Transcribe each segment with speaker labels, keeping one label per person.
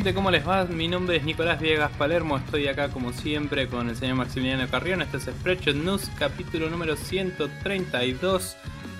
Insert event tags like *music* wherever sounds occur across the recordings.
Speaker 1: Gente, ¿cómo les va? Mi nombre es Nicolás Viegas Palermo, estoy acá como siempre con el señor Maximiliano Carrión, este es Spreadshot News, capítulo número 132.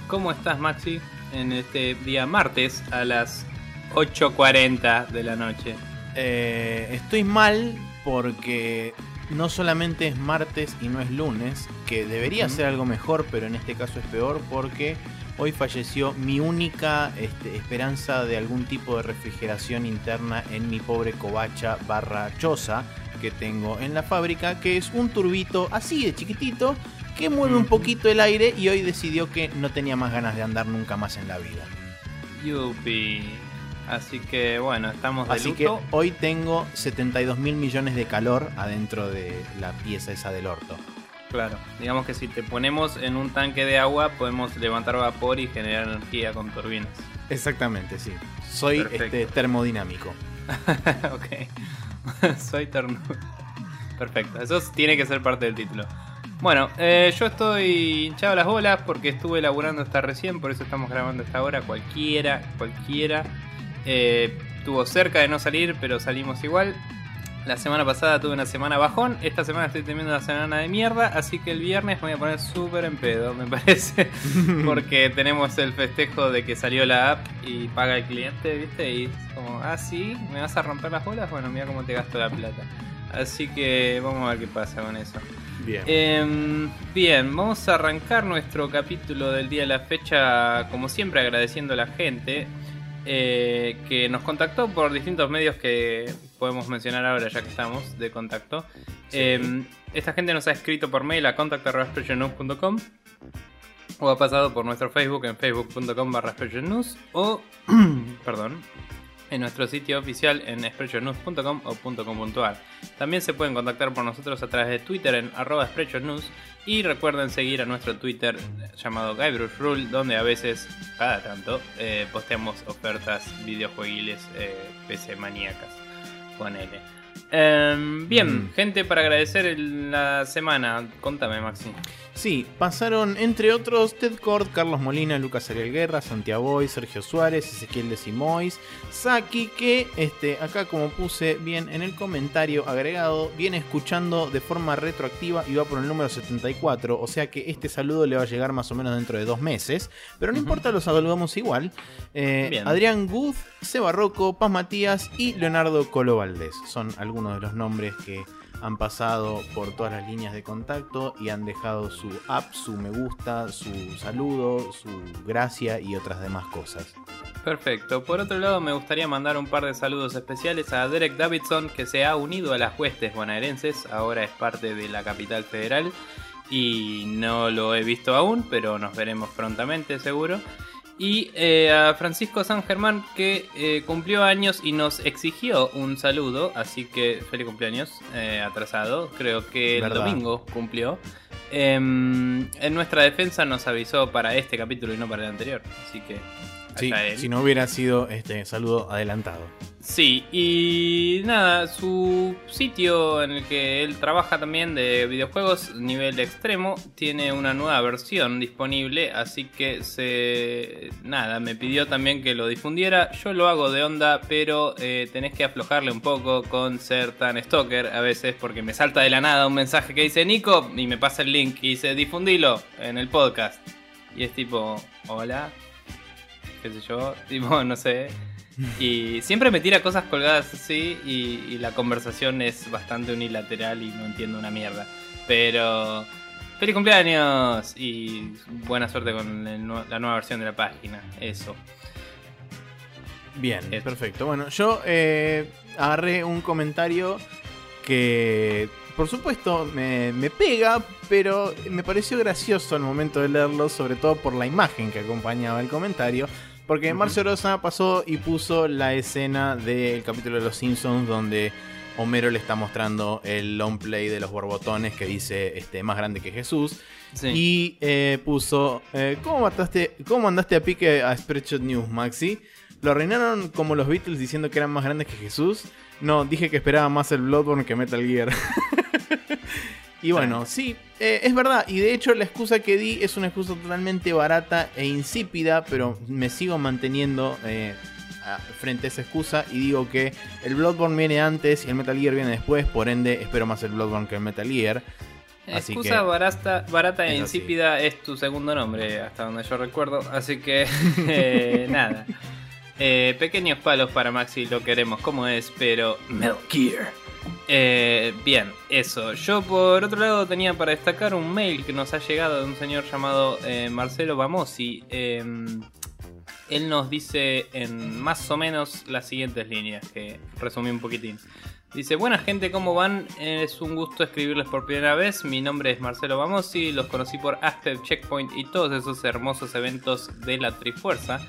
Speaker 1: ¿Cómo estás Maxi? En este día martes a las 8.40 de la noche.
Speaker 2: Eh, estoy mal porque no solamente es martes y no es lunes, que debería ser algo mejor, pero en este caso es peor porque hoy falleció mi única este, esperanza de algún tipo de refrigeración interna en mi pobre covacha barra choza que tengo en la fábrica, que es un turbito así de chiquitito que mueve un poquito el aire y hoy decidió que no tenía más ganas de andar nunca más en la vida.
Speaker 1: Yupi. Así que bueno, estamos de
Speaker 2: Así
Speaker 1: luto.
Speaker 2: que hoy tengo 72 mil millones de calor adentro de la pieza esa del orto.
Speaker 1: Claro, digamos que si te ponemos en un tanque de agua podemos levantar vapor y generar energía con turbinas.
Speaker 2: Exactamente, sí. Soy este, termodinámico. *laughs*
Speaker 1: ok. *laughs* Soy ternura. Perfecto, eso tiene que ser parte del título. Bueno, eh, yo estoy hinchado las bolas porque estuve laburando hasta recién, por eso estamos grabando esta hora. Cualquiera, cualquiera. eh, estuvo cerca de no salir, pero salimos igual. La semana pasada tuve una semana bajón, esta semana estoy teniendo una semana de mierda, así que el viernes me voy a poner súper en pedo, me parece, *laughs* porque tenemos el festejo de que salió la app y paga el cliente, ¿viste? Y es como, ah, sí, ¿me vas a romper las bolas? Bueno, mira cómo te gasto la plata. Así que vamos a ver qué pasa con eso.
Speaker 2: Bien.
Speaker 1: Em, bien, vamos a arrancar nuestro capítulo del día de la fecha, como siempre, agradeciendo a la gente eh, que nos contactó por distintos medios que podemos mencionar ahora, ya que estamos de contacto. Em, esta gente nos ha escrito por mail a contact.com o ha pasado por nuestro Facebook en facebook.com barra News o, *clears throat* perdón, en nuestro sitio oficial en expressionnews.com o .com.ar. También se pueden contactar por nosotros a través de Twitter en arroba expressionnews y recuerden seguir a nuestro Twitter llamado Guybrush Rule donde a veces, cada tanto, eh, posteamos ofertas videojueguiles eh, PC maníacas. Ponele. Em, bien,
Speaker 2: Mm.
Speaker 1: gente para agradecer la semana. Contame, Maxi.
Speaker 2: Sí, pasaron entre otros Ted Cord, Carlos Molina, Lucas Ariel Guerra, Santiago Boy, Sergio Suárez, Ezequiel de Simois, Saki, que este, acá como puse bien en el comentario agregado, viene escuchando de forma retroactiva y va por el número 74, o sea que este saludo le va a llegar más o menos dentro de dos meses, pero no importa, lo saludamos igual. Eh. Adrián Guz, Seba Rocco, Paz Matías y Leonardo Colo Valdés son algunos de los nombres que han pasado por todas las líneas de contacto y han dejado su app, su me gusta, su saludo, su gracia y otras demás cosas.
Speaker 1: Perfecto. Por otro lado, me gustaría mandar un par de saludos especiales a Derek Davidson, que se ha unido a las huestes bonaerenses. Ahora es parte de la capital federal. Y no lo he visto aún, pero nos veremos prontamente, seguro. Y eh, a Francisco San Germán, que eh, cumplió años y nos exigió un saludo. Así que feliz cumpleaños, eh, atrasado. Creo que el
Speaker 2: Verdad.
Speaker 1: domingo cumplió. Em, en nuestra defensa nos avisó para este capítulo y no para el anterior. Así que
Speaker 2: Sí,
Speaker 1: allá él.
Speaker 2: si no hubiera sido este saludo adelantado.
Speaker 1: Sí, y nada, su sitio en el que él trabaja también de videojuegos nivel extremo tiene una nueva versión disponible, así que se nada, me pidió también que lo difundiera. Yo lo hago de onda, pero eh, tenés que aflojarle un poco con ser tan stalker a veces porque me salta de la nada un mensaje que dice Nico y me pasa el link y dice difundilo en el podcast. Y es tipo, hola, qué sé yo, *laughs* tipo, no sé. Y siempre me tira cosas colgadas así y, y la conversación es bastante unilateral y no entiendo una mierda. Pero... ¡Feliz cumpleaños! Y buena suerte con el la nueva versión de la página. Eso.
Speaker 2: Bien,
Speaker 1: Eso.
Speaker 2: perfecto. Bueno, yo eh, agarré un comentario que, por supuesto, me, me pega, pero me pareció gracioso al momento de leerlo, sobre todo por la imagen que acompañaba el comentario. Porque. Marcio Rosa pasó y puso la escena del capítulo de Los Simpsons donde Homero le está mostrando el long play de los borbotones que dice este, más grande que Jesús.
Speaker 1: Sí.
Speaker 2: Y eh, puso, eh, ¿cómo, mataste, ¿cómo mandaste a pique a Spreadshot News, Maxi? ¿Lo arruinaron como los Beatles diciendo que eran más grandes que Jesús? No, dije que esperaba más el Bloodborne que Metal Gear. *laughs* *laughs* y bueno, sí, eh, es verdad. Y de hecho la excusa que di es una excusa totalmente barata e insípida, pero me sigo manteniendo eh, a- frente a esa excusa y digo que el Bloodborne viene antes y el Metal Gear viene después, por ende espero más el Bloodborne que el Metal Gear. Así
Speaker 1: Excusa
Speaker 2: que-
Speaker 1: barata, barata e
Speaker 2: así.
Speaker 1: insípida es tu segundo nombre, hasta donde yo recuerdo. Así que, *laughs* eh, nada. Eh, pequeños palos para Maxi, lo queremos como es, pero Metal Gear. Eh, bien, eso. Yo por otro lado tenía para destacar un mail que nos ha llegado de un señor llamado eh, Marcelo Bamosi. Eh, él nos dice en más o menos las siguientes líneas, que resumí un poquitín. Dice, buena gente, ¿cómo van? Es un gusto escribirles por primera vez. Mi nombre es Marcelo Bamosi, los conocí por Aspep, Checkpoint y todos esos hermosos eventos de la Trifuerza.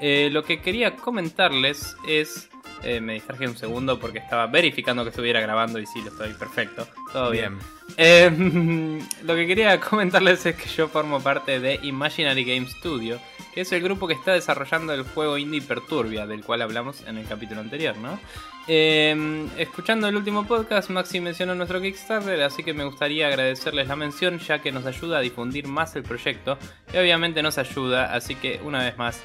Speaker 1: Eh, lo que quería comentarles es... eh, me distraje un segundo porque estaba verificando que estuviera grabando y sí, lo estoy perfecto. Todo bien. Eh, *laughs* lo que quería comentarles es que yo formo parte de Imaginary Game Studio, que es el grupo que está desarrollando el juego indie Perturbia, del cual hablamos en el capítulo anterior, ¿no? Eh, escuchando el último podcast, Maxi mencionó nuestro Kickstarter, así que me gustaría agradecerles la mención, ya que nos ayuda a difundir más el proyecto, y obviamente nos ayuda, así que una vez más,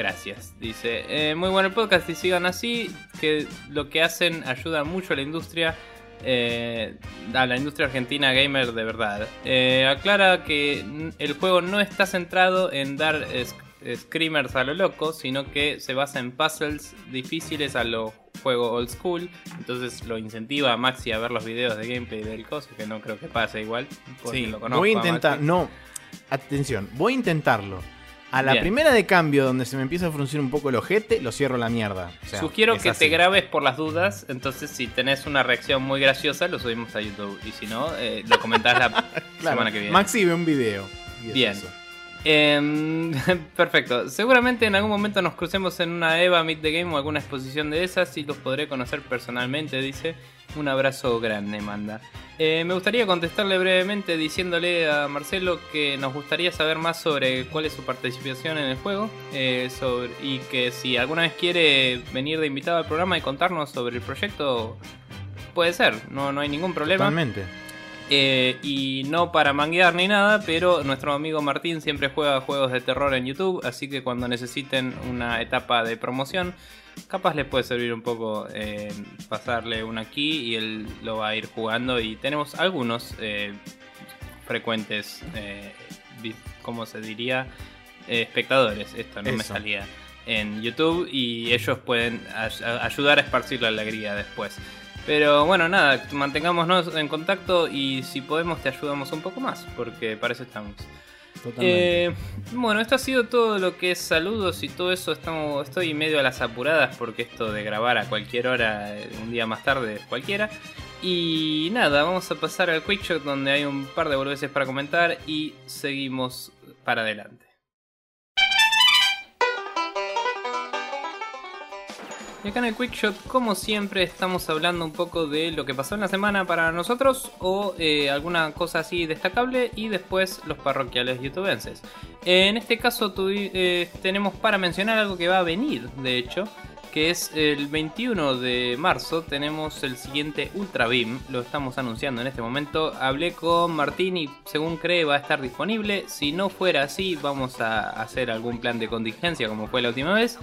Speaker 1: gracias. Dice, eh, muy bueno el podcast y sigan así, que lo que hacen ayuda mucho a la industria eh, a la industria argentina gamer de verdad. Eh, aclara que el juego no está centrado en dar screamers a lo loco, sino que se basa en puzzles difíciles a lo juego old school. Entonces lo incentiva a Maxi a ver los videos de gameplay del coso, que no creo que pase igual. porque
Speaker 2: Sí,
Speaker 1: lo conozco
Speaker 2: voy a intentar, no, atención, voy a intentarlo. A la
Speaker 1: Bien.
Speaker 2: primera de cambio donde se me empieza a fruncir un poco el ojete, lo cierro la mierda. O sea,
Speaker 1: Sugiero que
Speaker 2: así.
Speaker 1: te grabes por las dudas, entonces si tenés una reacción muy graciosa lo subimos a YouTube y si no, eh, lo comentás la *laughs*
Speaker 2: Claro,
Speaker 1: semana que viene.
Speaker 2: Maxi ve un video. y es
Speaker 1: Bien.
Speaker 2: eso.
Speaker 1: Em, *laughs* perfecto. Seguramente en algún momento nos crucemos en una EVA Meet the Game o alguna exposición de esas y los podré conocer personalmente, dice. Un abrazo grande, manda. Eh, me gustaría contestarle brevemente diciéndole a Marcelo que nos gustaría saber más sobre cuál es su participación en el juego eh, sobre- y que si alguna vez quiere venir de invitado al programa y contarnos sobre el proyecto, puede ser, no, no hay ningún problema.
Speaker 2: Totalmente.
Speaker 1: Eh, y no para manguear ni nada, pero nuestro amigo Martín siempre juega juegos de terror en YouTube, así que cuando necesiten una etapa de promoción, capaz les puede servir un poco eh, pasarle una key y él lo va a ir jugando. Y tenemos algunos eh, frecuentes, eh, ¿cómo se diría? Espectadores, esto no me salía en YouTube y ellos pueden ay- ayudar a esparcir la alegría después. Pero bueno, nada, mantengámonos en contacto y si podemos te ayudamos un poco más, porque para eso estamos. Eh, bueno, esto ha sido todo lo que es saludos y todo eso. Estamos, estoy medio a las apuradas porque esto de grabar a cualquier hora, eh, un día más tarde, cualquiera. Y nada, vamos a pasar al Quick Shot donde hay un par de boludeces para comentar y seguimos para adelante. Y acá en el Quick Shot, como siempre, estamos hablando un poco de lo que pasó en la semana para nosotros o eh, alguna cosa así destacable y después los parroquiales youtubenses. En este caso eh, tenemos para mencionar algo que va a venir, de hecho, que es el 21 de marzo. Tenemos el siguiente Ultra Beam, lo estamos anunciando en este momento. Hablé con Martín y según cree va a estar disponible. Si no fuera así, vamos a hacer algún plan de contingencia como fue la última vez.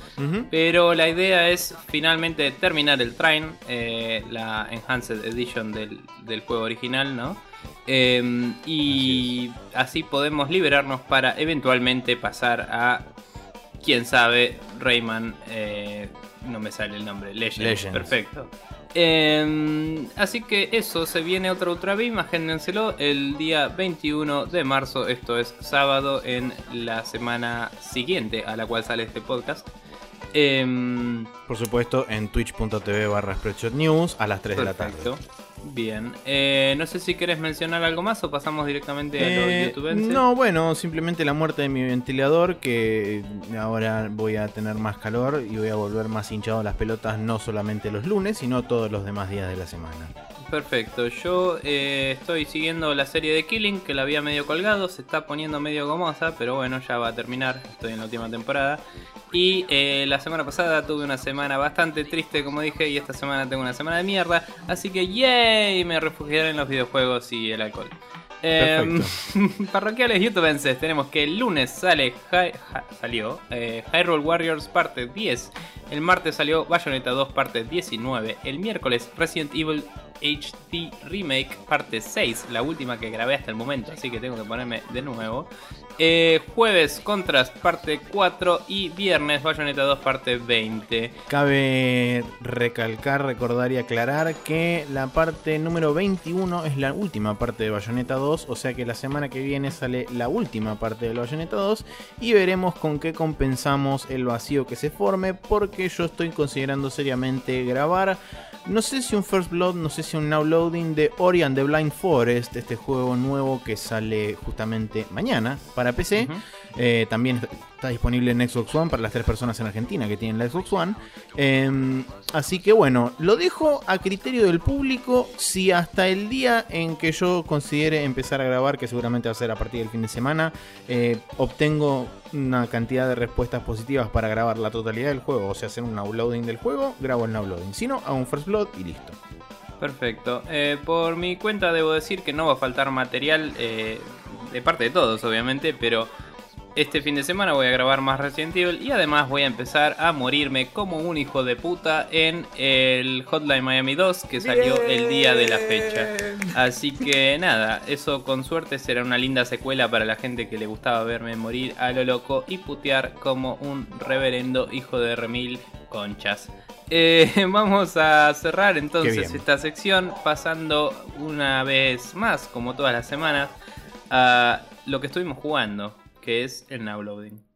Speaker 1: Pero la idea es finalmente terminar el Train, eh, la Enhanced Edition del, del juego original, ¿no? Eh, y así podemos liberarnos para eventualmente pasar a, quién sabe, Rayman, eh, no me sale el nombre. Legends. Perfecto. Eh, así que eso, se viene otro Ultra Beam, agéndenselo el día 21 de marzo, esto es sábado en la semana siguiente a la cual sale este podcast. Em,
Speaker 2: Por supuesto, en twitch.tv barra News a las 3 de la tarde.
Speaker 1: Bien. Eh, no sé si querés mencionar algo más o pasamos directamente a
Speaker 2: Eh,
Speaker 1: los youtubenses.
Speaker 2: no, bueno, simplemente la muerte de mi ventilador, que ahora voy a tener más calor y voy a volver más hinchado las pelotas, no solamente los lunes, sino todos los demás días de la semana.
Speaker 1: Perfecto. Yo eh, estoy siguiendo la serie de Killing, que la había medio colgado. Se está poniendo medio gomosa, pero bueno, ya va a terminar. Estoy en la última temporada. Y eh, la semana pasada tuve una semana bastante triste, como dije, y esta semana tengo una semana de mierda. Así que, ¡yay! Me refugiaré en los videojuegos y el alcohol. Eh, *laughs* parroquiales youtubenses, tenemos que el lunes sale salió eh, Hyrule Warriors parte 10, el martes salió Bayonetta 2 parte 19, el miércoles Resident Evil HD Remake parte 6, la última que grabé hasta el momento, así que tengo que ponerme de nuevo. Eh, jueves Contrast parte 4 y viernes Bayonetta 2 parte 20.
Speaker 2: Cabe recalcar, recordar y aclarar que la parte número 21 es la última parte de Bayonetta 2, o sea que la semana que viene sale la última parte de Bayonetta 2 y veremos con qué compensamos el vacío que se forme porque yo estoy considerando seriamente grabar no sé si un First Blood, no sé si un Now Loading de Ori and the Blind Forest, este juego nuevo que sale justamente mañana para PC. Eh, también está disponible en Xbox One para las tres personas en Argentina que tienen la Xbox One. Em, así que bueno, lo dejo a criterio del público. Si hasta el día en que yo considere empezar a grabar, que seguramente va a ser a partir del fin de semana, eh, obtengo una cantidad de respuestas positivas para grabar la totalidad del juego, o sea, hacer un uploading del juego, grabo el uploading. Si no, hago un first blood y listo.
Speaker 1: Perfecto. Eh, por mi cuenta debo decir que no va a faltar material de parte de todos, obviamente, pero este fin de semana voy a grabar más Resident Evil y además voy a empezar a morirme como un hijo de puta en el Hotline Miami 2 que salió el día de la fecha. Así que nada, eso con suerte será una linda secuela para la gente que le gustaba verme morir a lo loco y putear como un reverendo hijo de remil conchas. Eh, *laughs* vamos a cerrar entonces esta sección pasando una vez más, como todas las semanas, a lo que estuvimos jugando que es el now loading.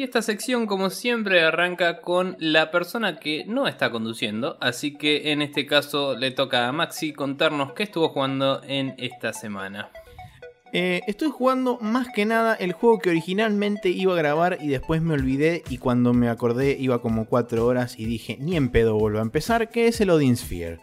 Speaker 1: Y esta sección, como siempre, arranca con la persona que no está conduciendo. Así que en este caso le toca a Maxi contarnos qué estuvo jugando en esta semana.
Speaker 2: Eh, estoy jugando más que nada el juego que originalmente iba a grabar y después me olvidé y cuando me acordé iba como 4 horas y dije ni en pedo vuelvo a empezar, que es el Odin Sphere.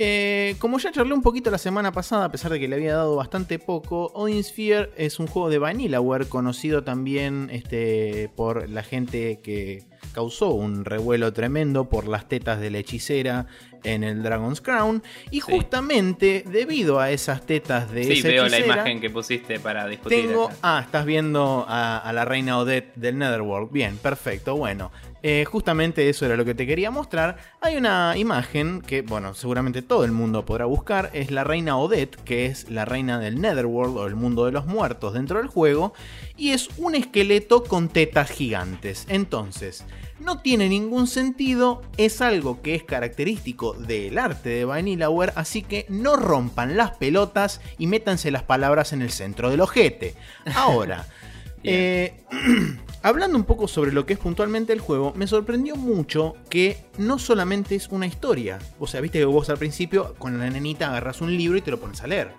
Speaker 2: Eh, como ya charlé un poquito la semana pasada, a pesar de que le había dado bastante poco, Odin Sphere es un juego de Vanillaware conocido también este, por la gente que causó un revuelo tremendo por las tetas de la hechicera en el Dragon's Crown. Y justamente debido a esas tetas de
Speaker 1: sí, veo la imagen que pusiste para discutir.
Speaker 2: Tengo. Ah, estás viendo a, a, la reina Odette del Netherworld. Bien, perfecto. Bueno, eh, justamente eso era lo que te quería mostrar. Hay una imagen que, bueno, seguramente todo el mundo podrá buscar. Es la reina Odette, que es la reina del Netherworld o el mundo de los muertos dentro del juego. Y es un esqueleto con tetas gigantes. Entonces, no tiene ningún sentido. Es algo que es característico del arte de Vanillaware. Así que no rompan las pelotas y métanse las palabras en el centro del ojete. Ahora. *laughs* Eh, *clears throat* hablando un poco sobre lo que es puntualmente el juego, me sorprendió mucho que no solamente es una historia. O sea, viste que vos al principio con la nenita agarras un libro y te lo pones a leer.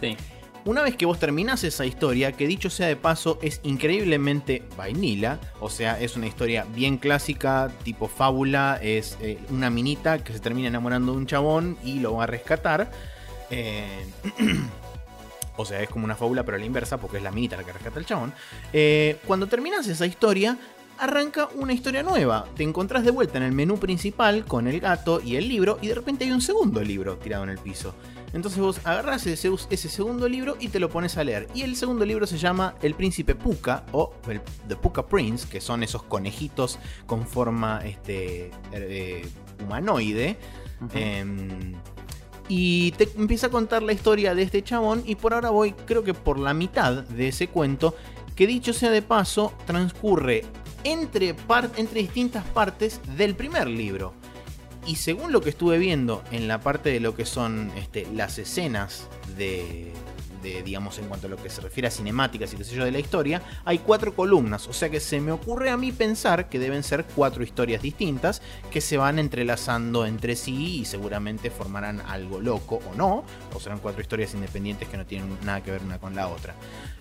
Speaker 1: Sí.
Speaker 2: Una vez que vos terminás esa historia, que dicho sea de paso, es increíblemente vainilla, o sea, es una historia bien clásica, tipo fábula, es eh, una minita que se termina enamorando de un chabón y lo va a rescatar. Eh, *clears throat* O sea, es como una fábula, pero a la inversa, porque es la minita la que rescata el chabón. Eh, cuando terminas esa historia, arranca una historia nueva. Te encontrás de vuelta en el menú principal con el gato y el libro, y de repente hay un segundo libro tirado en el piso. Entonces vos agarrás ese, segundo libro y te lo pones a leer. Y el segundo libro se llama El Príncipe Puka o el, The Puka Prince, que son esos conejitos con forma este, eh, humanoide. Y te empieza a contar la historia de este chabón y por ahora voy creo que por la mitad de ese cuento, que dicho sea de paso, transcurre entre, entre distintas partes del primer libro. Y según lo que estuve viendo en la parte de lo que son este, las escenas de, de, digamos, en cuanto a lo que se refiere a cinemáticas y qué sé yo de la historia, hay cuatro columnas. O sea que se me ocurre a mí pensar que deben ser cuatro historias distintas que se van entrelazando entre sí y seguramente formarán algo loco o no. O serán cuatro historias independientes que no tienen nada que ver una con la otra.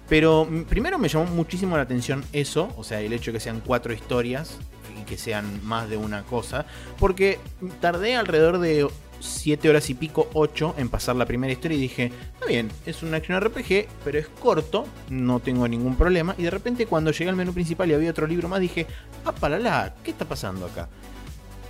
Speaker 2: Pero mm, primero me llamó muchísimo la atención eso, o sea, el hecho de que sean cuatro historias que sean más de una cosa, porque tardé alrededor de 7 horas y pico, 8 en pasar la primera historia y dije, está bien, es un action RPG, pero es corto, no tengo ningún problema. Y de repente cuando llegué al menú principal y había otro libro más, dije, ah, para la, ¿qué está pasando acá?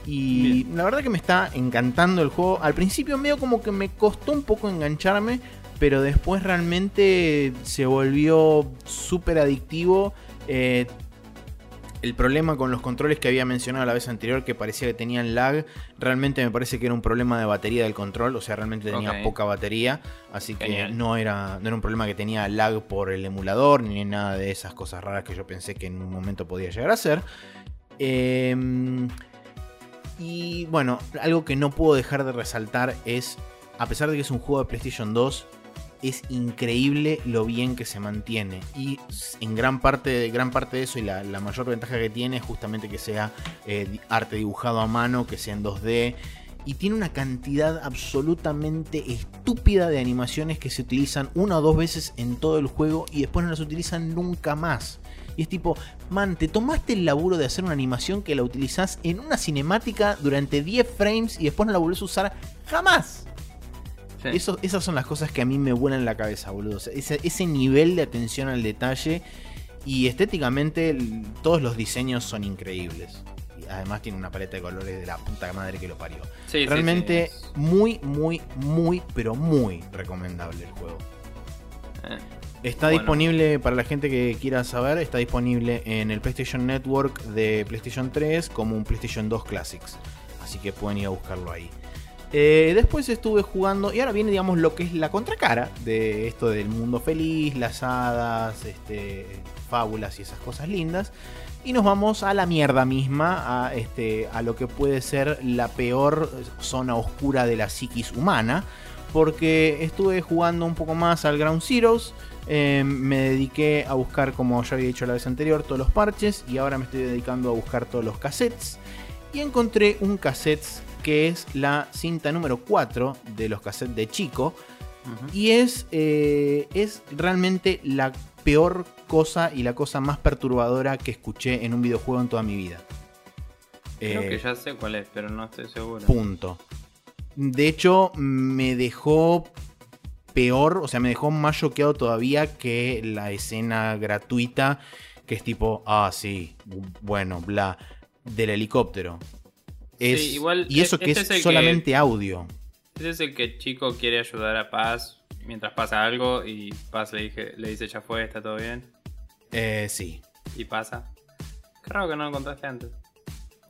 Speaker 2: Y la verdad que me está encantando el juego. Al principio medio como que me costó un poco engancharme, pero después realmente se volvió súper adictivo. Eh, el problema con los controles que había mencionado la vez anterior, que parecía que tenían lag, realmente me parece que era un problema de batería del control, o sea, realmente tenía poca batería, así que no era, no era un problema que tenía lag por el emulador, ni nada de esas cosas raras que yo pensé que en un momento podía llegar a ser. Em, y bueno, algo que no puedo dejar de resaltar es, a pesar de que es un juego de PlayStation 2, es increíble lo bien que se mantiene. Y en gran parte, gran parte de eso, y la, mayor ventaja que tiene es justamente que sea eh, arte dibujado a mano, que sea en 2D. Y tiene una cantidad absolutamente estúpida de animaciones que se utilizan una o dos veces en todo el juego y después no las utilizan nunca más. Y es tipo, man, te tomaste el laburo de hacer una animación que la utilizás en una cinemática durante 10 frames y después no la volvés a usar jamás esas son las cosas que a mí me vuelan la cabeza, boludo. ese, nivel de atención al detalle y estéticamente todos los diseños son increíbles. Además tiene una paleta de colores de la puta madre que lo parió. Realmente muy, muy, muy, pero muy recomendable el juego. Eh, está disponible para la gente que quiera saber, está disponible en el PlayStation Network de PlayStation 3 como un PlayStation 2 Classics. Así que pueden ir a buscarlo ahí. Eh, después estuve jugando, y ahora viene, digamos, lo que es la contracara de esto del mundo feliz, las hadas, este, fábulas y esas cosas lindas. Y nos vamos a la mierda misma, a, este, a lo que puede ser la peor zona oscura de la psiquis humana. Porque estuve jugando un poco más al Ground Zeroes. Eh, me dediqué a buscar, como ya había dicho la vez anterior, todos los parches. Y ahora me estoy dedicando a buscar todos los cassettes. Y encontré un cassette que es la cinta número 4 de los cassettes de Chico. Y es, eh, es realmente la peor cosa y la cosa más perturbadora que escuché en un videojuego en toda mi vida.
Speaker 1: Creo que eh, ya sé cuál es, pero no estoy seguro.
Speaker 2: Punto. De hecho, me dejó peor, o sea, me dejó más choqueado todavía que la escena gratuita, que es tipo, ah, sí, bueno, bla, del helicóptero igual, y eso e- que es, solamente audio.
Speaker 1: Ese es el que chico quiere ayudar a Paz mientras pasa algo y Paz le, le dice ya fue, está todo bien.
Speaker 2: Eh, sí.
Speaker 1: Y pasa. Qué raro que no lo encontraste antes.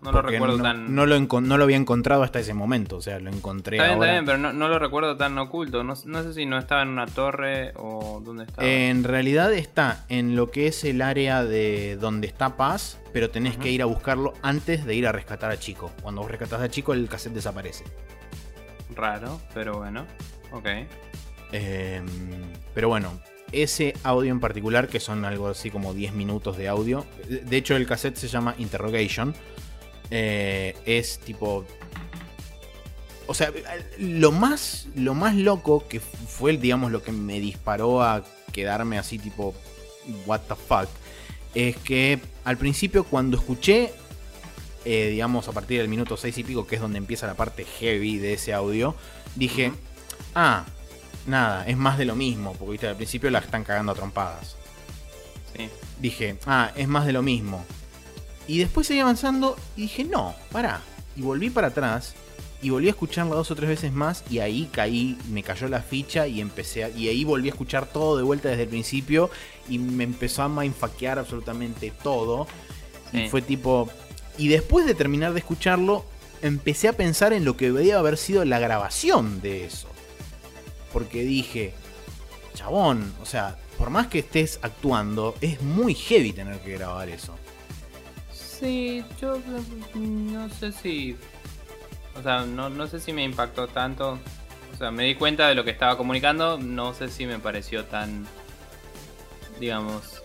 Speaker 1: No lo recuerdo tan.
Speaker 2: No lo, no lo había encontrado hasta ese momento, o sea, lo encontré.
Speaker 1: Está bien, está bien, pero no, lo recuerdo tan oculto. No, sé si no estaba en una torre o dónde estaba.
Speaker 2: En realidad está en lo que es el área de donde está Paz, pero tenés que ir a buscarlo antes de ir a rescatar a Chico. Cuando vos rescatás a Chico, el cassette desaparece.
Speaker 1: Raro, pero bueno. Ok.
Speaker 2: Em, pero bueno, ese audio en particular, que son algo así como 10 minutos de audio. De hecho, el cassette se llama Interrogation. Eh, es tipo. O sea, lo más, lo más loco que fue, digamos, lo que me disparó a quedarme así, tipo, what the fuck, es que al principio, cuando escuché, eh, digamos, a partir del minuto 6 y pico, que es donde empieza la parte heavy de ese audio, dije, ah, nada, es más de lo mismo, porque ¿viste? al principio la están cagando a trompadas. Dije, ah, es más de lo mismo. Y después seguí avanzando y dije, no, pará. Y volví para atrás y volví a escucharla dos o tres veces más y ahí caí, me cayó la ficha y empecé y ahí volví a escuchar todo de vuelta desde el principio y me empezó a mindfuckear absolutamente todo. Y fue tipo... Y después de terminar de escucharlo, empecé a pensar en lo que debería haber sido la grabación de eso. Porque dije, chabón, o sea, por más que estés actuando, es muy heavy tener que grabar eso.
Speaker 1: Sí, yo no sé si. O sea, no, no sé si me impactó tanto. O sea, me di cuenta de lo que estaba comunicando. No sé si me pareció tan, digamos,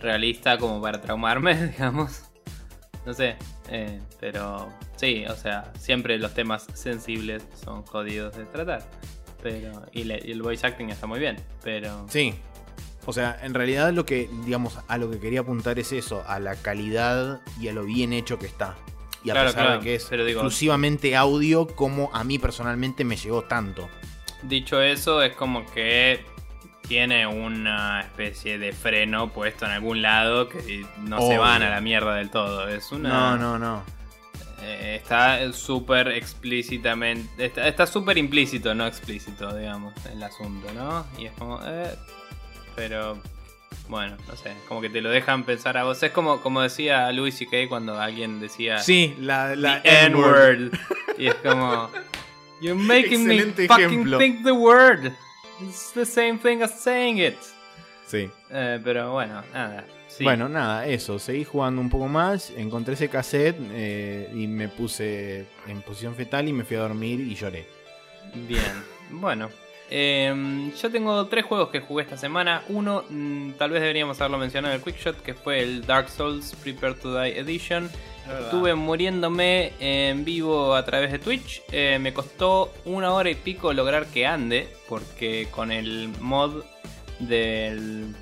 Speaker 1: realista como para traumarme, *laughs* digamos. No sé, eh, pero sí, o sea, siempre los temas sensibles son jodidos de tratar. Pero, y el voice acting está muy bien, pero...
Speaker 2: Sí. O sea, en realidad lo que, digamos, a lo que quería apuntar es eso, a la calidad y a lo bien hecho que está. Y a
Speaker 1: Claro,
Speaker 2: pesar
Speaker 1: claro,
Speaker 2: de que es
Speaker 1: pero digo-
Speaker 2: exclusivamente audio, como a mí personalmente me llegó tanto.
Speaker 1: Dicho eso, es como que tiene una especie de freno puesto en algún lado que no se van a la mierda del todo. Es una...
Speaker 2: No, no, no.
Speaker 1: Eh, está súper explícitamente. Está está súper implícito, no explícito, digamos, el asunto, ¿no? Y es como. eh, pero. Bueno, no sé, como que te lo dejan pensar a vos. Es como, como decía Louis C.K. cuando alguien decía.
Speaker 2: Sí, la, la N-word.
Speaker 1: Y es como. *laughs* You're *laughs* making me
Speaker 2: Excelente
Speaker 1: fucking
Speaker 2: ejemplo.
Speaker 1: think the word. It's the same thing as saying it.
Speaker 2: Sí.
Speaker 1: Eh, pero bueno, nada. sí.
Speaker 2: Bueno, nada, eso. Seguí jugando un poco más. Encontré ese cassette eh, y me puse en posición fetal y me fui a dormir y lloré.
Speaker 1: Bien, bueno. Em, yo tengo tres juegos que jugué esta semana. Uno, mm, tal vez deberíamos haberlo mencionado en el Quickshot, que fue el Dark Souls Prepare to Die Edition. Estuve muriéndome en vivo a través de Twitch. Eh, me costó una hora y pico lograr que ande, porque con el mod del.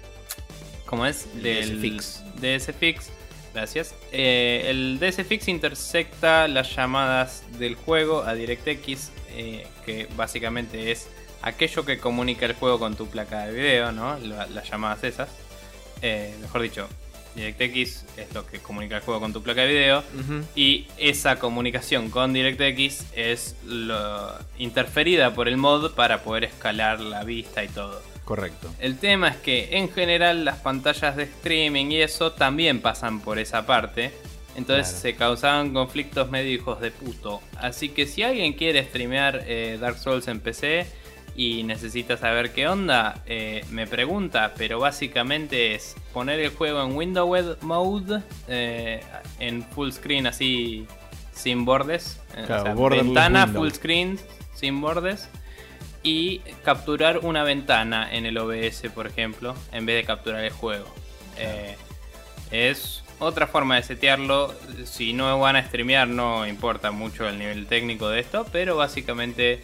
Speaker 1: ¿Cómo es? Del
Speaker 2: DSFix.
Speaker 1: DSFix. Gracias. Eh, el DSFix intersecta las llamadas del juego a DirectX, eh, que básicamente es aquello que comunica el juego con tu placa de video, ¿no? La- las llamadas esas. Eh, mejor dicho, DirectX es lo que comunica el juego con tu placa de video. Y esa comunicación con DirectX es lo interferida por el mod para poder escalar la vista y todo.
Speaker 2: Correcto.
Speaker 1: El tema es que en general las pantallas de streaming y eso también pasan por esa parte. Entonces
Speaker 2: Claro.
Speaker 1: se causaban conflictos medio hijos de puto. Así que si alguien quiere streamear eh, Dark Souls en PC y necesita saber qué onda, eh, me pregunta, pero básicamente es poner el juego en Windowed Mode, eh, en full screen así, sin bordes. eh,
Speaker 2: Claro, borderless
Speaker 1: ventana
Speaker 2: window.
Speaker 1: full screen, sin bordes y capturar una ventana en el OBS, por ejemplo, en vez de capturar el juego. Eh, es otra forma de setearlo. Si no van a streamear, no importa mucho el nivel técnico de esto, pero básicamente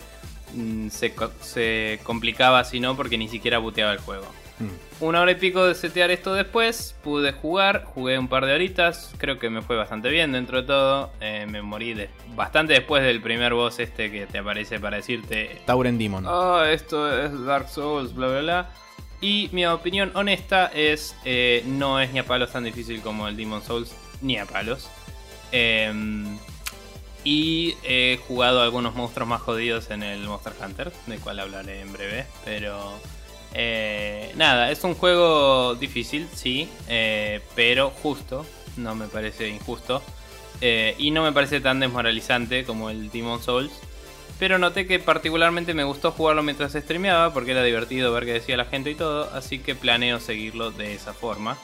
Speaker 1: se, co- se complicaba si no, porque ni siquiera buteaba el juego.
Speaker 2: Mm.
Speaker 1: Una hora y pico de setear esto después, pude jugar, jugué un par de horitas, creo que me fue bastante bien dentro de todo, eh, me morí de- bastante después del primer boss este que te aparece para decirte,
Speaker 2: Tauren Demon.
Speaker 1: oh, esto es Dark Souls, bla bla bla. Y mi opinión honesta es, eh, no es ni a palos tan difícil como el Demon Souls, ni a palos. Em, y he jugado algunos monstruos más jodidos en el Monster Hunter, del cual hablaré en breve. Pero eh, nada, es un juego difícil, sí, eh, pero justo, no me parece injusto. eh, y no me parece tan desmoralizante como el Demon Souls. Pero noté que particularmente me gustó jugarlo mientras streameaba porque era divertido ver qué decía la gente y todo, así que planeo seguirlo de esa forma.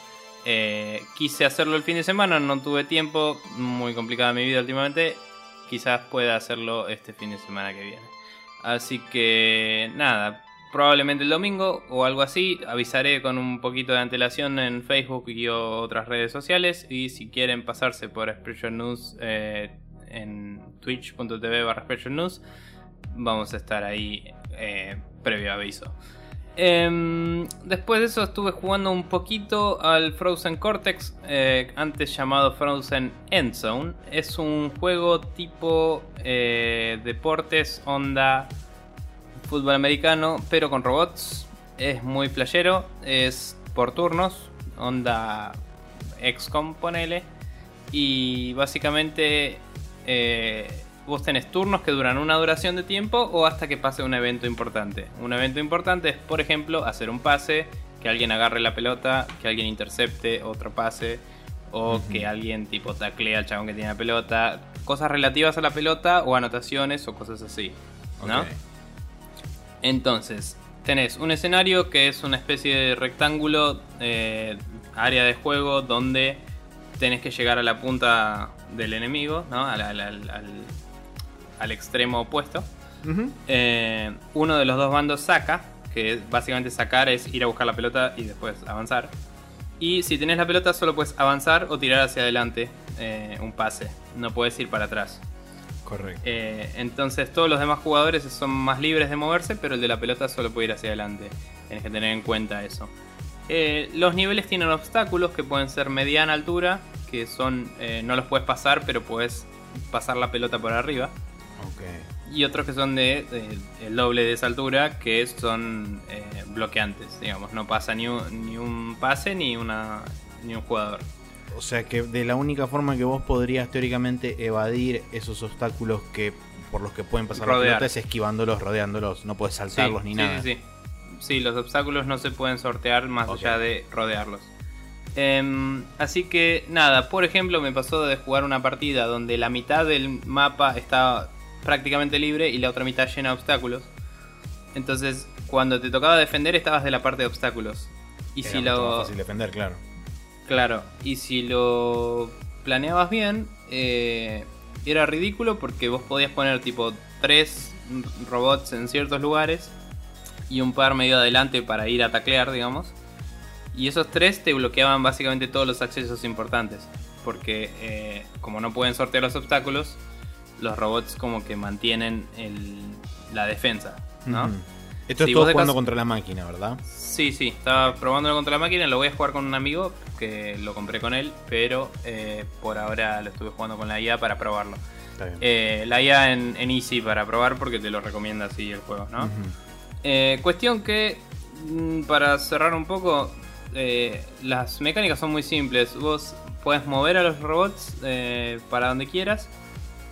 Speaker 1: Quise hacerlo el fin de semana, no tuve tiempo, muy complicada mi vida últimamente. Quizás pueda hacerlo este fin de semana que viene. Así que nada, probablemente el domingo o algo así. Avisaré con un poquito de antelación en Facebook y otras redes sociales. Y si quieren pasarse por Expression News eh, en twitch.tv barra vamos a estar ahí eh, previo aviso. Em, después de eso estuve jugando un poquito al Frozen Cortex, eh, antes llamado Frozen Endzone. Es un juego tipo eh, deportes, onda fútbol americano, pero con robots. Es muy playero, es por turnos, onda XCOM, ponele. Y básicamente eh, vos tenés turnos que duran una duración de tiempo o hasta que pase un evento importante. Un evento importante es, por ejemplo, hacer un pase, que alguien agarre la pelota, que alguien intercepte otro pase, o que alguien tipo taclea al chabón que tiene la pelota. Cosas relativas a la pelota o anotaciones o cosas así. ¿no? Entonces, tenés un escenario que es una especie de rectángulo, eh, área de juego donde tenés que llegar a la punta del enemigo, ¿no? Al, al- al- al- extremo opuesto. Eh, uno de los dos bandos saca, que básicamente sacar es ir a buscar la pelota y después avanzar. Y si tenés la pelota solo puedes avanzar o tirar hacia adelante eh, un pase, no puedes ir para atrás.
Speaker 2: Correcto.
Speaker 1: Eh, entonces todos los demás jugadores son más libres de moverse, pero el de la pelota solo puede ir hacia adelante. Tienes que tener en cuenta eso. los niveles tienen obstáculos que pueden ser mediana altura, que son no los puedes pasar, pero puedes pasar la pelota por arriba. Y otros que son de, el doble de esa altura, que son eh, bloqueantes, digamos. No pasa ni un, ni un pase ni, una, ni un jugador.
Speaker 2: O sea que de la única forma que vos podrías teóricamente evadir esos obstáculos que por los que pueden pasar Rodear. las es esquivándolos, rodeándolos, no puedes saltarlos ni nada.
Speaker 1: Sí, sí. sí, los obstáculos no se pueden sortear más allá de rodearlos. Em, así que nada, por ejemplo me pasó de jugar una partida donde la mitad del mapa estaba prácticamente libre y la otra mitad llena de obstáculos. Entonces cuando te tocaba defender estabas de la parte de obstáculos.
Speaker 2: Y si lo... fácil defender, claro.
Speaker 1: Claro, y si lo planeabas bien, eh, era ridículo porque vos podías poner tipo tres robots en ciertos lugares y un par medio adelante para ir a taclear, digamos. Y esos tres te bloqueaban básicamente todos los accesos importantes. Porque eh, como no pueden sortear los obstáculos, los robots como que mantienen la defensa, ¿no?
Speaker 2: Esto es todo jugando contra la máquina, ¿verdad?
Speaker 1: Sí, sí, estaba probándolo contra la máquina, lo voy a jugar con un amigo que lo compré con él, pero eh, por ahora lo estuve jugando con la IA para probarlo. Eh, la IA en, Easy para probar porque te lo recomienda así el juego, ¿no? cuestión que, mm, para cerrar un poco, eh, las mecánicas son muy simples. Vos puedes mover a los robots eh, para donde quieras.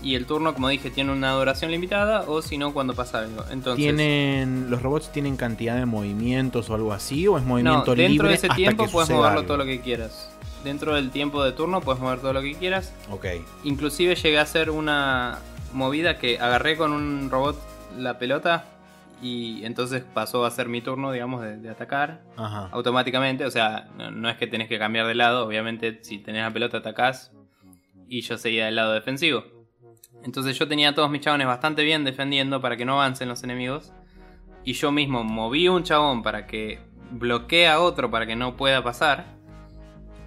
Speaker 1: Y el turno, como dije, tiene una duración limitada o si no, cuando pasa algo. Entonces,
Speaker 2: ¿Tienen, ¿Los robots tienen cantidad de movimientos o algo así? ¿O es movimiento libre?
Speaker 1: Dentro de ese tiempo puedes moverlo todo lo que quieras. Dentro del tiempo de turno puedes mover todo lo que quieras.
Speaker 2: Ok.
Speaker 1: Inclusive llegué a hacer una movida que agarré con un robot la pelota y entonces pasó a ser mi turno, digamos, de, atacar automáticamente. O sea, no, es que tenés que cambiar de lado, obviamente si tenés la pelota atacás y yo seguía del lado defensivo. Entonces yo tenía a todos mis chabones bastante bien defendiendo para que no avancen los enemigos. Y yo mismo moví un chabón para que bloquee a otro para que no pueda pasar.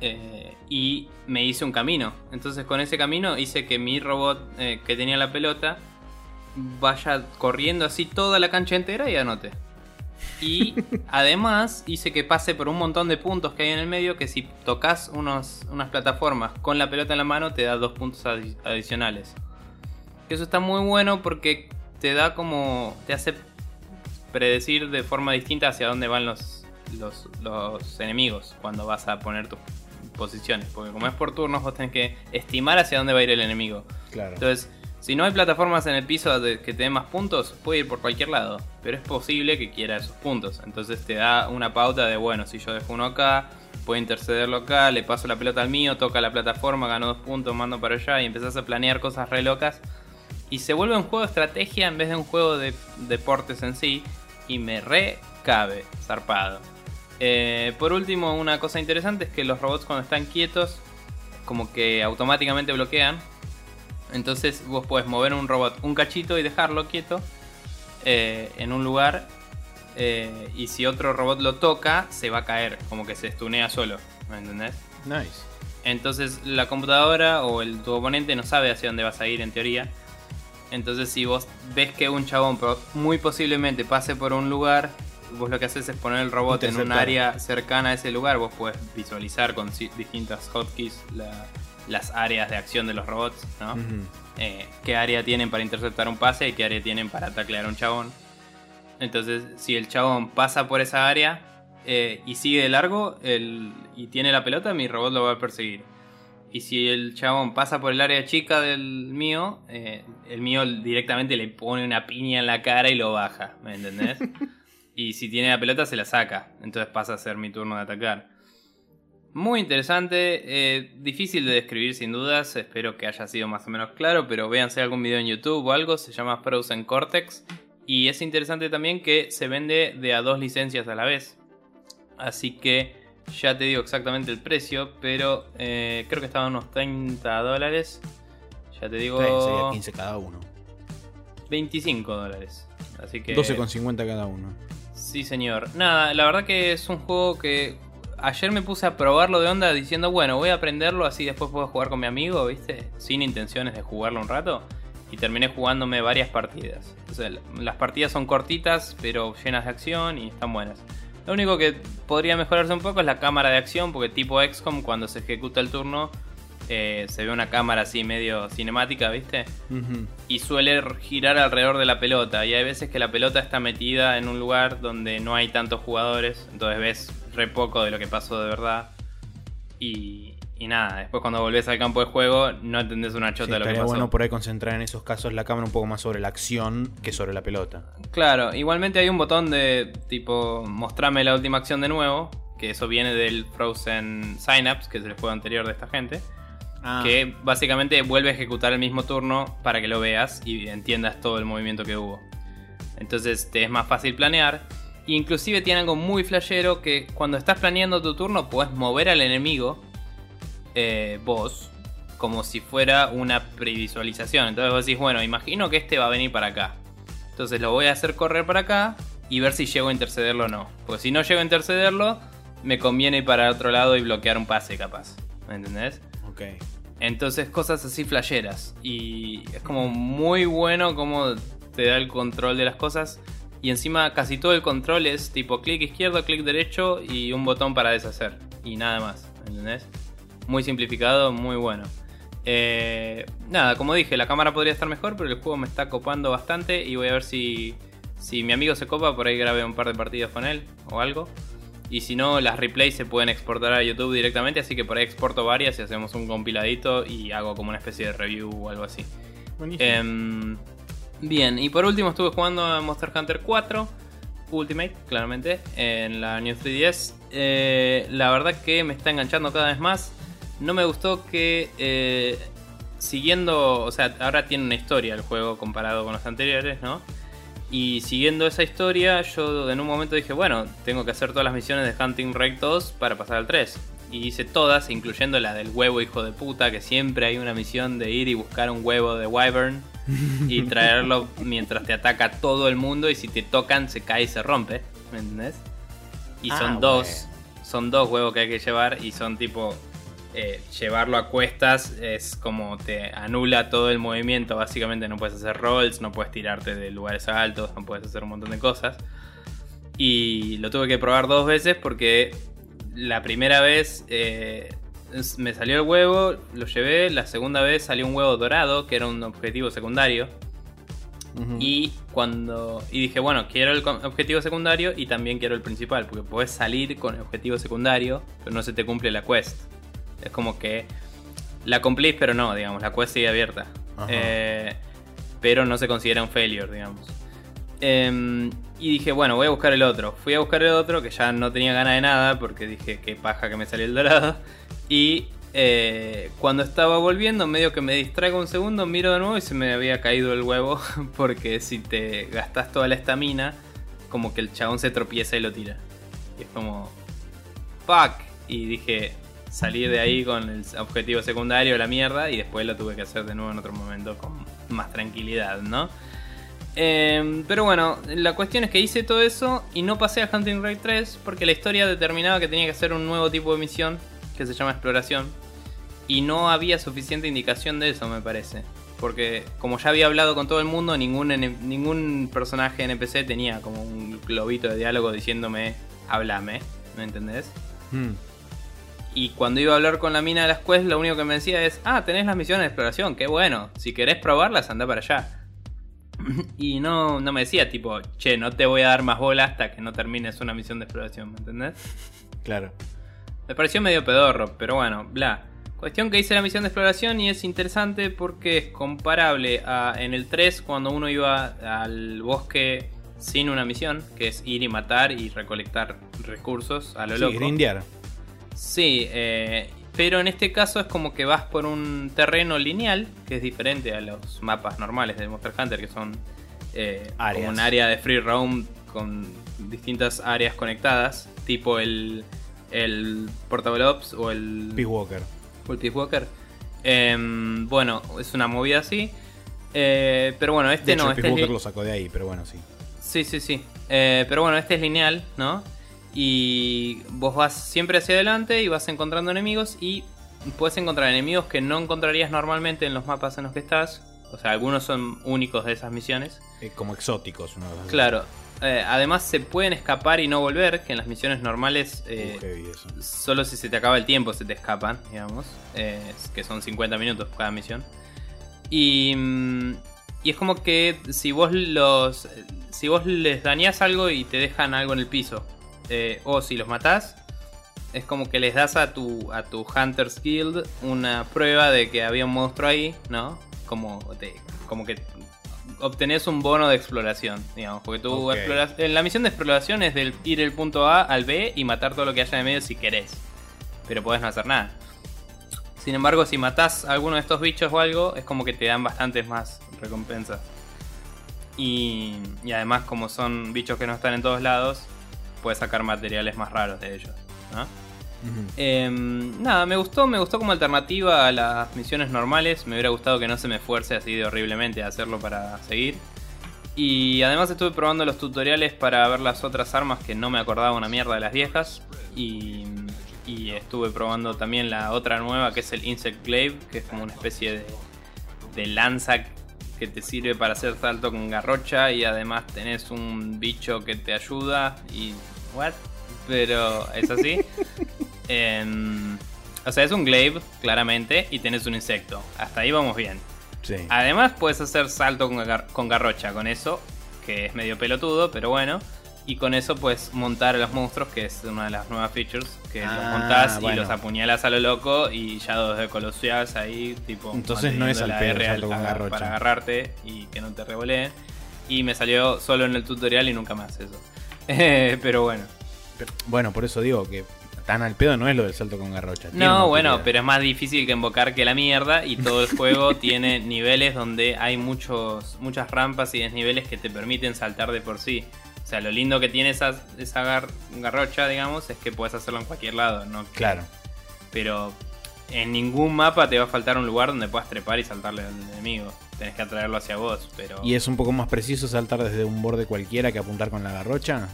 Speaker 1: Eh, y me hice un camino. Entonces con ese camino hice que mi robot eh, que tenía la pelota vaya corriendo así toda la cancha entera y anote. Y *laughs* además hice que pase por un montón de puntos que hay en el medio que si tocas unos, unas plataformas con la pelota en la mano te da dos puntos adicionales. Eso está muy bueno porque te da como... te hace predecir de forma distinta hacia dónde van los, los, los enemigos cuando vas a poner tus posiciones. Porque como es por turnos vos tenés que estimar hacia dónde va a ir el enemigo.
Speaker 2: Claro.
Speaker 1: Entonces si no hay plataformas en el piso que te den más puntos, puede ir por cualquier lado. Pero es posible que quiera esos puntos. Entonces te da una pauta de, bueno, si yo dejo uno acá, puedo intercederlo acá, le paso la pelota al mío, toca la plataforma, gano dos puntos, mando para allá y empezás a planear cosas re locas. Y se vuelve un juego de estrategia en vez de un juego de deportes en sí. Y me re cabe, zarpado. Eh, por último, una cosa interesante es que los robots cuando están quietos, como que automáticamente bloquean entonces vos podés mover un robot un cachito y dejarlo quieto eh, en un lugar. Eh, y si otro robot lo toca, se va a caer, como que se estunea solo. ¿Me entendés?
Speaker 2: Nice.
Speaker 1: Entonces la computadora o el, tu oponente no sabe hacia dónde vas a ir en teoría. Entonces si vos ves que un chabón muy posiblemente pase por un lugar, vos lo que haces es poner el robot en un área cercana a ese lugar. Vos puedes visualizar con distintas hotkeys la, las áreas de acción de los robots, ¿no? Eh, qué área tienen para interceptar un pase y qué área tienen para taclear a un chabón. Entonces, si el chabón pasa por esa área eh, y sigue de largo y tiene la pelota, mi robot lo va a perseguir. Y si el chabón pasa por el área chica del mío, eh, el mío directamente le pone una piña en la cara y lo baja, ¿me entendés? *laughs* y si tiene la pelota, se la saca. Entonces pasa a ser mi turno de atacar. Muy interesante, eh, difícil de describir sin dudas, espero que haya sido más o menos claro, pero véanse algún video en YouTube o algo, se llama Frozen Cortex y es interesante también que se vende de a dos licencias a la vez. Así que ya te digo exactamente el precio, pero eh, creo que estaba unos 30 dólares. Ya te digo...
Speaker 2: sería 15 cada uno.
Speaker 1: 25 dólares. Así que...
Speaker 2: 12,50 cada uno.
Speaker 1: Sí, señor. Nada, la verdad que es un juego que ayer me puse a probarlo de onda diciendo, bueno, voy a aprenderlo así después puedo jugar con mi amigo, ¿viste? Sin intenciones de jugarlo un rato. Y terminé jugándome varias partidas. O sea, las partidas son cortitas, pero llenas de acción y están buenas. Lo único que podría mejorarse un poco es la cámara de acción, porque tipo XCOM, cuando se ejecuta el turno, eh, se ve una cámara así medio cinemática, ¿viste? Y suele girar alrededor de la pelota. Y hay veces que la pelota está metida en un lugar donde no hay tantos jugadores, entonces ves re poco de lo que pasó de verdad. Y, y nada, después cuando volvés al campo de juego no entendés una chota de lo que pasó.
Speaker 2: bueno por ahí concentrar en esos casos la cámara un poco más sobre la acción que sobre la pelota.
Speaker 1: Claro, igualmente hay un botón de tipo mostrame la última acción de nuevo, que eso viene del Frozen Synapse, que es el juego anterior de esta gente. Ah. Que básicamente vuelve a ejecutar el mismo turno para que lo veas y entiendas todo el movimiento que hubo. Entonces te es más fácil planear. Inclusive tiene algo muy flashero que cuando estás planeando tu turno puedes mover al enemigo, eh, vos, como si fuera una previsualización. Entonces vos decís, bueno, imagino que este va a venir para acá. Entonces lo voy a hacer correr para acá y ver si llego a intercederlo o no. Porque si no llego a intercederlo, me conviene ir para otro lado y bloquear un pase capaz. ¿Me entendés?
Speaker 2: Ok.
Speaker 1: Entonces cosas así flasheras. Y es como muy bueno como te da el control de las cosas. Y encima casi todo el control es tipo clic izquierdo, clic derecho y un botón para deshacer. Y nada más, ¿entendés? Muy simplificado, muy bueno. Eh, nada, como dije, la cámara podría estar mejor, pero el juego me está copando bastante y voy a ver si, si mi amigo se copa, por ahí grabe un par de partidos con él o algo. Y si no, las replays se pueden exportar a YouTube directamente, así que por ahí exporto varias y hacemos un compiladito y hago como una especie de review o algo así. Em, Bien, y por último estuve jugando a Monster Hunter 4 Ultimate, claramente, en la New 3DS. Eh, la verdad que me está enganchando cada vez más. No me gustó que eh, siguiendo, o sea, ahora tiene una historia el juego comparado con los anteriores, ¿no? Y siguiendo esa historia, yo en un momento dije, bueno, tengo que hacer todas las misiones de Hunting Wreck 2 para pasar al 3. Y hice todas, incluyendo la del huevo hijo de puta, que siempre hay una misión de ir y buscar un huevo de Wyvern y *laughs* traerlo mientras te ataca todo el mundo y si te tocan se cae y se rompe, ¿me entendés? Y ah, son dos, son dos huevos que hay que llevar y son tipo eh, llevarlo a cuestas es como te anula todo el movimiento, básicamente no puedes hacer rolls, no puedes tirarte de lugares altos, no puedes hacer un montón de cosas. Y lo tuve que probar dos veces porque la primera vez eh, me salió el huevo, lo llevé. La segunda vez salió un huevo dorado, que era un objetivo secundario. Y cuando. Y dije, bueno, quiero el objetivo secundario y también quiero el principal. Porque puedes salir con el objetivo secundario, pero no se te cumple la quest. Es como que. La cumplís, pero no, digamos. La quest sigue abierta. Eh, pero no se considera un failure, digamos. Em, y dije, bueno, voy a buscar el otro. Fui a buscar el otro, que ya no tenía ganas de nada, porque dije, qué paja que me salió el dorado. Y eh, cuando estaba volviendo, medio que me distraigo un segundo, miro de nuevo y se me había caído el huevo. *laughs* Porque si te gastas toda la estamina, como que el chabón se tropieza y lo tira. Y es como. ¡Fuck! Y dije, salir de ahí con el objetivo secundario, la mierda, y después lo tuve que hacer de nuevo en otro momento con más tranquilidad, ¿no? Em, pero bueno, la cuestión es que hice todo eso y no pasé a Hunting Raid 3 porque la historia determinaba que tenía que hacer un nuevo tipo de misión que se llama exploración. Y no había suficiente indicación de eso, me parece. Porque como ya había hablado con todo el mundo, ningún, ningún personaje NPC tenía como un globito de diálogo diciéndome, háblame, ¿me entendés? Hmm. Y cuando iba a hablar con la mina de las quests, lo único que me decía es, ah, tenés las misiones de exploración, qué bueno, si querés probarlas, anda para allá. *clears throat* y no, no me decía tipo, che, no te voy a dar más bola hasta que no termines una misión de exploración, ¿me entendés?
Speaker 2: Claro.
Speaker 1: Me pareció medio pedorro, pero bueno, bla. Cuestión que hice la misión de exploración y es interesante porque es comparable a en el 3 cuando uno iba al bosque sin una misión, que es ir y matar y recolectar recursos a lo
Speaker 2: sí,
Speaker 1: loco.
Speaker 2: Grindear.
Speaker 1: Sí, eh, pero en este caso es como que vas por un terreno lineal, que es diferente a los mapas normales de Monster Hunter, que son eh, un área de free roam con distintas áreas conectadas, tipo el el Portable Ops o el.
Speaker 2: Peace Walker.
Speaker 1: O el Peace Walker. Em, bueno, es una movida así. Eh, pero bueno, este
Speaker 2: De hecho,
Speaker 1: no.
Speaker 2: el
Speaker 1: Este
Speaker 2: Walker lo sacó de ahí, pero bueno, sí.
Speaker 1: Sí, sí, sí. Eh, pero bueno, este es lineal, ¿no? Y vos vas siempre hacia adelante y vas encontrando enemigos y puedes encontrar enemigos que no encontrarías normalmente en los mapas en los que estás. O sea, algunos son únicos de esas misiones.
Speaker 2: Eh, como exóticos. Así.
Speaker 1: Claro. eh, además se pueden escapar y no volver, que en las misiones normales eh,
Speaker 2: Uh,
Speaker 1: solo si se te acaba el tiempo se te escapan, digamos. eh, que son 50 minutos cada misión. Y, mm, y es como que si vos los. Si vos les dañás algo y te dejan algo en el piso. Eh, o si los matás. Es como que les das a tu, a tu Hunter's Guild una prueba de que había un monstruo ahí, ¿no? Como, te- como que obtenés un bono de exploración, digamos. Porque tú exploras. en La misión de exploración es del ir del punto A al B y matar todo lo que haya en el medio si querés. Pero podés no hacer nada. Sin embargo, si matás a alguno de estos bichos o algo, es como que te dan bastantes más recompensas. Y, y además, como son bichos que no están en todos lados, puedes sacar materiales más raros de ellos. Em, nada, me gustó, me gustó como alternativa a las misiones normales. Me hubiera gustado que no se me fuerce así de horriblemente a hacerlo para seguir. Y además estuve probando los tutoriales para ver las otras armas que no me acordaba una mierda de las viejas. Y, y estuve probando también la otra nueva que es el Insect Glaive, que es como una especie de, de lanza que te sirve para hacer salto con garrocha. Y además tenés un bicho que te ayuda. Y. ¿What? Pero es así. *laughs* Em, o sea, es un glaive, claramente, y tenés un insecto. Hasta ahí vamos bien.
Speaker 2: Sí.
Speaker 1: Además, puedes hacer salto con, gar- con garrocha con eso, que es medio pelotudo, pero bueno. Y con eso puedes montar a los monstruos, que es una de las nuevas features, que
Speaker 2: Ah,
Speaker 1: los montás
Speaker 2: bueno.
Speaker 1: y los apuñalas a lo loco y ya los descoloseás ahí, tipo.
Speaker 2: Entonces no es al pedo
Speaker 1: R
Speaker 2: salto con garrocha.
Speaker 1: Para agarrarte y que no te revoleen. Y me salió solo en el tutorial y nunca más eso. Eh, pero bueno.
Speaker 2: Bueno, por eso digo que tan al pedo no es lo del salto con garrocha.
Speaker 1: No, bueno,
Speaker 2: utilidad.
Speaker 1: pero es más difícil que invocar que la mierda y todo el juego *laughs* tiene niveles donde hay muchos, muchas rampas y desniveles que te permiten saltar de por sí. O sea, lo lindo que tiene esa, esa gar- garrocha, digamos, es que puedes hacerlo en cualquier lado, ¿no?
Speaker 2: Claro.
Speaker 1: Pero en ningún mapa te va a faltar un lugar donde puedas trepar y saltarle al enemigo. Tenés que atraerlo hacia vos, pero...
Speaker 2: ¿Y es un poco más preciso saltar desde un borde cualquiera que apuntar con la garrocha?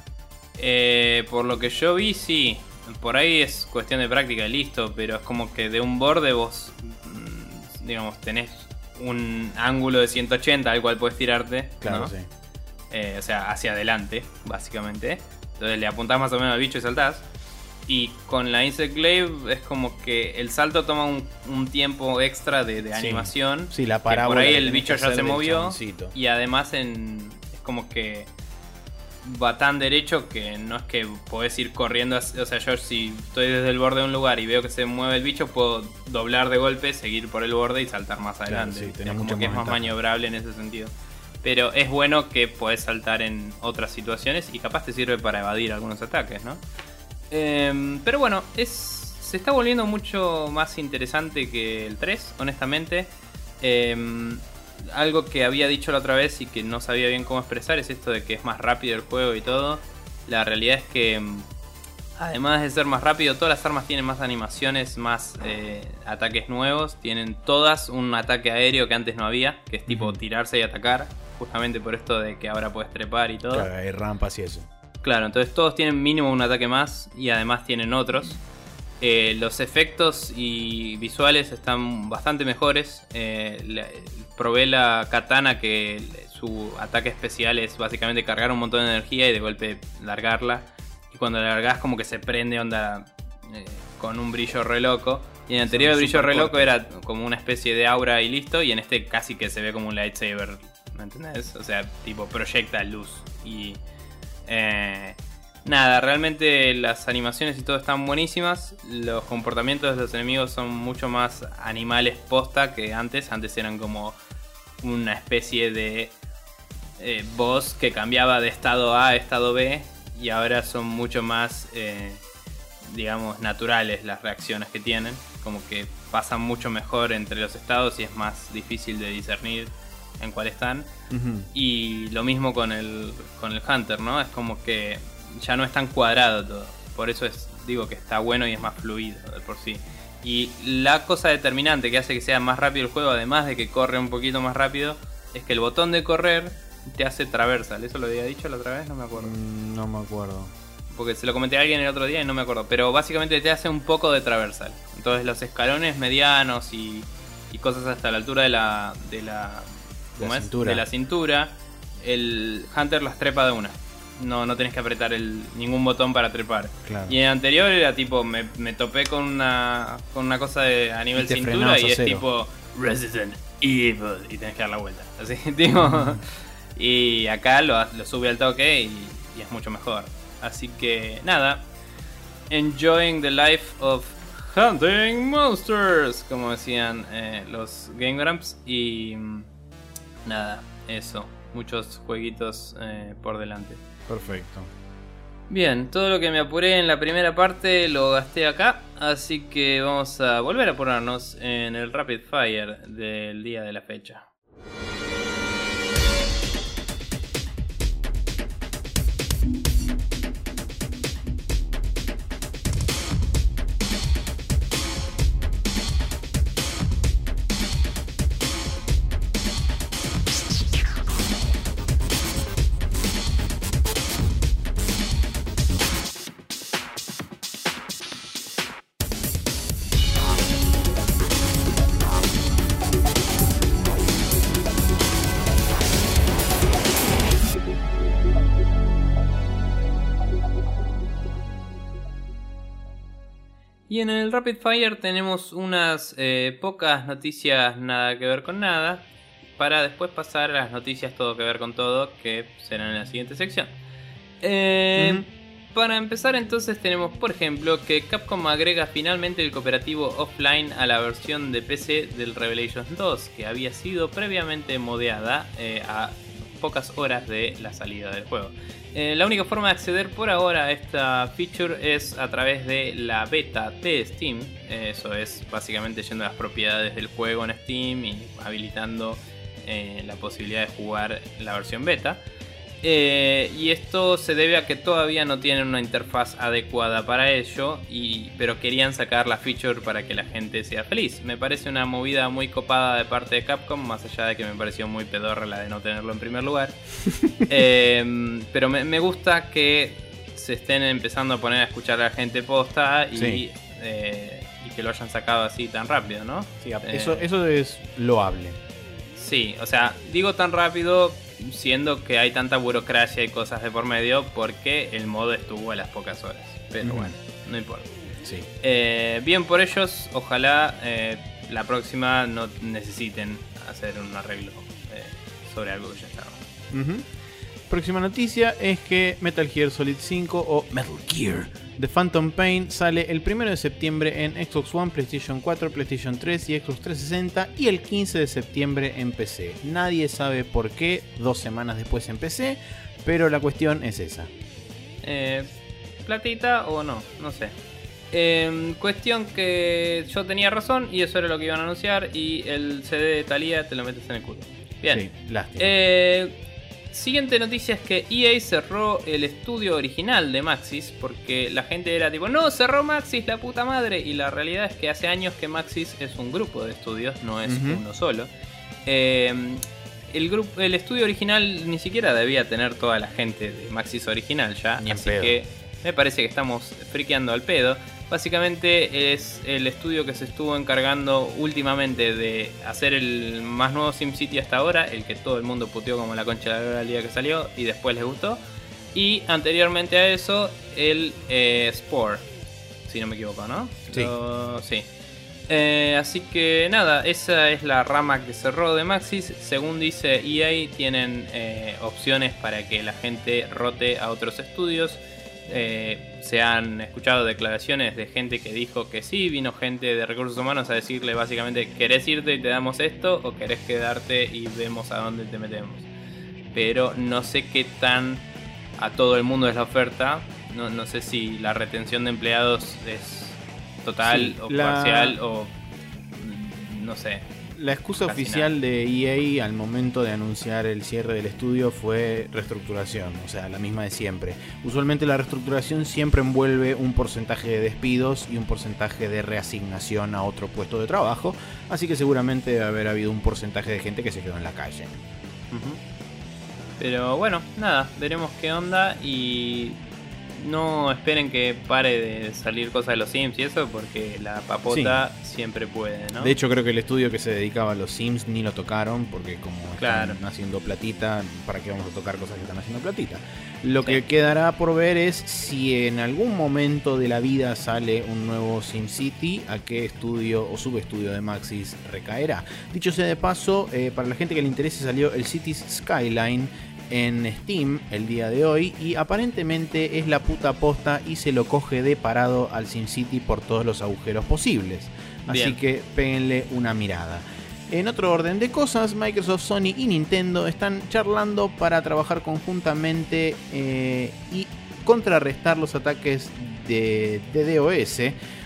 Speaker 1: Eh, por lo que yo vi, sí. Por ahí es cuestión de práctica y listo, pero es como que de un borde vos, mm, digamos, tenés un ángulo de 180 al cual puedes tirarte.
Speaker 2: Claro,
Speaker 1: ¿no?
Speaker 2: sí.
Speaker 1: Eh, o sea, hacia adelante, básicamente. Entonces le apuntás más o menos al bicho y saltás. Y con la Insect Glaive es como que el salto toma un, un tiempo extra de, de
Speaker 2: Sí.
Speaker 1: animación.
Speaker 2: Sí, la parábola.
Speaker 1: por ahí el bicho ya se movió. Y además en, es como que va tan derecho que no es que podés ir corriendo. O sea, yo si estoy desde el borde de un lugar y veo que se mueve el bicho, puedo doblar de golpe, seguir por el borde y saltar más
Speaker 2: Claro,
Speaker 1: adelante.
Speaker 2: sí,
Speaker 1: Es como que es
Speaker 2: más
Speaker 1: maniobrable en ese sentido. Pero es bueno que podés saltar en otras situaciones y capaz te sirve para evadir algunos ataques, ¿no? Em, pero bueno, es, se está volviendo mucho más interesante que el 3, honestamente. Em, algo que había dicho la otra vez y que no sabía bien cómo expresar es esto de que es más rápido el juego y todo. La realidad es que, em, además de ser más rápido, todas las armas tienen más animaciones, más eh, ataques nuevos. Tienen todas un ataque aéreo que antes no había, que es tipo tirarse y atacar. Justamente por esto de que ahora puedes trepar y todo.
Speaker 2: Claro, hay rampas y eso.
Speaker 1: Claro, entonces todos tienen mínimo un ataque más y además tienen otros. Eh, los efectos y visuales están bastante mejores. Eh, la- probé la katana que su ataque especial es básicamente cargar un montón de energía y de golpe largarla. Y cuando la largas como que se prende onda eh, con un brillo re loco. Y en el anterior el brillo re loco era como una especie de aura y listo. Y en este casi que se ve como un lightsaber. ¿Me entendés? O sea, tipo proyecta luz. Y eh, nada, realmente las animaciones y todo están buenísimas. Los comportamientos de los enemigos son mucho más animales posta que antes. Antes eran como una especie de eh, boss que cambiaba de estado A a estado B. Y ahora son mucho más, eh, digamos, naturales las reacciones que tienen. Como que pasan mucho mejor entre los estados y es más difícil de discernir en cuál están. Y lo mismo con el, con el Hunter, ¿no? Es como que ya no es tan cuadrado todo. Por eso es, digo que está bueno y es más fluido de por sí. Y la cosa determinante que hace que sea más rápido el juego, además de que corre un poquito más rápido, es que el botón de correr te hace traversal. ¿Eso lo había dicho la otra vez? No me acuerdo.
Speaker 2: Mm, no me acuerdo.
Speaker 1: Porque se lo comenté a alguien el otro día y no me acuerdo. Pero básicamente te hace un poco de traversal. Entonces los escalones medianos y, y cosas hasta la altura de la. de la. ¿Cómo es?
Speaker 2: cintura.
Speaker 1: De la cintura. El Hunter las trepa de una. No, no tenés que apretar el, ningún botón para trepar.
Speaker 2: Claro.
Speaker 1: Y en el anterior era tipo, me, me topé con una, con una cosa de, a nivel
Speaker 2: Y
Speaker 1: cintura y es
Speaker 2: cero.
Speaker 1: tipo Resident Evil y tenés que dar la vuelta. *laughs* Así, tipo. Y acá lo, lo sube al toque y, y es mucho mejor. Así que nada. Enjoying the life of hunting monsters, como decían eh, los Game Grumps. Y mm, nada, eso. Muchos jueguitos eh, por delante.
Speaker 2: Perfecto.
Speaker 1: Bien, todo lo que me apuré en la primera parte lo gasté acá, así que vamos a volver a ponernos en el Rapid Fire del día de la fecha. Y en el Rapid Fire tenemos unas eh, pocas noticias nada que ver con nada, para después pasar a las noticias todo que ver con todo, que serán en la siguiente sección. Eh. Para empezar entonces tenemos por ejemplo que Capcom agrega finalmente el cooperativo offline a la versión de PC del Revelations 2, que había sido previamente modeada eh, a pocas horas de la salida del juego. Eh, la única forma de acceder por ahora a esta feature es a través de la beta de Steam. Eh, eso es básicamente yendo a las propiedades del juego en Steam y habilitando eh, la posibilidad de jugar la versión beta. Eh, y esto se debe a que todavía no tienen una interfaz adecuada para ello, y, pero querían sacar la feature para que la gente sea feliz. Me parece una movida muy copada de parte de Capcom, más allá de que me pareció muy pedorra la de no tenerlo en primer lugar. *laughs* Eh, pero me, me gusta que se estén empezando a poner a escuchar a la gente posta y,
Speaker 2: Sí.
Speaker 1: eh, y que lo hayan sacado así tan rápido, ¿no?
Speaker 2: Sí,
Speaker 1: Eh,
Speaker 2: eso, eso es loable.
Speaker 1: Sí, o sea, digo tan rápido siendo que hay tanta burocracia y cosas de por medio porque el modo estuvo a las pocas horas. Pero bueno, no importa.
Speaker 2: Sí.
Speaker 1: Eh, bien por ellos, ojalá eh, la próxima no necesiten hacer un arreglo eh, sobre algo que ya estaba.
Speaker 2: Próxima noticia es que Metal Gear Solid 5 o Metal Gear The Phantom Pain sale el 1 de septiembre en Xbox One, PlayStation 4, PlayStation 3 y Xbox 360 y el 15 de septiembre en PC. Nadie sabe por qué dos semanas después en PC, pero la cuestión es esa.
Speaker 1: Eh, platita o no, no sé. Eh, cuestión que yo tenía razón y eso era lo que iban a anunciar y el CD de Thalía te lo metes en el culo. Bien.
Speaker 2: Sí, lástima.
Speaker 1: Eh, siguiente noticia es que EA cerró el estudio original de Maxis porque la gente era tipo, no, cerró Maxis, la puta madre. Y la realidad es que hace años que Maxis es un grupo de estudios, no es uno solo. Eh, el, grupo, el estudio original ni siquiera debía tener toda la gente de Maxis original ya,
Speaker 2: Ni
Speaker 1: así
Speaker 2: pedo.
Speaker 1: que me parece que estamos friqueando al pedo. Básicamente es el estudio que se estuvo encargando últimamente de hacer el más nuevo SimCity hasta ahora, el que todo el mundo puteó como la concha de la día que salió y después les gustó. Y anteriormente a eso, el eh, Spore, si no me equivoco, ¿no?
Speaker 2: Sí.
Speaker 1: Lo- sí. Eh, así que nada, esa es la rama que cerró de Maxis. Según dice EA, tienen eh, opciones para que la gente rote a otros estudios. Eh, se han escuchado declaraciones de gente que dijo que sí, vino gente de recursos humanos a decirle básicamente, ¿querés irte y te damos esto o querés quedarte y vemos a dónde te metemos? Pero no sé qué tan a todo el mundo es la oferta. No, no sé si la retención de empleados es total
Speaker 2: Sí,
Speaker 1: o
Speaker 2: la-
Speaker 1: parcial o mm, no sé.
Speaker 2: La excusa oficial de EA al momento de anunciar el cierre del estudio fue reestructuración, o sea, la misma de siempre. Usualmente la reestructuración siempre envuelve un porcentaje de despidos y un porcentaje de reasignación a otro puesto de trabajo, así que seguramente debe haber habido un porcentaje de gente que se quedó en la calle.
Speaker 1: Pero bueno, nada, veremos qué onda y no esperen que pare de salir cosas de los Sims y eso, porque la papota siempre puede, ¿no?
Speaker 2: De hecho, creo que el estudio que se dedicaba a los Sims ni lo tocaron, porque como están haciendo platita, ¿para qué vamos a tocar cosas que están haciendo platita? Lo que quedará por ver es si en algún momento de la vida sale un nuevo SimCity, a qué estudio o subestudio de Maxis recaerá. Dicho sea de paso, eh, para la gente que le interese, salió el Cities Skyline en Steam el día de hoy y aparentemente es la puta posta y se lo coge de parado al SimCity por todos los agujeros posibles. Así que péguenle una mirada. En otro orden de cosas, Microsoft, Sony y Nintendo están charlando para trabajar conjuntamente eh, y contrarrestar los ataques de, de DOS.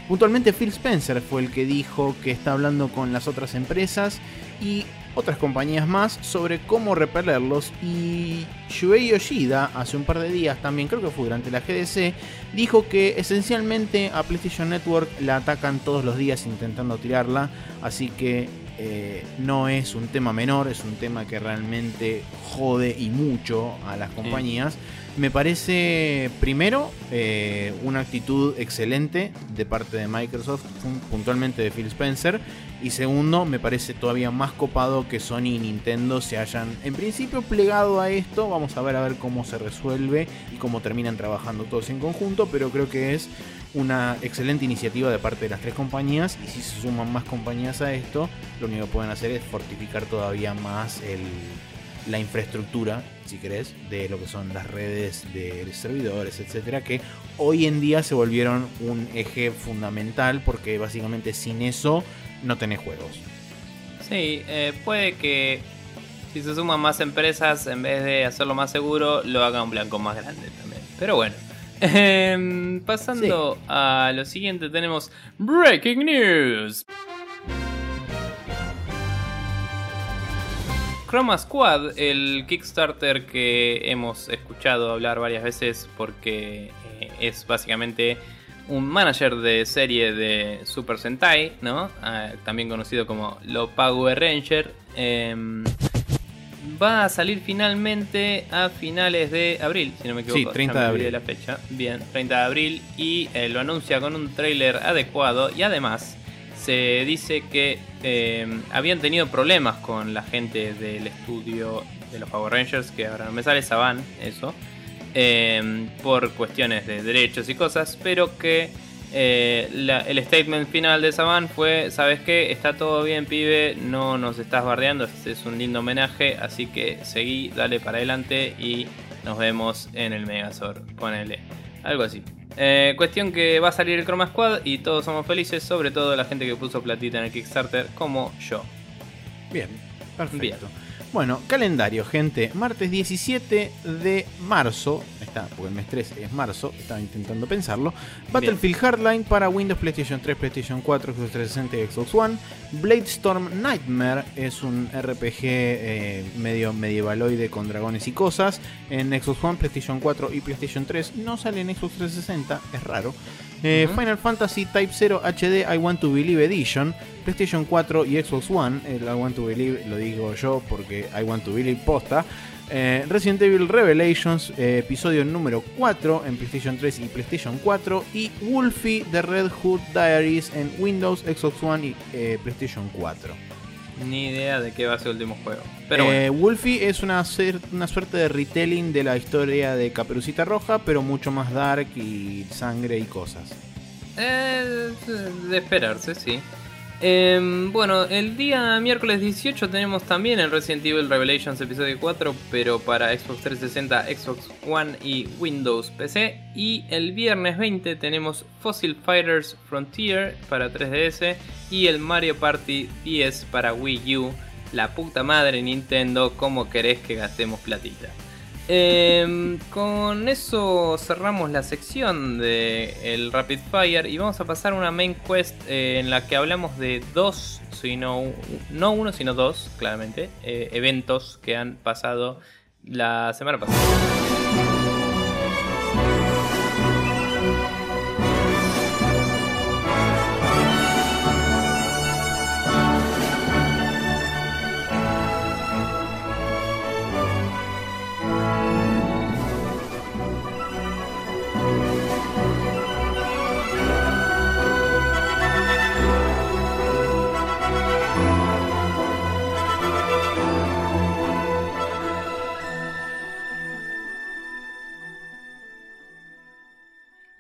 Speaker 2: Puntualmente Phil Spencer fue el que dijo que está hablando con las otras empresas y otras compañías más sobre cómo repelerlos y Shuei Yoshida hace un par de días también, creo que fue durante la GDC, dijo que esencialmente a PlayStation Network la atacan todos los días intentando tirarla, así que eh, no es un tema menor, es un tema que realmente jode y mucho a las compañías. Me parece, primero, eh, una actitud excelente de parte de Microsoft, puntualmente de Phil Spencer. Y segundo, me parece todavía más copado que Sony y Nintendo se hayan, en principio, plegado a esto. Vamos a ver a ver cómo se resuelve y cómo terminan trabajando todos en conjunto. Pero creo que es una excelente iniciativa de parte de las tres compañías. Y si se suman más compañías a esto, lo único que pueden hacer es fortificar todavía más la infraestructura, si querés, de lo que son las redes de servidores, etcétera, que hoy en día se volvieron un eje fundamental porque básicamente sin eso no tenés juegos.
Speaker 1: Sí, eh, puede que si se suman más empresas, en vez de hacerlo más seguro, lo hagan un blanco más grande también. Pero bueno. *laughs* Em, pasando a lo siguiente, tenemos Breaking News. Chroma Squad, el Kickstarter que hemos escuchado hablar varias veces porque eh, es básicamente un manager de serie de Super Sentai, ¿no? Ah, también conocido como Lo Power Ranger. Em, va a salir finalmente a finales de abril, si no me equivoco.
Speaker 2: Sí, 30 de abril.
Speaker 1: la fecha. Bien, 30 de abril y eh, lo anuncia con un trailer adecuado y además se dice que eh, habían tenido problemas con la gente del estudio de los Power Rangers, que ahora no me sale Saban, eso, eh, por cuestiones de derechos y cosas, pero que eh, el statement final de Saban fue, ¿sabes qué? Está todo bien, pibe, no nos estás bardeando, este es un lindo homenaje, así que seguí, dale para adelante y nos vemos en el Megazord, ponele. Algo así. Eh, cuestión que va a salir el Chroma Squad y todos somos felices, sobre todo la gente que puso platita en el Kickstarter, como yo.
Speaker 2: Bien, perfecto. Bueno, calendario, gente. Martes 17 de marzo. Está, porque el mes 3 es marzo. Estaba intentando pensarlo. Battlefield Hardline para Windows, PlayStation 3, PlayStation 4, Xbox 360 y Xbox One. Bladestorm Nightmare es un RPG eh, medio medievaloide con dragones y cosas. En Xbox One, PlayStation 4 y PlayStation 3. No sale en Xbox 360, es raro. Eh, Final Fantasy Type 0 HD I Want to Believe Edition, PlayStation 4 y Xbox One. El I Want to Believe lo digo yo porque I Want to Believe posta. Eh, Resident Evil Revelations, eh, episodio número 4 en PlayStation 3 y PlayStation 4. Y Wolfie The Red Hood Diaries en Windows, Xbox One y PlayStation 4.
Speaker 1: Ni idea de qué va a ser el último juego. Pero
Speaker 2: eh, Wolfie es una, una suerte de retelling de la historia de Caperucita Roja, pero mucho más dark y sangre y cosas.
Speaker 1: Eh, de esperarse, sí. Em, bueno, el día miércoles 18 tenemos también el Resident Evil Revelations episodio 4, pero para Xbox 360, Xbox One y Windows PC. Y el viernes 20 tenemos Fossil Fighters Frontier para 3DS y el Mario Party 10 para Wii U. La puta madre Nintendo, ¿cómo querés que gastemos platita? Em, con eso cerramos la sección de el Rapid Fire y vamos a pasar a una main quest eh, en la que hablamos de dos, sino no uno, sino dos, claramente, eh, eventos que han pasado la semana pasada.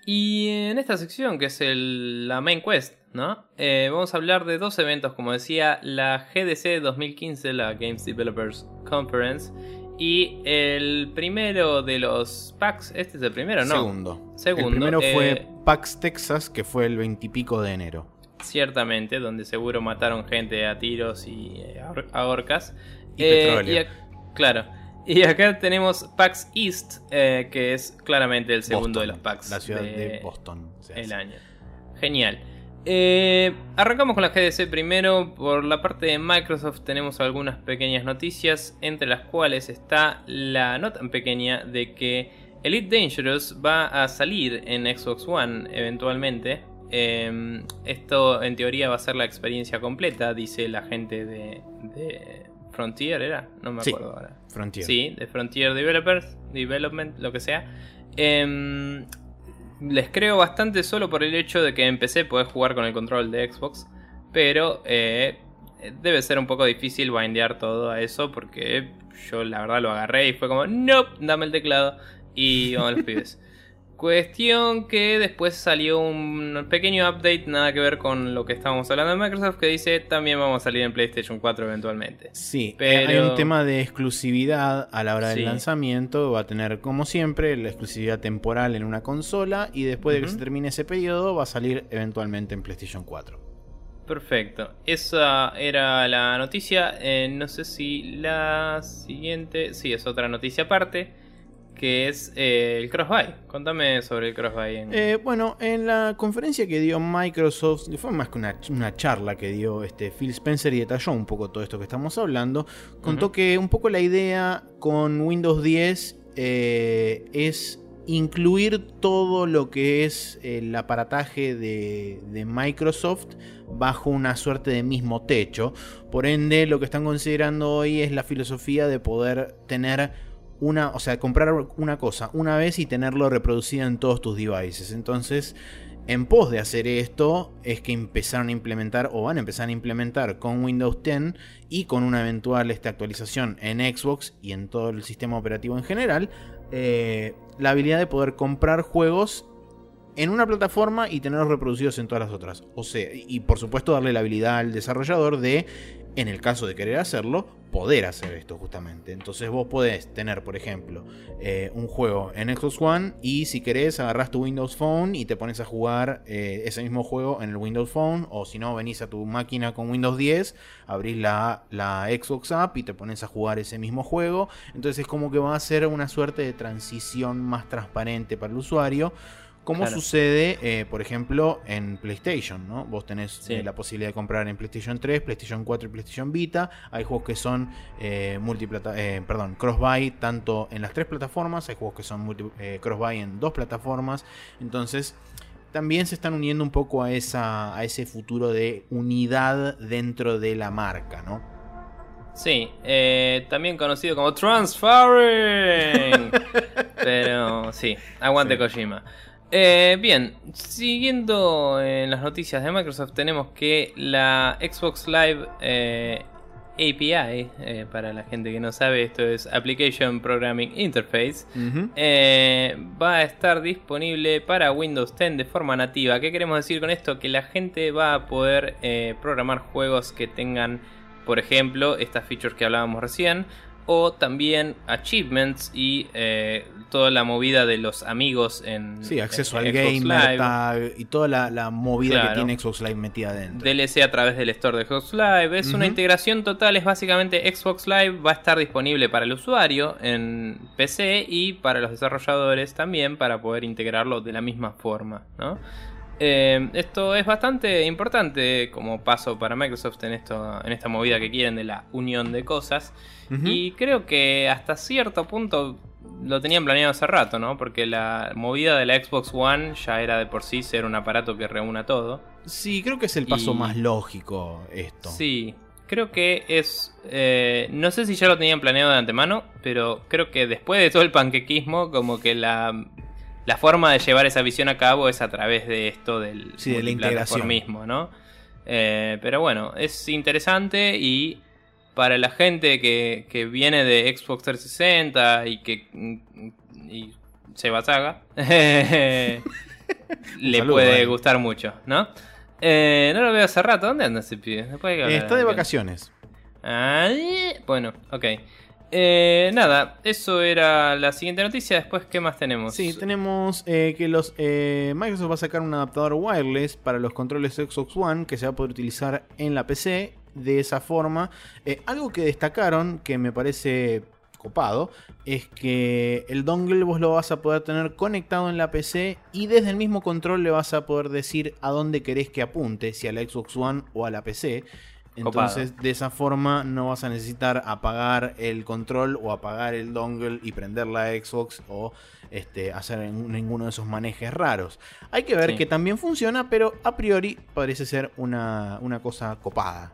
Speaker 1: Y en esta sección, que es el- la main quest, ¿no? Eh, vamos a hablar de dos eventos, como decía, la GDC 2015, la Games Developers Conference, y el primero de los packs, este es el primero, ¿no?
Speaker 2: Segundo.
Speaker 1: Segundo,
Speaker 2: El primero
Speaker 1: eh,
Speaker 2: fue PAX Texas, que fue el 20 y pico de enero.
Speaker 1: Ciertamente, donde seguro mataron gente a tiros y eh, a a horcas.
Speaker 2: Y
Speaker 1: Eh,
Speaker 2: petróleo.
Speaker 1: y ac- claro. Y acá tenemos PAX East, eh, que es claramente el segundo
Speaker 2: Boston,
Speaker 1: de los packs.
Speaker 2: La ciudad de, Boston.
Speaker 1: el año. Genial. Eh, arrancamos con la GDC primero. Por la parte de Microsoft tenemos algunas pequeñas noticias, entre las cuales está la no tan pequeña de que Elite Dangerous va a salir en Xbox One eventualmente. Eh, esto en teoría va a ser la experiencia completa, dice la gente de, de Frontier, ¿era? No me
Speaker 2: Sí.
Speaker 1: acuerdo ahora.
Speaker 2: Frontier.
Speaker 1: Sí, de Frontier Developers, Development, lo que sea. Em, les creo bastante solo por el hecho de que en PC podés jugar con el control de Xbox. Pero eh, debe ser un poco difícil bindear todo a eso. Porque yo la verdad lo agarré y fue como, no, dame el teclado. Y vamos los *laughs* pibes. Cuestión que después salió un pequeño update, nada que ver con lo que estábamos hablando de Microsoft, que dice también vamos a salir en PlayStation 4 eventualmente.
Speaker 2: Sí,
Speaker 1: Pero-
Speaker 2: hay un tema de exclusividad a la hora del
Speaker 1: Sí.
Speaker 2: lanzamiento. Va a tener, como siempre, la exclusividad temporal en una consola. Y después de que se termine ese periodo, va a salir eventualmente en PlayStation 4.
Speaker 1: Perfecto, esa era la noticia. Eh, no sé si la siguiente. Sí, es otra noticia aparte. Que es eh, el Crossbuy. Contame sobre el Crossbuy. En...
Speaker 2: Eh, bueno, en la conferencia que dio Microsoft, que fue más que una, una charla que dio este Phil Spencer y detalló un poco todo esto que estamos hablando, contó que un poco la idea con Windows 10 eh, es incluir todo lo que es el aparataje de, de Microsoft bajo una suerte de mismo techo. Por ende, lo que están considerando hoy es la filosofía de poder tener una, o sea, comprar una cosa una vez y tenerlo reproducida en todos tus devices. Entonces, en pos de hacer esto, es que empezaron a implementar o van a empezar a implementar con Windows 10 y con una eventual esta actualización en Xbox y en todo el sistema operativo en general, eh, la habilidad de poder comprar juegos en una plataforma y tenerlos reproducidos en todas las otras. O sea, y por supuesto darle la habilidad al desarrollador de, en el caso de querer hacerlo, poder hacer esto justamente. Entonces vos podés tener, por ejemplo, eh, un juego en Xbox One y si querés agarrás tu Windows Phone y te pones a jugar eh, ese mismo juego en el Windows Phone o si no venís a tu máquina con Windows 10, abrís la, la Xbox App y te pones a jugar ese mismo juego. Entonces es como que va a ser una suerte de transición más transparente para el usuario. Como
Speaker 1: Claro.
Speaker 2: sucede, eh, por ejemplo, en PlayStation, ¿no? Vos tenés
Speaker 1: Sí.
Speaker 2: eh, la posibilidad de comprar en PlayStation 3, PlayStation 4 y PlayStation Vita. Hay juegos que son eh, multiplata eh, perdón, cross-buy tanto en las tres plataformas. Hay juegos que son multi- cross-buy en dos plataformas. Entonces, también se están uniendo un poco a, esa, a ese futuro de unidad dentro de la marca, ¿no?
Speaker 1: Sí, eh, también conocido como Transferring. *laughs* Pero sí, aguante
Speaker 2: Sí.
Speaker 1: Kojima. Eh, bien, siguiendo en las noticias de Microsoft, tenemos que la Xbox Live eh, API, eh, para la gente que no sabe, esto es Application Programming Interface, va a estar disponible para Windows 10 de forma nativa. ¿Qué queremos decir con esto? Que la gente va a poder programar juegos que tengan, por ejemplo, estas features que hablábamos recién. O también achievements y eh, toda la movida de los amigos en
Speaker 2: Sí, acceso
Speaker 1: en
Speaker 2: al
Speaker 1: Xbox Live.
Speaker 2: tag y toda la, la movida
Speaker 1: Claro.
Speaker 2: que tiene Xbox Live metida adentro.
Speaker 1: DLC a través del store de Xbox Live. Es una integración total, es básicamente Xbox Live va a estar disponible para el usuario en PC y para los desarrolladores también para poder integrarlo de la misma forma, ¿no? Eh, esto es bastante importante como paso para Microsoft en, esto, en esta movida que quieren de la unión de cosas. Y creo que hasta cierto punto lo tenían planeado hace rato, ¿no? Porque la movida de la Xbox One ya era de por sí ser un aparato que reúna todo.
Speaker 2: Sí, creo que es el paso
Speaker 1: Y-
Speaker 2: más lógico esto.
Speaker 1: Sí, creo que es... eh, no sé si ya lo tenían planeado de antemano, pero creo que después de todo el panquequismo, como que la, la forma de llevar esa visión a cabo es a través de esto del
Speaker 2: Sí, de la integración.
Speaker 1: multiplataformismo, ¿no? Eh, pero bueno, es interesante y para la gente que, que viene de Xbox 360 y que y Seba Saga, *laughs* le
Speaker 2: saludo,
Speaker 1: puede
Speaker 2: eh.
Speaker 1: gustar mucho, ¿no? Eh, no lo veo hace rato. ¿Dónde anda ese pibe? Después
Speaker 2: Eh, está de
Speaker 1: él.
Speaker 2: vacaciones.
Speaker 1: Ay, bueno, ok. Eh, nada, eso era la siguiente noticia. Después, ¿qué más tenemos?
Speaker 2: Sí, tenemos eh, que los eh, Microsoft va a sacar un adaptador wireless para los controles Xbox One que se va a poder utilizar en la PC de esa forma. Algo que destacaron que me parece copado es que el dongle vos lo vas a poder tener conectado en la PC y desde el mismo control le vas a poder decir a dónde querés que apunte, si a la Xbox One o a la PC. Entonces, de esa forma no vas a necesitar apagar el control o apagar el dongle y prender la Xbox o este, hacer en- ninguno de esos manejes raros. Hay que ver
Speaker 1: Sí.
Speaker 2: que también funciona, pero a priori parece ser una, una cosa copada.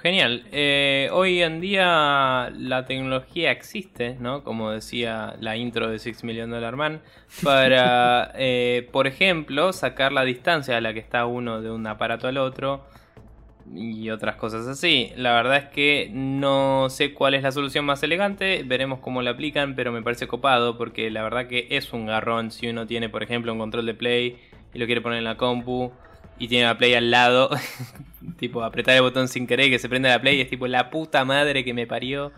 Speaker 1: Genial. Eh, hoy en día la tecnología existe, ¿no? Como decía la intro de Six Million Dollar Man, para, *laughs* eh, por ejemplo, sacar la distancia a la que está uno de un aparato al otro y otras cosas así. La verdad es que no sé cuál es la solución más elegante, veremos cómo la aplican, pero me parece copado porque la verdad que es un garrón si uno tiene, por ejemplo, un control de play y lo quiere poner en la compu y tiene la play al lado, *laughs* tipo apretar el botón sin querer y que se prenda la play, es tipo la puta madre que me parió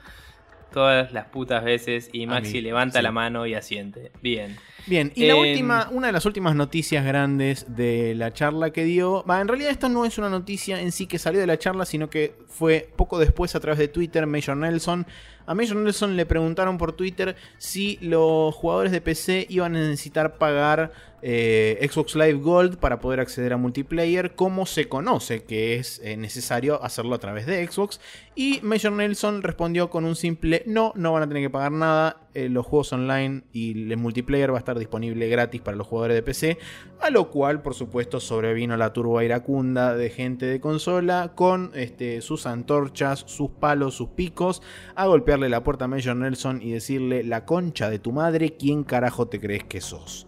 Speaker 1: todas las putas veces y Maxi
Speaker 2: mí,
Speaker 1: levanta
Speaker 2: sí.
Speaker 1: la mano y asiente. Bien.
Speaker 2: Bien, y la
Speaker 1: Em,
Speaker 2: última, una de las últimas noticias grandes de la charla que dio. va, en realidad, esta no es una noticia en sí que salió de la charla, sino que fue poco después a través de Twitter. Major Nelson. A Major Nelson le preguntaron por Twitter si los jugadores de PC iban a necesitar pagar eh, Xbox Live Gold para poder acceder a multiplayer, como se conoce que es eh, necesario hacerlo a través de Xbox. Y Major Nelson respondió con un simple no, no van a tener que pagar nada. eh, los juegos online y el multiplayer va a estar disponible gratis para los jugadores de PC. A lo cual, por supuesto, sobrevino la turba iracunda de gente de consola con este, sus antorchas, sus palos, sus picos, a golpearle la puerta a Major Nelson y decirle: La concha de tu madre, ¿quién carajo te crees que sos?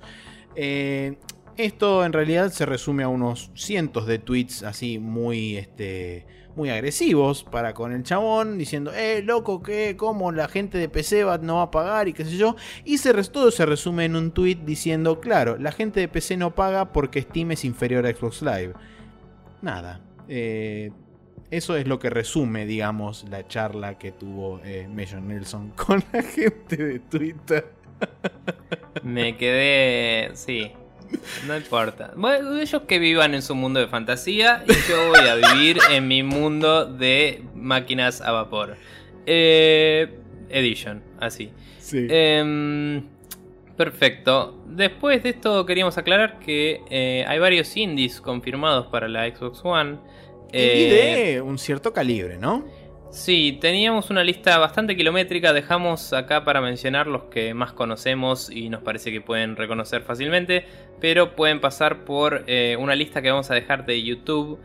Speaker 2: Eh, esto en realidad se resume a unos cientos de tweets así muy, este, muy agresivos para con el chabón, diciendo, eh, loco, ¿qué? ¿Cómo la gente de PC va- no va a pagar? Y qué sé yo. Y se, todo se resume en un tweet diciendo, claro, la gente de PC no paga porque Steam es inferior a Xbox Live. Nada. eh, eso es lo que resume, digamos, la charla que tuvo eh, Nelson *laughs* con la gente de Twitter. *laughs*
Speaker 1: Me quedé. Sí. No importa. Bueno, ellos que vivan en su mundo de fantasía y yo voy a vivir *laughs* en mi mundo de máquinas a vapor. Eh, edition, así.
Speaker 2: Sí.
Speaker 1: Em, perfecto. Después de esto queríamos aclarar que eh, hay varios indies confirmados para la Xbox One.
Speaker 2: y
Speaker 1: Eh,
Speaker 2: de un cierto calibre, ¿no?
Speaker 1: Sí, teníamos una lista bastante kilométrica, dejamos acá para mencionar los que más conocemos y nos parece que pueden reconocer fácilmente, pero pueden pasar por eh, una lista que vamos a dejar de YouTube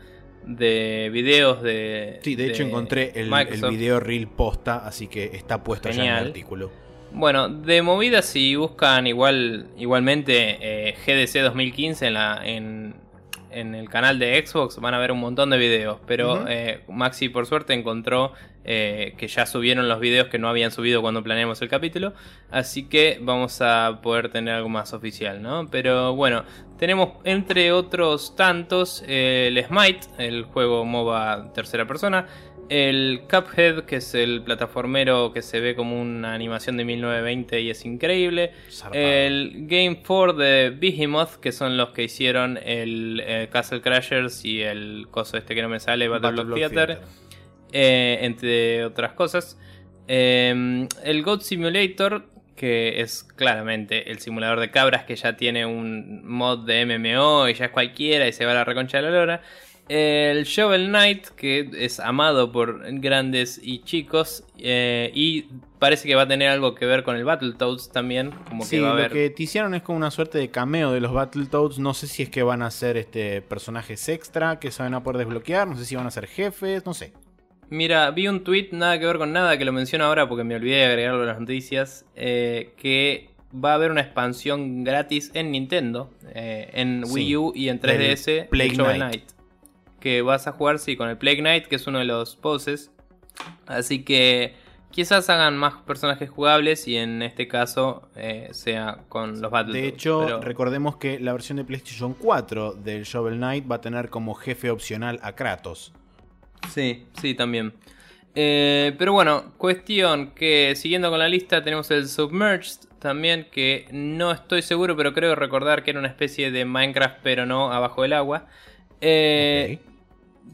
Speaker 1: de videos de...
Speaker 2: Sí, de hecho encontré el, video reel posta, así que está puesto ya en
Speaker 1: Genial.
Speaker 2: el artículo.
Speaker 1: Bueno, de movidas si buscan igual igualmente eh, GDC 2015 en la en, en el canal de Xbox van a ver un montón de videos, pero eh, Maxi por suerte encontró eh, que ya subieron los videos que no habían subido cuando planeamos el capítulo, así que vamos a poder tener algo más oficial, ¿no? Pero bueno, Tenemos entre otros tantos el Smite, el juego MOBA tercera persona, el Cuphead, que es el plataformero que se ve como una animación de 1920 y es increíble. El Game 4 de Behemoth, que son los que hicieron el, eh, Castle Crashers y el coso este que no me sale, Battle, Block Theater. Eh, entre otras cosas. Em, el Goat Simulator, que es claramente el simulador de cabras que ya tiene un mod de MMO y ya es cualquiera y se va a la reconcha de la lora. El Shovel Knight, que es amado por grandes y chicos, eh, y parece que va a tener algo que ver con el Battletoads también. Como
Speaker 2: sí,
Speaker 1: que va a
Speaker 2: lo que te hicieron es como una suerte de cameo de los Battletoads. No sé si es que van a ser este, personajes extra que se van a poder desbloquear, no sé si van a ser jefes, no sé.
Speaker 1: Mira, vi un tweet, nada que ver con nada, que lo menciono ahora porque me olvidé de agregarlo a las noticias, eh, que va a haber una expansión gratis en Nintendo, eh, en Wii U y en 3DS,
Speaker 2: Plague
Speaker 1: Shovel
Speaker 2: Knight.
Speaker 1: Knight. Que vas a jugar, sí, con el Plague Knight, que es uno de los bosses. Así que quizás hagan más personajes jugables y en este caso eh, sea con los Battletoads.
Speaker 2: De hecho,
Speaker 1: pero-
Speaker 2: recordemos que la versión de PlayStation 4 del Shovel Knight va a tener como jefe opcional a Kratos.
Speaker 1: Sí, sí, también. Eh, pero bueno, cuestión que siguiendo con la lista tenemos el Submerged también, que no estoy seguro, pero creo recordar que era una especie de Minecraft, pero no abajo del agua. Eh,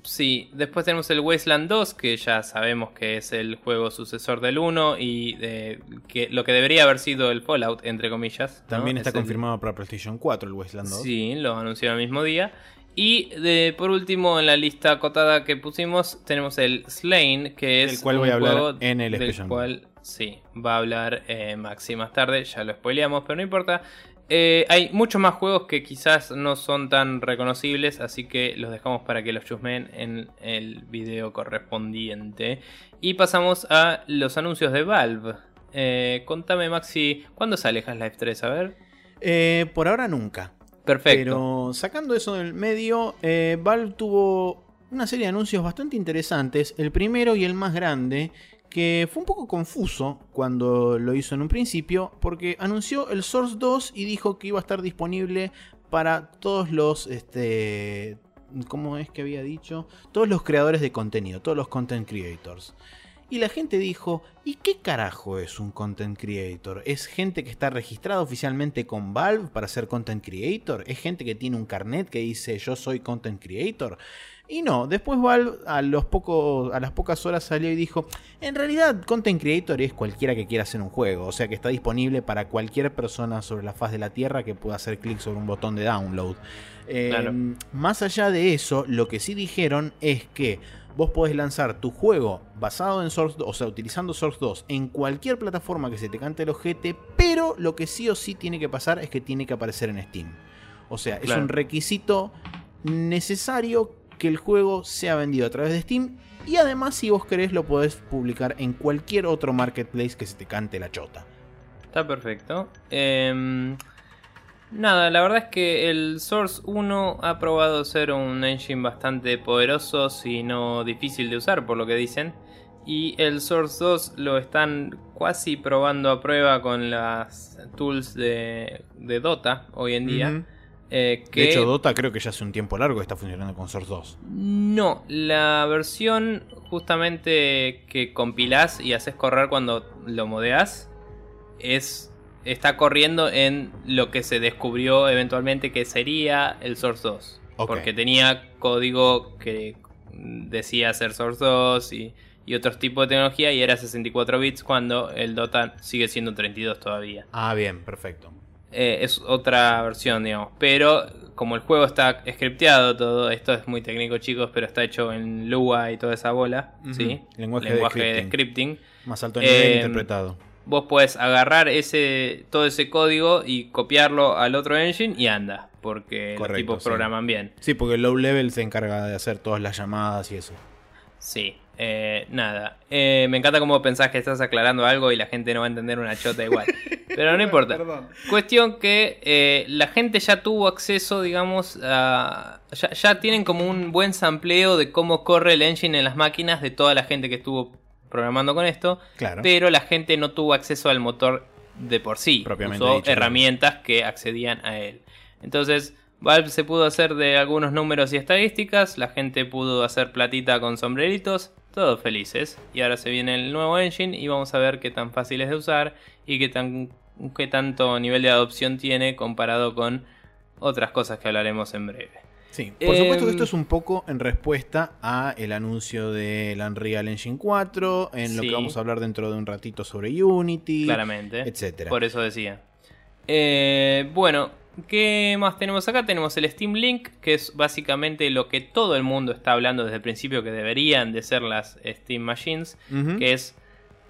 Speaker 1: Sí, después tenemos el Wasteland 2, que ya sabemos que es el juego sucesor del 1 y de, que lo que debería haber sido el Fallout, entre comillas. ¿no?
Speaker 2: También está
Speaker 1: Es el-
Speaker 2: confirmado para PlayStation 4 el Wasteland 2.
Speaker 1: Sí, lo anunciaron el mismo día. Y de, por último, en la lista acotada que pusimos, tenemos el Slain, que es.
Speaker 2: Del cual voy a hablar en el
Speaker 1: del cual, sí, va a hablar eh, Maxi más tarde, ya lo spoileamos, pero no importa. Eh, hay muchos más juegos que quizás no son tan reconocibles, así que los dejamos para que los chusmen en el video correspondiente. Y pasamos a los anuncios de Valve. Eh, contame, Maxi, ¿cuándo sale Half-Life 3? A ver.
Speaker 2: Eh, por ahora nunca.
Speaker 1: Perfecto.
Speaker 2: Pero sacando eso del medio, eh, Valve tuvo una serie de anuncios bastante interesantes. El primero y el más grande, que fue un poco confuso cuando lo hizo en un principio, porque anunció el Source 2 y dijo que iba a estar disponible para todos los... Este, ¿Cómo es que había dicho? Todos los creadores de contenido, todos los content creators. Y la gente dijo, ¿y qué carajo es un content creator? ¿Es gente que está registrada oficialmente con Valve para ser content creator? ¿Es gente que tiene un carnet que dice yo soy content creator? Y no, después Valve a, los pocos, a las pocas horas salió y dijo, en realidad content creator es cualquiera que quiera hacer un juego, o sea que está disponible para cualquier persona sobre la faz de la Tierra que pueda hacer clic sobre un botón de download. Eh,
Speaker 1: Claro.
Speaker 2: Más allá de eso, lo que sí dijeron es que vos podés lanzar tu juego basado en Source 2, o sea, utilizando Source 2 en cualquier plataforma que se te cante el ojete, pero lo que sí o sí tiene que pasar es que tiene que aparecer en Steam. O sea, es un requisito necesario que el juego sea vendido a través de Steam y además si vos querés lo podés publicar en cualquier otro marketplace que se te cante la chota.
Speaker 1: Está perfecto. Em, nada, la verdad es que el Source 1 ha probado ser un engine bastante poderoso, si no difícil de usar, por lo que dicen. Y el Source 2 lo están casi probando a prueba con las tools de, de Dota hoy en día. Eh, que
Speaker 2: De hecho, Dota creo que ya hace un tiempo largo que está funcionando con Source 2.
Speaker 1: No, la versión justamente que compilás y haces correr cuando lo modeas es está corriendo en lo que se descubrió eventualmente que sería el Source 2.
Speaker 2: Ok.
Speaker 1: Porque tenía código que decía ser Source 2 y, y otros tipos de tecnología y era 64 bits cuando el Dota sigue siendo 32 todavía.
Speaker 2: Ah, bien, perfecto.
Speaker 1: Eh, es otra versión, digamos. Pero como el juego está scripteado, todo esto es muy técnico, chicos, pero está hecho en Lua y toda esa bola. ¿sí?
Speaker 2: Lenguaje de
Speaker 1: de
Speaker 2: scripting.
Speaker 1: scripting.
Speaker 2: Más alto nivel
Speaker 1: Em,
Speaker 2: interpretado.
Speaker 1: Vos podés agarrar ese todo ese código y copiarlo al otro engine y anda, porque los tipos
Speaker 2: sí.
Speaker 1: programan bien.
Speaker 2: Sí, porque el low level se encarga de hacer todas las llamadas y eso.
Speaker 1: Sí, eh, nada. Eh, me encanta cómo pensás que estás aclarando algo y la gente no va a entender una chota igual. *laughs* Pero no importa. Cuestión que eh, la gente ya tuvo acceso, digamos, a... Ya, ya tienen como un buen sampleo de cómo corre el engine en las máquinas de toda la gente que estuvo programando con esto.
Speaker 2: Claro.
Speaker 1: Pero la gente no tuvo acceso al motor de por sí.
Speaker 2: Propiamente
Speaker 1: Usó
Speaker 2: dicho,
Speaker 1: herramientas que accedían a él. Entonces, Valve se pudo hacer de algunos números y estadísticas, la gente pudo hacer platita con sombreritos, todos felices. Y ahora se viene el nuevo engine y vamos a ver qué tan fácil es de usar y qué, tan, qué tanto nivel de adopción tiene comparado con otras cosas que hablaremos en breve.
Speaker 2: Sí, por supuesto que esto em, es un poco en respuesta a el anuncio del Unreal Engine 4, en lo que vamos a hablar dentro de un ratito sobre Unity,
Speaker 1: claramente, etcétera. Por eso decía. Eh, bueno, ¿qué más tenemos acá? Tenemos el Steam Link, que es básicamente lo que todo el mundo está hablando desde el principio que deberían de ser las Steam Machines, que es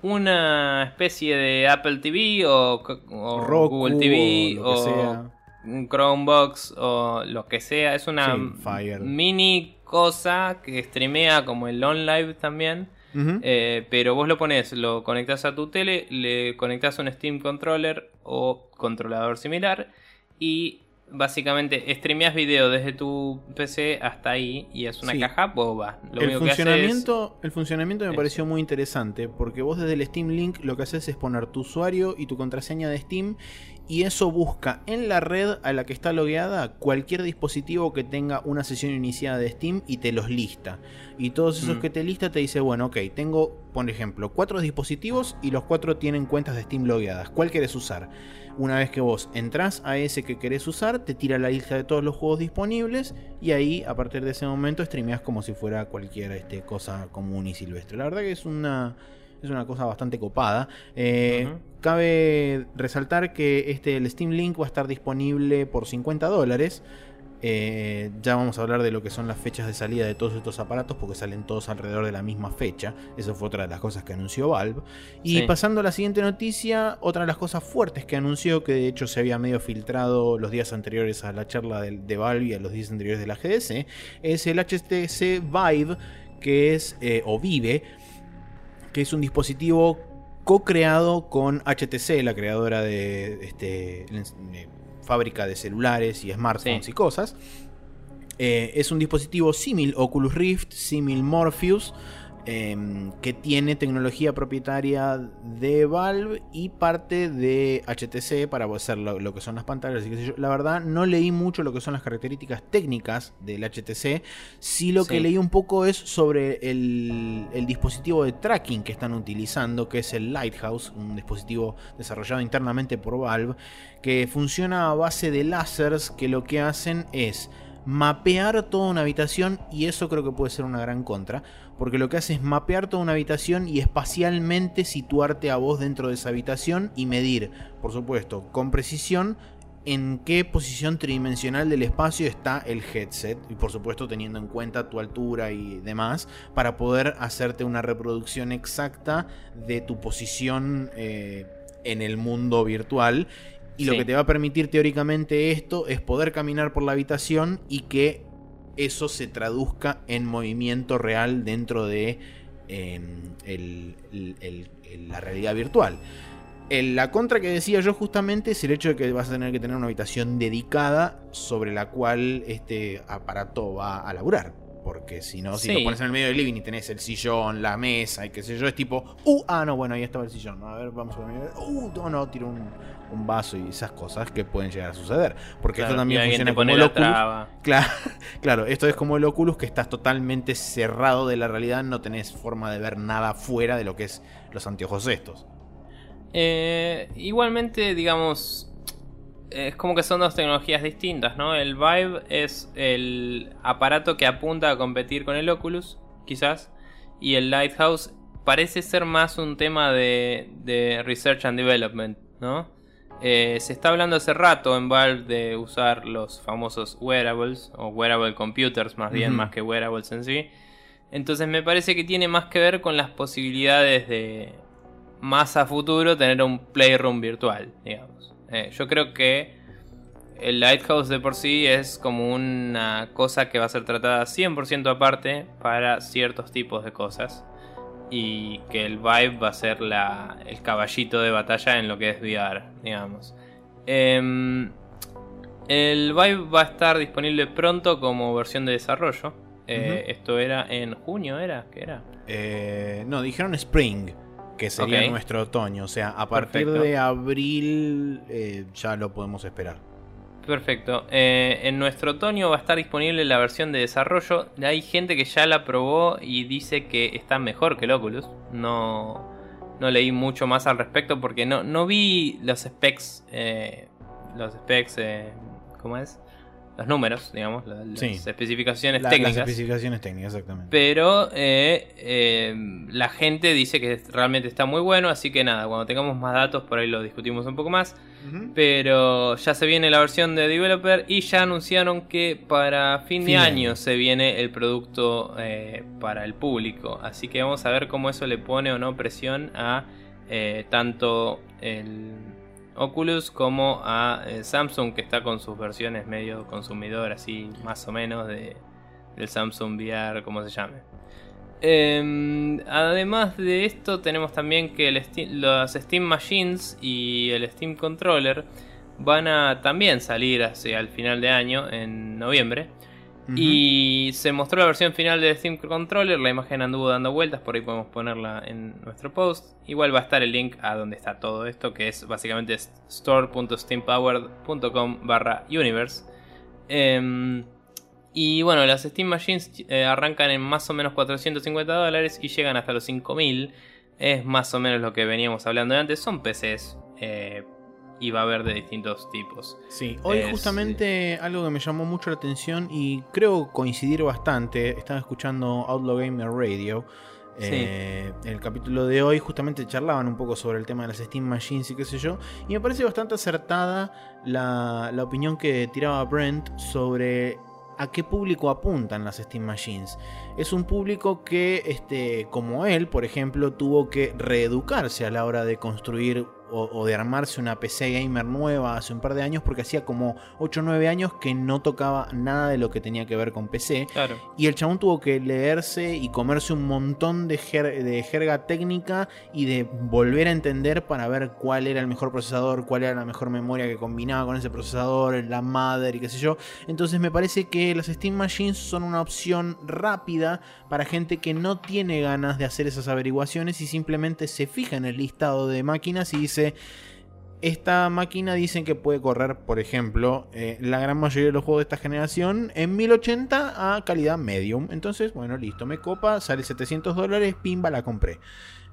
Speaker 1: una especie de Apple TV o, Google TV o, un Chromebox o lo que sea. Es una mini cosa que streamea como el OnLive también. Eh, pero vos lo pones, lo conectas a tu tele, le conectas un Steam Controller o controlador similar y básicamente streameas video desde tu PC hasta ahí y es una caja boba.
Speaker 2: el, funcionamiento, el funcionamiento me pareció muy interesante porque vos desde el Steam Link lo que haces es poner tu usuario y tu contraseña de Steam y eso busca en la red a la que está logueada cualquier dispositivo que tenga una sesión iniciada de Steam y te los lista. Y todos esos mm. que te lista te dice, bueno, ok, tengo, por ejemplo, cuatro dispositivos y los cuatro tienen cuentas de Steam logueadas. ¿Cuál quieres usar? Una vez que vos entras a ese que querés usar, te tira la lista de todos los juegos disponibles y ahí a partir de ese momento streameas como si fuera cualquier este, cosa común y silvestre. La verdad que es una es una cosa bastante copada. Eh, cabe resaltar que este, el Steam Link va a estar disponible por 50 dólares. Eh, ya vamos a hablar de lo que son las fechas de salida de todos estos aparatos porque salen todos alrededor de la misma fecha. Eso fue otra de las cosas que anunció Valve. Y pasando a la siguiente noticia, otra de las cosas fuertes que anunció, que de hecho se había medio filtrado los días anteriores a la charla de, Valve y a los días anteriores de la GDC, es el HTC Vive, que es, eh, o Vive, que es un dispositivo co-creado con HTC, la creadora de, este, fábrica de celulares y smartphones y cosas. Eh, es un dispositivo símil Oculus Rift, símil Morpheus, Em, que tiene tecnología propietaria de Valve y parte de HTC para hacer lo, que son las pantallas. La verdad, no leí mucho lo que son las características técnicas del HTC. Sí lo que leí un poco es sobre el, dispositivo de tracking que están utilizando, que es el Lighthouse, un dispositivo desarrollado internamente por Valve, que funciona a base de láseres que lo que hacen es mapear toda una habitación y eso creo que puede ser una gran contra porque lo que hace es mapear toda una habitación y espacialmente situarte a vos dentro de esa habitación y medir, por supuesto, con precisión en qué posición tridimensional del espacio está el headset y por supuesto teniendo en cuenta tu altura y demás para poder hacerte una reproducción exacta de tu posición eh, en el mundo virtual. Y lo que te va a permitir teóricamente esto es poder caminar por la habitación y que eso se traduzca en movimiento real dentro de em, la realidad virtual. la contra que decía yo justamente es el hecho de que vas a tener que tener una habitación dedicada sobre la cual este aparato va a laburar. Porque si no, si lo pones en el medio del living y tenés el sillón, la mesa y qué sé yo, es tipo, uh, ah, no, bueno, ahí estaba el sillón. A ver, vamos a ver. Uh, no, no, tiro un, un vaso y esas cosas que pueden llegar a suceder. Porque esto también funciona como el Oculus. Claro, *laughs* claro, esto es como el Oculus que estás totalmente cerrado de la realidad, no tenés forma de ver nada fuera de lo que es los anteojos estos.
Speaker 1: Eh, igualmente, digamos, es como que son dos tecnologías distintas, ¿no? El Vive es el aparato que apunta a competir con el Oculus, quizás, y el Lighthouse parece ser más un tema de, de research and development, ¿no? Eh, se está hablando hace rato en Valve de usar los famosos wearables o wearable computers más bien más que wearables en sí. Entonces me parece que tiene más que ver con las posibilidades de más a futuro tener un playroom virtual, digamos. Eh, yo creo que el Lighthouse de por sí es como una cosa que va a ser tratada 100% aparte para ciertos tipos de cosas y que el Vive va a ser la, el caballito de batalla en lo que es VR, digamos. Em, el Vive va a estar disponible pronto como versión de desarrollo. Eh, esto era en junio, ¿era? ¿Qué era?
Speaker 2: Eh, no, dijeron Spring, que sería nuestro otoño. O sea, a partir de abril eh, ya lo podemos esperar.
Speaker 1: Perfecto. Eh, en nuestro otoño va a estar disponible la versión de desarrollo. Hay gente que ya la probó y dice que está mejor que el Oculus. No, no leí mucho más al respecto porque no, no vi los specs. Eh, los specs, ¿cómo es? Los números, digamos, las, las especificaciones técnicas.
Speaker 2: Las especificaciones técnicas, exactamente.
Speaker 1: Pero la gente dice que realmente está muy bueno, así que nada, cuando tengamos más datos por ahí lo discutimos un poco más. Pero ya se viene la versión de developer y ya anunciaron que para fin, de año, se viene el producto eh, para el público. Así que vamos a ver cómo eso le pone o no presión a eh, tanto el Oculus como a eh, Samsung que está con sus versiones medio consumidor así más o menos de, del Samsung VR como se llame. Em, además de esto, tenemos también que los Steam Machines y el Steam Controller van a también salir hacia el final de año, en noviembre. Y se mostró la versión final del Steam Controller, la imagen anduvo dando vueltas, por ahí podemos ponerla en nuestro post. Igual va a estar el link a donde está todo esto, que es básicamente store.steampowered.com barra universe. Em, y bueno, las Steam Machines eh, arrancan en más o menos 450 dólares y llegan hasta los 5000. Es más o menos lo que veníamos hablando de antes. Son PCs eh, y va a haber de distintos tipos.
Speaker 2: Sí, hoy justamente algo que me llamó mucho la atención y creo coincidir bastante. Estaba escuchando Outlaw Gamer Radio. Eh, en el capítulo de hoy justamente charlaban un poco sobre el tema de las Steam Machines y qué sé yo. Y me parece bastante acertada la, la opinión que tiraba Brent sobre a qué público apuntan las Steam Machines. Es un público que, este, como él, por ejemplo, tuvo que reeducarse a la hora de construir o, de armarse una PC gamer nueva hace un par de años porque hacía como 8 o 9 años que no tocaba nada de lo que tenía que ver con PC. Y el chabón tuvo que leerse y comerse un montón de, de jerga técnica y de volver a entender para ver cuál era el mejor procesador, cuál era la mejor memoria que combinaba con ese procesador, la madre y qué sé yo. Entonces me parece que las Steam Machines son una opción rápida para gente que no tiene ganas de hacer esas averiguaciones y simplemente se fija en el listado de máquinas y dice esta máquina dicen que puede correr, por ejemplo, eh, la gran mayoría de los juegos de esta generación en 1080 a calidad medium. Entonces, bueno, listo, me copa, sale 700 dólares, pimba, la compré.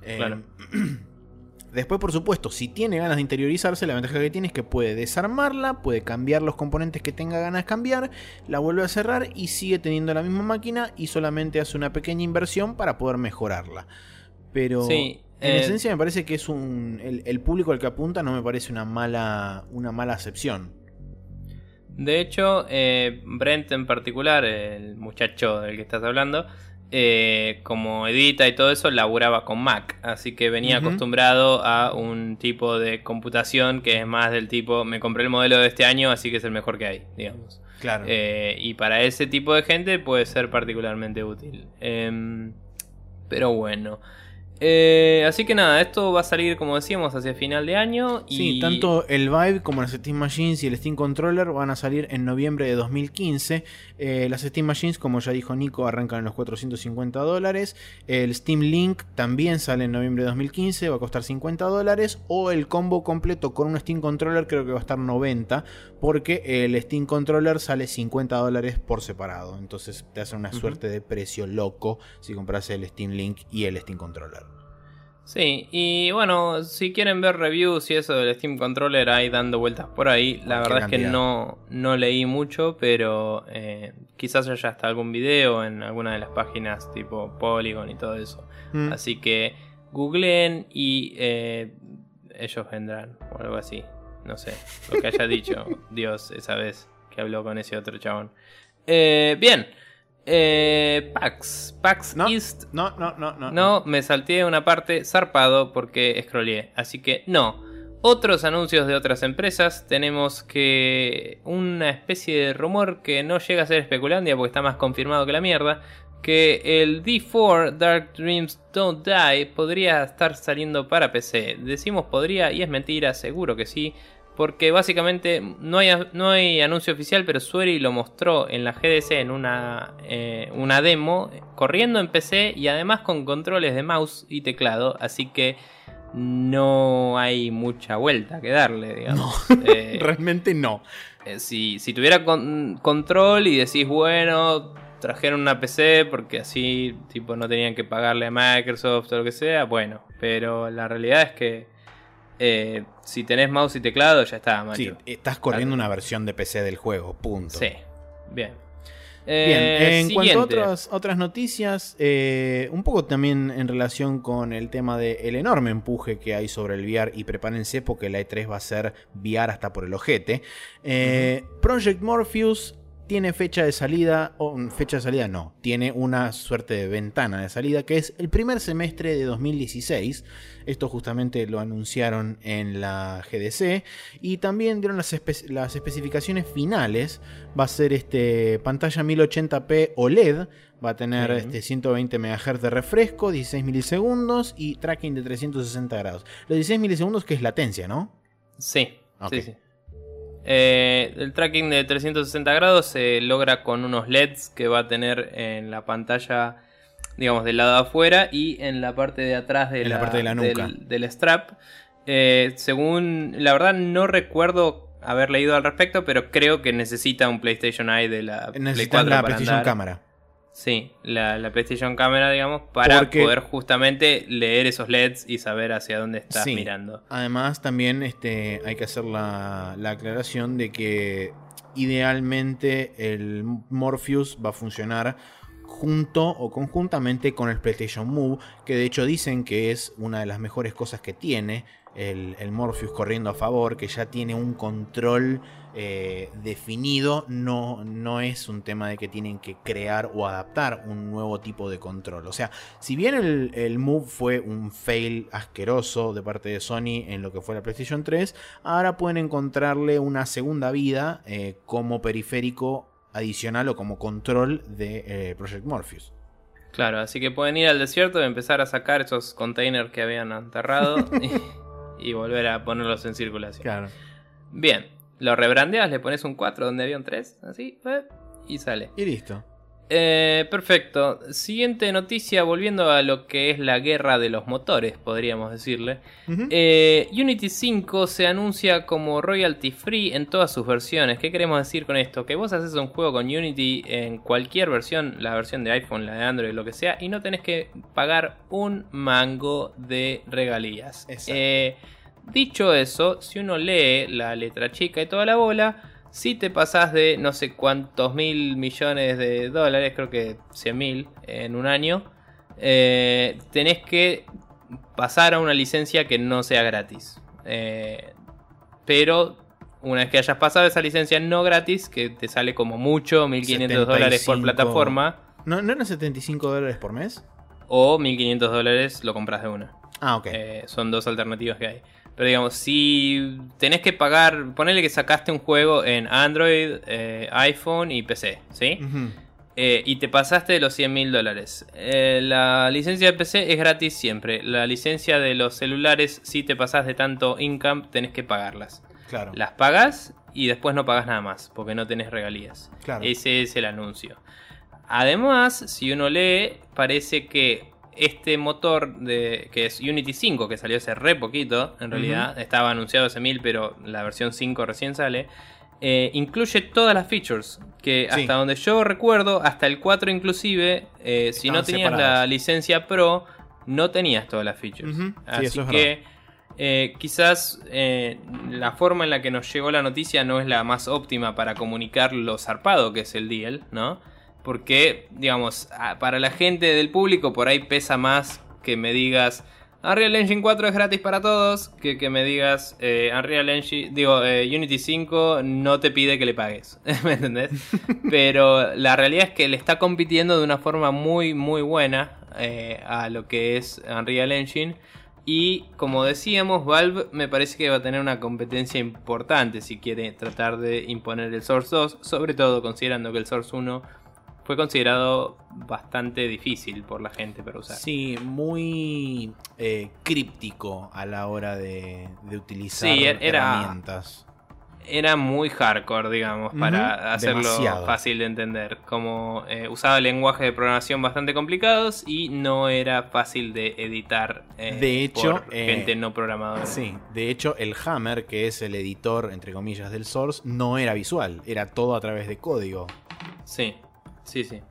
Speaker 2: Eh, *clears throat* después, por supuesto, si tiene ganas de interiorizarse, la ventaja que tiene es que puede desarmarla, puede cambiar los componentes que tenga ganas de cambiar, la vuelve a cerrar y sigue teniendo la misma máquina y solamente hace una pequeña inversión para poder mejorarla. Pero
Speaker 1: sí.
Speaker 2: En eh, esencia me parece que es un. El, público al que apunta no me parece una mala. una mala acepción.
Speaker 1: De hecho, eh, Brent en particular, el muchacho del que estás hablando, eh, como edita y todo eso, laburaba con Mac. Así que venía acostumbrado a un tipo de computación que es más del tipo, me compré el modelo de este año, así que es el mejor que hay, digamos.
Speaker 2: Claro.
Speaker 1: y para ese tipo de gente puede ser particularmente útil. Em, pero bueno. Eh, así que nada, esto va a salir, como decíamos, hacia final de año.
Speaker 2: Y... Sí, tanto el Vive como las Steam Machines y el Steam Controller van a salir en noviembre de 2015. Eh, las Steam Machines, como ya dijo Nico, arrancan en los 450 dólares. El Steam Link también sale en noviembre de 2015, va a costar 50 dólares. O el combo completo con un Steam Controller creo que va a estar 90, porque el Steam Controller sale 50 dólares por separado. Entonces te hace una suerte de precio loco si compras el Steam Link y el Steam Controller.
Speaker 1: Sí, y bueno, si quieren ver reviews y eso del Steam Controller ahí dando vueltas por ahí, la verdad es que no, no leí mucho, pero eh, quizás haya hasta algún video en alguna de las páginas tipo Polygon y todo eso. Mm. Así que googleen y eh, ellos vendrán o algo así. No sé, lo que haya dicho *laughs* Dios esa vez que habló con ese otro chabón. Eh, bien. Eh, PAX. PAX East.
Speaker 2: No, no, no, no.
Speaker 1: No, me salté una parte zarpado porque scrollé. Así que no. Otros anuncios de otras empresas. Tenemos que una especie de rumor que no llega a ser especulandia porque está más confirmado que la mierda. Que el D4 Dark Dreams Don't Die podría estar saliendo para PC. Decimos podría y es mentira, seguro que sí. Porque básicamente no hay, no hay anuncio oficial, pero Sueri lo mostró en la GDC en una, eh, una demo, corriendo en PC y además con controles de mouse y teclado. Así que no hay mucha vuelta que darle, digamos. *laughs*
Speaker 2: Eh, *laughs* realmente no.
Speaker 1: Eh, si, tuviera control y decís, bueno, trajeron una PC porque así tipo no tenían que pagarle a Microsoft o lo que sea, bueno, pero la realidad es que eh, si tenés mouse y teclado ya está, macho. Sí,
Speaker 2: estás corriendo una versión de PC del juego, punto.
Speaker 1: Sí, bien.
Speaker 2: Bien, eh, en cuanto a otras, otras noticias, eh, un poco también en relación con el tema del enorme empuje que hay sobre el VR y prepárense porque la E3 va a ser VR hasta por el ojete. Eh, Project Morpheus tiene fecha de salida, o mm, fecha de salida no, tiene una suerte de ventana de salida que es el primer semestre de 2016. Esto justamente lo anunciaron en la GDC y también dieron las, especificaciones finales. Va a ser este pantalla 1080p OLED, va a tener este 120 MHz de refresco, 16 milisegundos y tracking de 360 grados. Los 16 milisegundos que es latencia, ¿no?
Speaker 1: Sí. sí, sí. Eh, el tracking de 360 grados se logra con unos LEDs que va a tener en la pantalla, digamos, del lado de afuera y en la parte de atrás de, la, parte de la nuca. Del, strap. Eh, según, la verdad no recuerdo haber leído al respecto, pero creo que necesita un PlayStation Eye de la
Speaker 2: necesita la PlayStation Cámara.
Speaker 1: Sí, la, PlayStation Cámara, digamos, para poder justamente leer esos LEDs y saber hacia dónde estás mirando.
Speaker 2: Además, también este, hay que hacer la, la aclaración de que idealmente el Morpheus va a funcionar junto o conjuntamente con el PlayStation Move, que de hecho dicen que es una de las mejores cosas que tiene el, el Morpheus corriendo a favor, que ya tiene un control eh, definido, no, no es un tema de que tienen que crear o adaptar un nuevo tipo de control. O sea, si bien el, Move fue un fail asqueroso de parte de Sony en lo que fue la PlayStation 3, ahora pueden encontrarle una segunda vida eh, como periférico adicional o como control de eh, Project Morpheus.
Speaker 1: Claro, así que pueden ir al desierto y empezar a sacar esos containers que habían enterrado *laughs* y, y, volver a ponerlos en circulación.
Speaker 2: Claro.
Speaker 1: Bien, lo rebrandeas, le pones un 4 donde había un 3, así, eh, y sale.
Speaker 2: Y listo.
Speaker 1: Eh, perfecto. Siguiente noticia, volviendo a lo que es la guerra de los motores, podríamos decirle. Eh, Unity 5 se anuncia como royalty free en todas sus versiones. ¿Qué queremos decir con esto? Que vos haces un juego con Unity en cualquier versión, la versión de iPhone, la de Android, lo que sea, y no tenés que pagar un mango de regalías. Eh, Dicho eso, si uno lee la letra chica y toda la bola, si te pasas de no sé cuántos mil millones de dólares, creo que 100 mil en un año, eh, tenés que pasar a una licencia que no sea gratis. Eh, pero una vez que hayas pasado esa licencia no gratis, que te sale como mucho 1500 dólares por plataforma.
Speaker 2: ¿No, ¿No eran 75 dólares por mes?
Speaker 1: O 1500 dólares lo compras de una.
Speaker 2: Ah, ok.
Speaker 1: Eh, son dos alternativas que hay. Pero digamos, si tenés que pagar, ponele que sacaste un juego en Android, eh, iPhone y PC, ¿sí? Eh, y te pasaste de los 100 mil dólares. Eh, la licencia de PC es gratis siempre. La licencia de los celulares, si te pasas de tanto income, tenés que pagarlas.
Speaker 2: Claro.
Speaker 1: Las pagas y después no pagas nada más, porque no tenés regalías.
Speaker 2: Claro.
Speaker 1: Ese es el anuncio. Además, si uno lee, parece que este motor de que es Unity 5, que salió hace re poquito, en realidad, estaba anunciado hace mil, pero la versión 5 recién sale. Eh, incluye todas las features. Que hasta donde yo recuerdo, hasta el 4 inclusive, eh, si no tenías la licencia Pro, no tenías todas las features. Así que eh, quizás la forma en la que nos llegó la noticia no es la más óptima para comunicar lo zarpado que es el deal, ¿no? Porque, digamos, para la gente del público por ahí pesa más que me digas Unreal Engine 4 es gratis para todos que que me digas eh, Unreal Engine, digo, eh, Unity 5 no te pide que le pagues, *laughs* ¿me entendés? *laughs* Pero la realidad es que le está compitiendo de una forma muy, muy buena eh, a lo que es Unreal Engine. Y como decíamos, Valve me parece que va a tener una competencia importante si quiere tratar de imponer el Source 2, sobre todo considerando que el Source 1 fue considerado bastante difícil por la gente para usar.
Speaker 2: Sí, muy eh, críptico a la hora de, utilizar
Speaker 1: sí,
Speaker 2: era, herramientas.
Speaker 1: era muy hardcore, digamos, para hacerlo fácil de entender. Como eh, usaba lenguajes de programación bastante complicados y no era fácil de editar
Speaker 2: eh, de hecho,
Speaker 1: por gente
Speaker 2: eh,
Speaker 1: no programadora.
Speaker 2: Sí, de hecho, el Hammer, que es el editor, entre comillas, del Source, no era visual, era todo a través de código.
Speaker 1: Sí, sí, sí.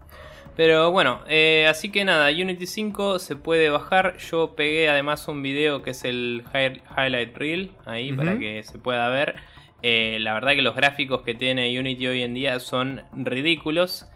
Speaker 1: Pero bueno, así que nada, Unity 5 se puede bajar. Yo pegué además un video que es el highlight reel ahí para que se pueda ver. Eh, la verdad que los gráficos que tiene Unity hoy en día son ridículos.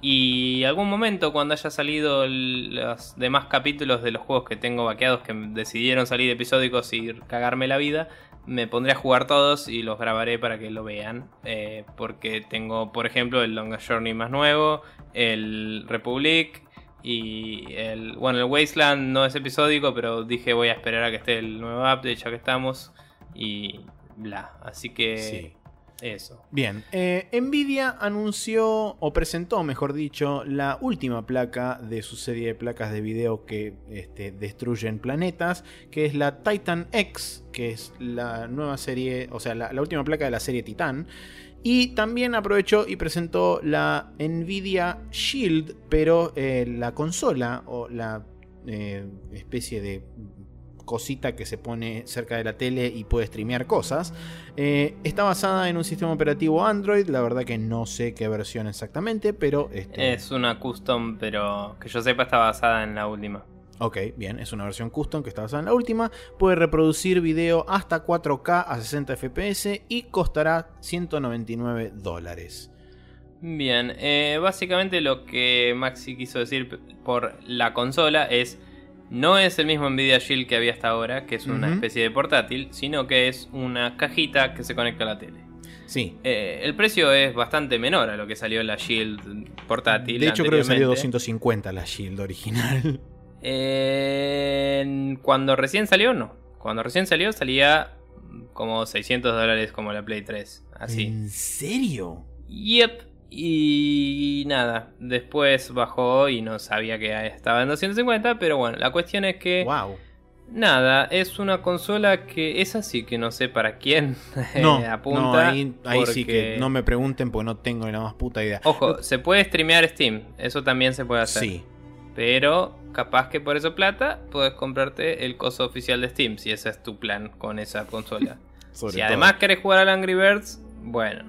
Speaker 1: Y algún momento cuando haya salido los demás capítulos de los juegos que tengo vaqueados que decidieron salir episódicos y cagarme la vida, me pondré a jugar todos y los grabaré para que lo vean. Eh, porque tengo, por ejemplo, el Longest Journey más nuevo, el Republic y el... Bueno, el Wasteland no es episódico, pero dije voy a esperar a que esté el nuevo update ya que estamos. Y bla. Así que eso.
Speaker 2: Bien, eh, Nvidia anunció o presentó, mejor dicho, la última placa de su serie de placas de video que este, destruyen planetas, que es la Titan X, que es la nueva serie, o sea, la, última placa de la serie Titan. Y también aprovechó y presentó la Nvidia Shield, pero eh, la consola o la eh, especie de cosita que se pone cerca de la tele y puede streamear cosas. Eh, está basada en un sistema operativo Android, la verdad que no sé qué versión exactamente, pero... Este...
Speaker 1: Es una custom, pero que yo sepa está basada en la última.
Speaker 2: Ok, bien, es una versión custom que está basada en la última. Puede reproducir video hasta 4K a 60 FPS y costará 199 dólares.
Speaker 1: Bien, eh, básicamente lo que Maxi quiso decir por la consola es no es el mismo Nvidia Shield que había hasta ahora, que es una especie de portátil, sino que es una cajita que se conecta a la tele.
Speaker 2: Sí.
Speaker 1: Eh, el precio es bastante menor a lo que salió la Shield portátil.
Speaker 2: De hecho, creo que salió 250 la Shield original.
Speaker 1: cuando recién salió, no. Cuando recién salió, salía como 600 dólares como la Play 3. Así.
Speaker 2: ¿En serio?
Speaker 1: Yep. Y nada, después bajó y no sabía que estaba en 250, pero bueno, la cuestión es que...
Speaker 2: ¡Wow!
Speaker 1: Nada, es una consola que es así que no sé para quién *laughs*
Speaker 2: no, apunta. No, ahí, sí que no me pregunten porque no tengo ni la más puta idea.
Speaker 1: Ojo, se puede streamear Steam, eso también se puede hacer. Sí. Pero capaz que por eso plata puedes comprarte el coso oficial de Steam, si ese es tu plan con esa consola. *laughs* si además querés jugar al Angry Birds, bueno,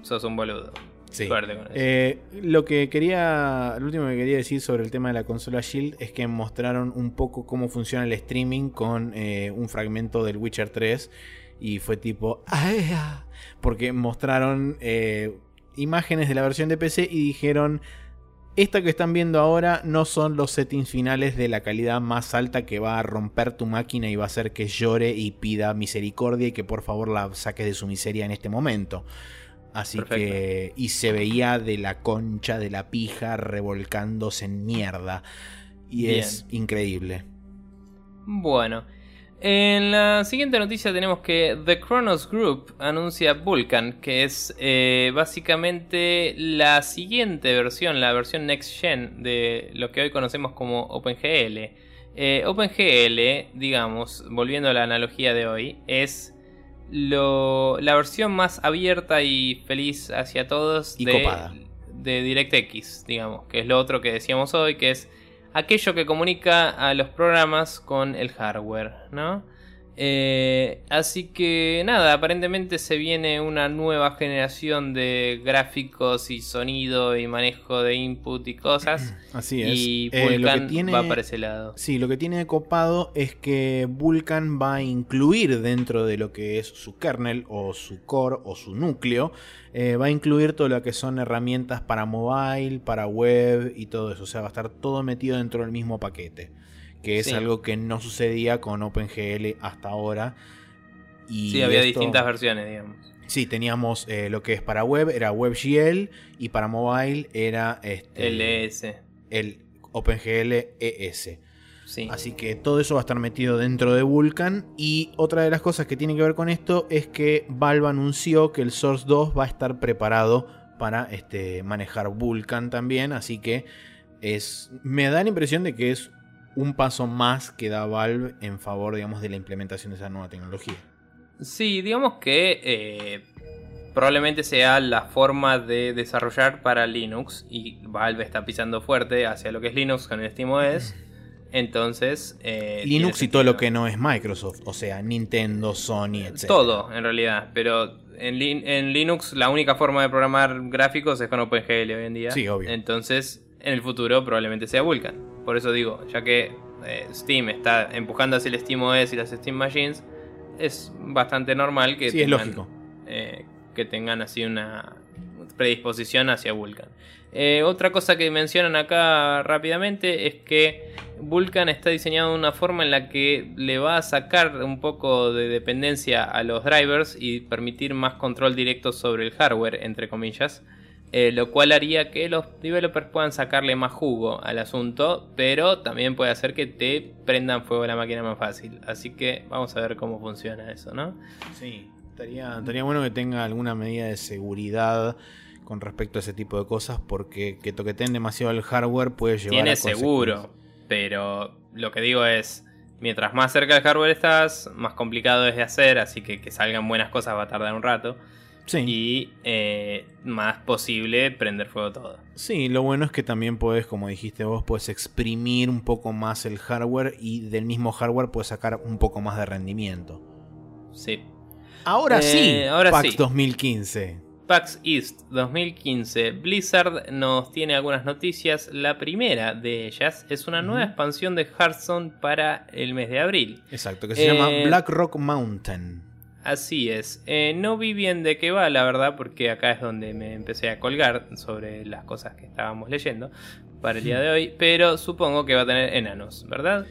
Speaker 1: sos un boludo.
Speaker 2: Sí. Eh, lo que quería, lo último que quería decir sobre el tema de la consola Shield es que mostraron un poco cómo funciona el streaming con eh, un fragmento del Witcher 3 y fue tipo, ¡Ah! porque mostraron eh, imágenes de la versión de PC y dijeron, esta que están viendo ahora no son los settings finales de la calidad más alta que va a romper tu máquina y va a hacer que llore y pida misericordia y que por favor la saques de su miseria en este momento. Así que. Y se veía de la concha de la pija revolcándose en mierda. Y es increíble.
Speaker 1: Bueno. En la siguiente noticia tenemos que The Kronos Group anuncia Vulkan, que es eh, básicamente la siguiente versión, la versión Next Gen de lo que hoy conocemos como OpenGL. Eh, OpenGL, digamos, volviendo a la analogía de hoy, es la versión más abierta y feliz hacia todos
Speaker 2: de,
Speaker 1: de DirectX, digamos, que es lo otro que decíamos hoy, que es aquello que comunica a los programas con el hardware, ¿no? Eh, así que nada, aparentemente se viene una nueva generación de gráficos y sonido y manejo de input y cosas. *clears throat*
Speaker 2: Así es.
Speaker 1: Y eh, Vulkan va para ese lado.
Speaker 2: Sí, lo que tiene copado es que Vulkan va a incluir dentro de lo que es su kernel o su core o su núcleo, eh, va a incluir todo lo que son herramientas para mobile, para web y todo eso. O sea, va a estar todo metido dentro del mismo paquete que es algo que no sucedía con OpenGL hasta ahora.
Speaker 1: Y sí, había distintas versiones, digamos.
Speaker 2: Sí, teníamos eh, lo que es para web, era WebGL, y para mobile era este,
Speaker 1: LS.
Speaker 2: El OpenGL ES. Sí. Así que todo eso va a estar metido dentro de Vulkan. Y otra de las cosas que tiene que ver con esto es que Valve anunció que el Source 2 va a estar preparado para este, manejar Vulkan también. Así que es. Me da la impresión de que es un paso más que da Valve en favor, digamos, de la implementación de esa nueva tecnología.
Speaker 1: Sí, digamos que eh, probablemente sea la forma de desarrollar para Linux y Valve está pisando fuerte hacia lo que es Linux con el SteamOS. Entonces...
Speaker 2: Eh, Linux y todo lo que no es Microsoft, o sea, Nintendo, Sony, etc.
Speaker 1: Todo, en realidad, pero en, en, Linux la única forma de programar gráficos es con OpenGL hoy en día.
Speaker 2: Sí, obvio.
Speaker 1: Entonces, en el futuro probablemente sea Vulkan. Por eso digo, ya que eh, Steam está empujando hacia el SteamOS y las Steam Machines, es bastante normal que...
Speaker 2: Sí, es lógico.
Speaker 1: Eh, que tengan así una predisposición hacia Vulkan. Eh, otra cosa que mencionan acá rápidamente es que Vulkan está diseñado de una forma en la que le va a sacar un poco de dependencia a los drivers y permitir más control directo sobre el hardware, entre comillas. Eh, lo cual haría que los developers puedan sacarle más jugo al asunto, pero también puede hacer que te prendan fuego la máquina más fácil. Así que vamos a ver cómo funciona eso, ¿no?
Speaker 2: Sí, Estaría, bueno que tenga alguna medida de seguridad con respecto a ese tipo de cosas, porque que toqueten demasiado el hardware puede llevar
Speaker 1: Tiene seguro, pero lo que digo es, mientras más cerca del hardware estás, más complicado es de hacer, así que que salgan buenas cosas va a tardar un rato.
Speaker 2: Sí.
Speaker 1: Y eh, más posible prender fuego todo.
Speaker 2: Sí, lo bueno es que también puedes, como dijiste vos, puedes exprimir un poco más el hardware y del mismo hardware puedes sacar un poco más de rendimiento.
Speaker 1: Sí.
Speaker 2: Ahora sí, eh, ahora PAX 2015.
Speaker 1: PAX East 2015. Blizzard nos tiene algunas noticias. La primera de ellas es una nueva expansión de Hearthstone para el mes de abril.
Speaker 2: Exacto, que se llama eh, Black Rock Mountain.
Speaker 1: Así es. Eh, no vi bien de qué va, la verdad, porque acá es donde me empecé a colgar sobre las cosas que estábamos leyendo para el día de hoy. Pero supongo que va a tener enanos, ¿verdad?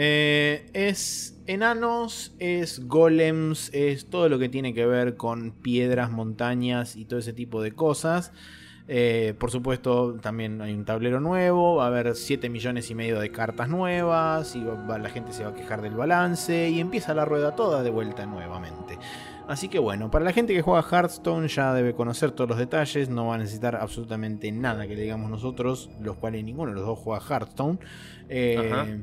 Speaker 2: es enanos, es golems, es todo lo que tiene que ver con piedras, montañas y todo ese tipo de cosas. Eh, por supuesto, también hay un tablero nuevo, va a haber 7 millones y medio de cartas nuevas, y la gente se va a quejar del balance, y empieza la rueda toda de vuelta nuevamente. Así que bueno, para la gente que juega Hearthstone ya debe conocer todos los detalles, no va a necesitar absolutamente nada que le digamos nosotros, los cuales ninguno de los dos juega Hearthstone. Eh,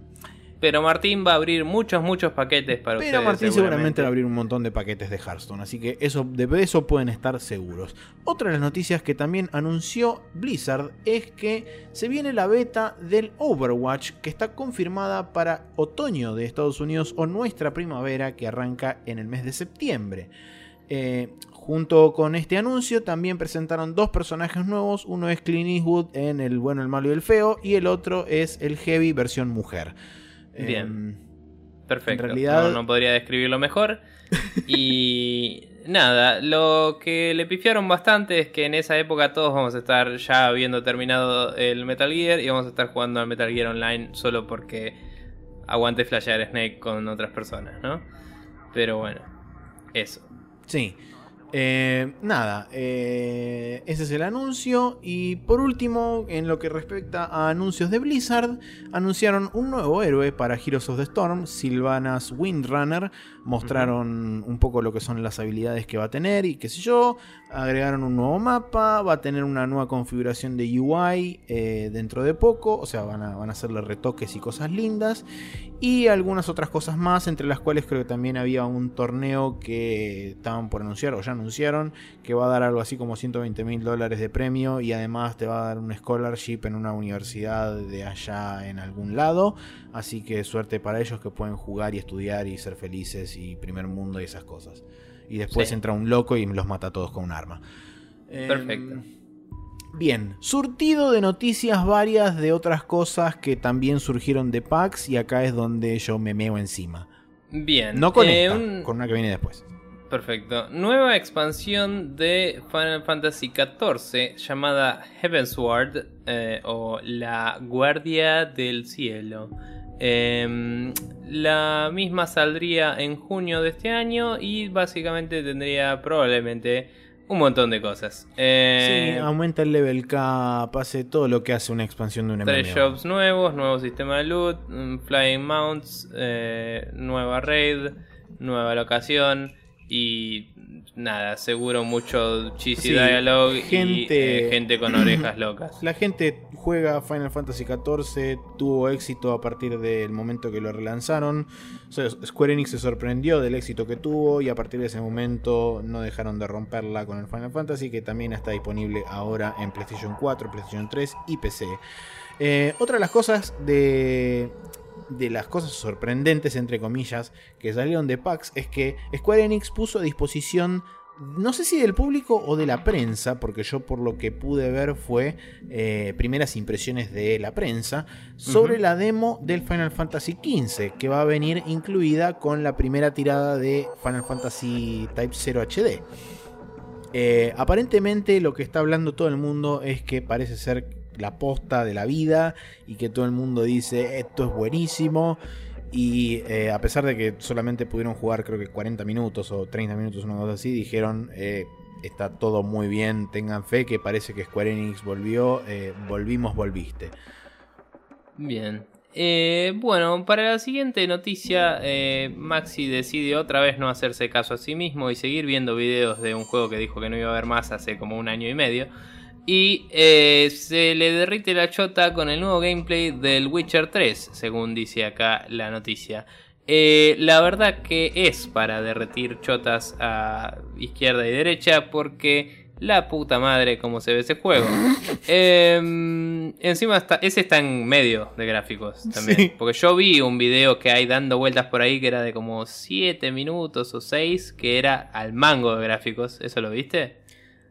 Speaker 1: pero Martín va a abrir muchos, muchos paquetes para
Speaker 2: Pero Martín seguramente. va a abrir un montón de paquetes de Hearthstone, así que eso, de eso pueden estar seguros. Otra de las noticias que también anunció Blizzard es que se viene la beta del Overwatch, que está confirmada para otoño de Estados Unidos o nuestra primavera, que arranca en el mes de septiembre. Eh, junto con este anuncio también presentaron dos personajes nuevos, uno es Clint Eastwood en El bueno, el malo y el feo y el otro es el Heavy versión mujer.
Speaker 1: Bien. Em, Perfecto. En realidad... No, podría describirlo mejor. *laughs* y nada, lo que le pifiaron bastante es que en esa época todos vamos a estar ya habiendo terminado el Metal Gear y vamos a estar jugando al Metal Gear Online solo porque aguante flashear Snake con otras personas, ¿no? Pero bueno, eso.
Speaker 2: Sí. Eh, nada, eh, ese es el anuncio. Y por último, en lo que respecta a anuncios de Blizzard, anunciaron un nuevo héroe para Heroes of the Storm, Sylvanas Windrunner. Mostraron un poco lo que son las habilidades que va a tener y qué sé yo. Agregaron un nuevo mapa, va a tener una nueva configuración de UI eh, dentro de poco. O sea, van a, van a hacerle retoques y cosas lindas. Y algunas otras cosas más, entre las cuales creo que también había un torneo que estaban por anunciar o ya anunciaron que va a dar algo así como 120 mil dólares de premio y además te va a dar un scholarship en una universidad de allá en algún lado. Así que suerte para ellos que pueden jugar y estudiar y ser felices y primer mundo y esas cosas. Y después entra un loco y los mata a todos con un arma.
Speaker 1: Perfecto. Em,
Speaker 2: bien, surtido de noticias varias de otras cosas que también surgieron de PAX y acá es donde yo me meo encima.
Speaker 1: Bien.
Speaker 2: No con eh, esta, con una que viene después.
Speaker 1: Perfecto. Nueva expansión de Final Fantasy XIV llamada Heavensward eh, o La Guardia del Cielo. Em, la misma saldría en junio de este año y básicamente tendría probablemente un montón de cosas.
Speaker 2: Eh, sí, aumenta el level cap, hace todo lo que hace una expansión de un
Speaker 1: Tres shops nuevos, nuevo sistema de loot, mm, flying mounts, eh, nueva raid, nueva locación. Y nada, seguro mucho cheesy dialogue
Speaker 2: gente,
Speaker 1: y eh, gente con orejas locas. *clears throat*
Speaker 2: La gente juega Final Fantasy XIV tuvo éxito a partir del momento que lo relanzaron. Square Enix se sorprendió del éxito que tuvo y a partir de ese momento no dejaron de romperla con el Final Fantasy, que también está disponible ahora en PlayStation 4, PlayStation 3 y PC. Eh, otra de las cosas de, de las cosas sorprendentes, entre comillas, que salieron de PAX es que Square Enix puso a disposición no sé si del público o de la prensa, porque yo por lo que pude ver fue eh, primeras impresiones de la prensa sobre la demo del Final Fantasy XV, que va a venir incluida con la primera tirada de Final Fantasy Type 0 HD. Eh, aparentemente lo que está hablando todo el mundo es que parece ser la posta de la vida y que todo el mundo dice esto es buenísimo y eh, a pesar de que solamente pudieron jugar creo que 40 minutos o 30 minutos, una cosa así, dijeron, eh, está todo muy bien, tengan fe que parece que Square Enix volvió, eh, volvimos, volviste.
Speaker 1: Bien. bueno, para la siguiente noticia, Maxi decide otra vez no hacerse caso a sí mismo y seguir viendo videos de un juego que dijo que no iba a ver más hace como un año y medio. Y eh, se le derrite la chota con el nuevo gameplay del Witcher 3, según dice acá la noticia. Eh, la verdad que es para derretir chotas a izquierda y derecha porque la puta madre como se ve ese juego. *laughs* Em, encima está, ese está en medio de gráficos también. Porque yo vi un video que hay dando vueltas por ahí que era de como 7 minutos o 6 que era al mango de gráficos. ¿Eso lo viste?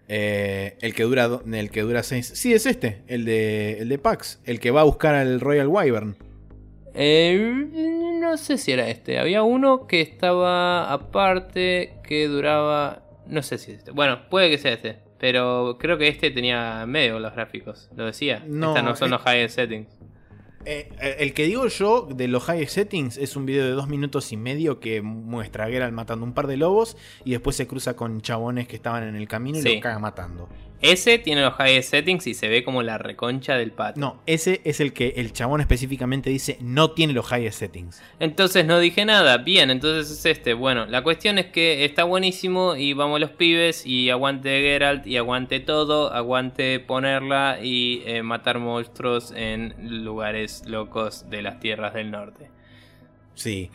Speaker 2: Eh, el que dura el que dura 6. Sí, es este, el de, el de Pax, el que va a buscar al Royal Wyvern.
Speaker 1: Eh, no sé si era este. Había uno que estaba aparte, que duraba. No sé si es este. Bueno, puede que sea este. Pero creo que este tenía medio los gráficos. Lo decía. No, Estas no son los high settings.
Speaker 2: Eh, el que digo yo de los high settings es un video de dos minutos y medio que muestra a Geralt matando un par de lobos y después se cruza con chabones que estaban en el camino y lo caga matando.
Speaker 1: Ese tiene los high settings y se ve como la reconcha del pato.
Speaker 2: No, ese es el que el chabón específicamente dice no tiene los high settings.
Speaker 1: Entonces no dije nada. Bien, entonces es este. Bueno, la cuestión es que está buenísimo y vamos los pibes y aguante Geralt y aguante todo, aguante ponerla y eh, matar monstruos en lugares locos de las tierras del norte.
Speaker 2: Sí,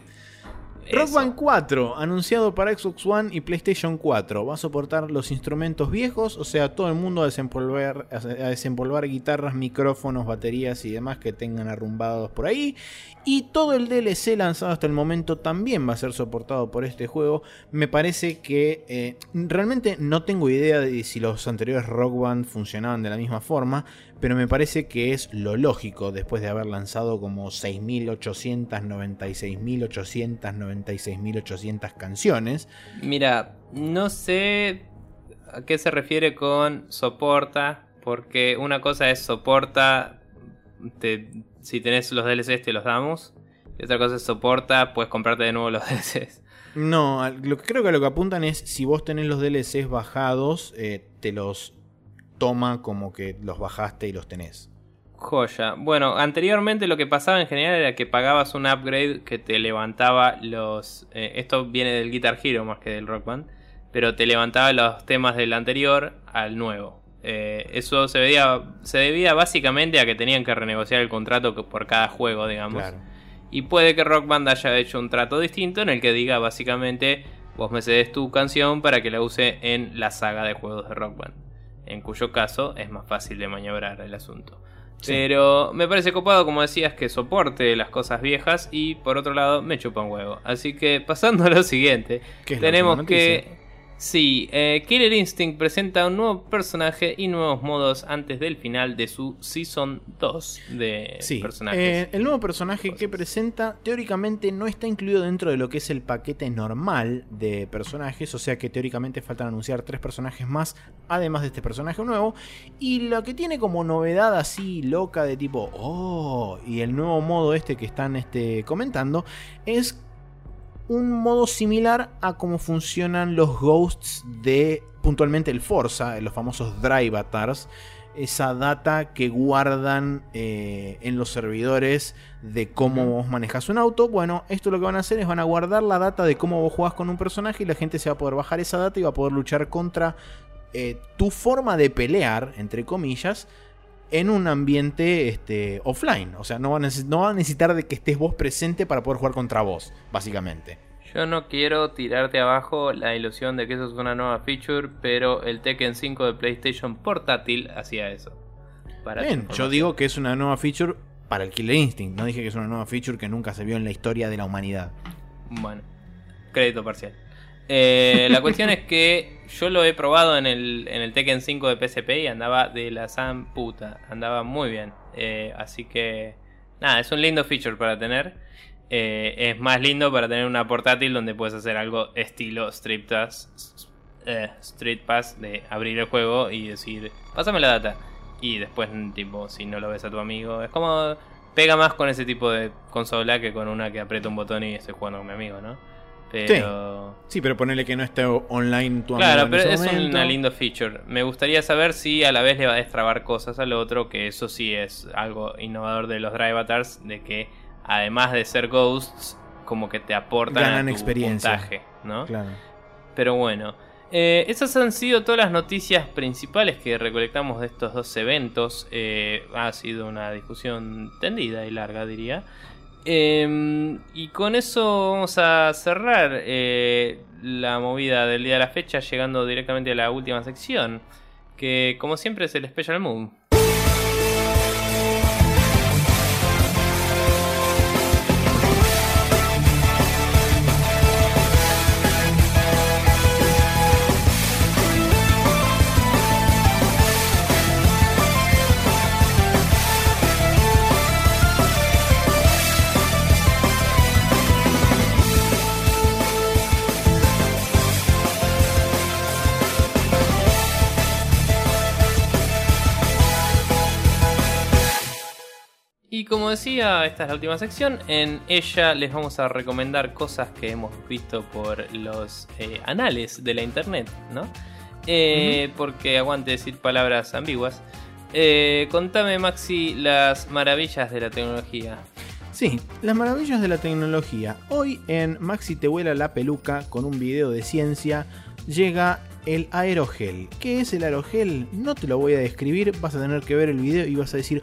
Speaker 2: Rock Band 4, anunciado para Xbox One y PlayStation 4. Va a soportar los instrumentos viejos, o sea, todo el mundo a desempolvar, a desempolvar guitarras, micrófonos, baterías y demás que tengan arrumbados por ahí. Y todo el DLC lanzado hasta el momento también va a ser soportado por este juego. Me parece que eh, realmente no tengo idea de si los anteriores Rock Band funcionaban de la misma forma, pero me parece que es lo lógico después de haber lanzado como 6.800, 96.800, 96.800 canciones.
Speaker 1: Mira, no sé a qué se refiere con soporta, porque una cosa es soporta, si tenés los DLCs te los damos, y otra cosa es soporta, puedes comprarte de nuevo los *laughs* DLCs.
Speaker 2: No, lo, creo que lo que apuntan es si vos tenés los DLCs bajados, eh, te los toma como que los bajaste y los tenés.
Speaker 1: Joya. Bueno, anteriormente lo que pasaba en general era que pagabas un upgrade que te levantaba los... Eh, esto viene del Guitar Hero más que del Rock Band. Pero te levantaba los temas del anterior al nuevo. Eh, eso se, veía, se debía básicamente a que tenían que renegociar el contrato por cada juego, digamos. Y puede que Rock Band haya hecho un trato distinto en el que diga básicamente vos me cedes tu canción para que la use en la saga de juegos de Rock Band en cuyo caso es más fácil de maniobrar el asunto. Pero me parece copado, como decías, que soporte las cosas viejas y por otro lado me chupa un huevo. Así que pasando a lo siguiente, tenemos que Sí, eh, Killer Instinct presenta un nuevo personaje y nuevos modos antes del final de su Season 2 de sí, personajes.
Speaker 2: Eh, el nuevo personaje que presenta teóricamente no está incluido dentro de lo que es el paquete normal de personajes, o sea que teóricamente faltan anunciar tres personajes más, además de este personaje nuevo. Y lo que tiene como novedad así loca de tipo, oh, y el nuevo modo este que están este, comentando, es un modo similar a cómo funcionan los ghosts de puntualmente el Forza, los famosos drive avatars. Esa data que guardan eh, en los servidores de cómo vos manejas un auto. Bueno, esto lo que van a hacer es van a guardar la data de cómo vos jugás con un personaje y la gente se va a poder bajar esa data y va a poder luchar contra eh, tu forma de pelear, entre comillas, en un ambiente este, offline. O sea, no va, a no va a necesitar de que estés vos presente para poder jugar contra vos, básicamente.
Speaker 1: Yo no quiero tirarte abajo la ilusión de que eso es una nueva feature, pero el Tekken 5 de PlayStation portátil hacía eso.
Speaker 2: Bien, yo digo que es una nueva feature para el Killer Instinct. No dije que es una nueva feature que nunca se vio en la historia de la humanidad.
Speaker 1: Bueno, crédito parcial. Eh, la cuestión es que *laughs* yo lo he probado en el, en el Tekken 5 de PSP y andaba de la san puta. Andaba muy bien. Eh, así que, nada, es un lindo feature para tener. Eh, es más lindo para tener una portátil donde puedes hacer algo estilo Street Pass, eh, Street Pass de abrir el juego y decir, pásame la data. Y después, tipo, si no lo ves a tu amigo, es como pega más con ese tipo de consola que con una que aprieta un botón y estoy jugando con mi amigo, ¿no?
Speaker 2: Pero... Sí, pero ponerle que no esté online
Speaker 1: tu. Claro, pero es una lindo feature. Me gustaría saber si a la vez le va a destrabar cosas al otro, que eso sí es algo innovador de los Drive Avatars, de que además de ser ghosts, como que te aportan experiencia. puntaje, ¿no? Claro. Pero bueno, eh, esas han sido todas las noticias principales que recolectamos de estos dos eventos. Eh, ha sido una discusión tendida y larga, diría. Em, y con eso vamos a cerrar eh, la movida del día de la fecha, llegando directamente a la última sección, que como siempre es el Special Moon. Esta es la última sección. En ella les vamos a recomendar cosas que hemos visto por los eh, anales de la internet, ¿no? Eh, porque aguante decir palabras ambiguas. Eh, contame, Maxi, las maravillas de la tecnología.
Speaker 2: Sí, las maravillas de la tecnología. Hoy en Maxi te vuela la peluca con un video de ciencia llega el aerogel. ¿Qué es el aerogel? No te lo voy a describir, vas a tener que ver el video y vas a decir,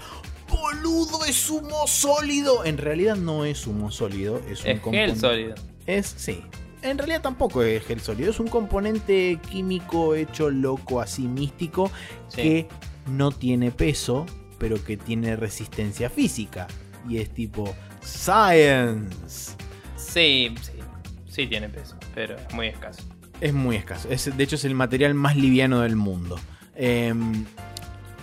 Speaker 2: boludo, es humo sólido. En realidad no es humo sólido, es un
Speaker 1: es gel sólido.
Speaker 2: Es, sí. En realidad tampoco es gel sólido, es un componente químico hecho loco, así místico, que no tiene peso, pero que tiene resistencia física. Y es tipo Science.
Speaker 1: Sí, sí, sí tiene peso, pero es muy escaso.
Speaker 2: Es muy escaso. Es, de hecho, es el material más liviano del mundo. Eh,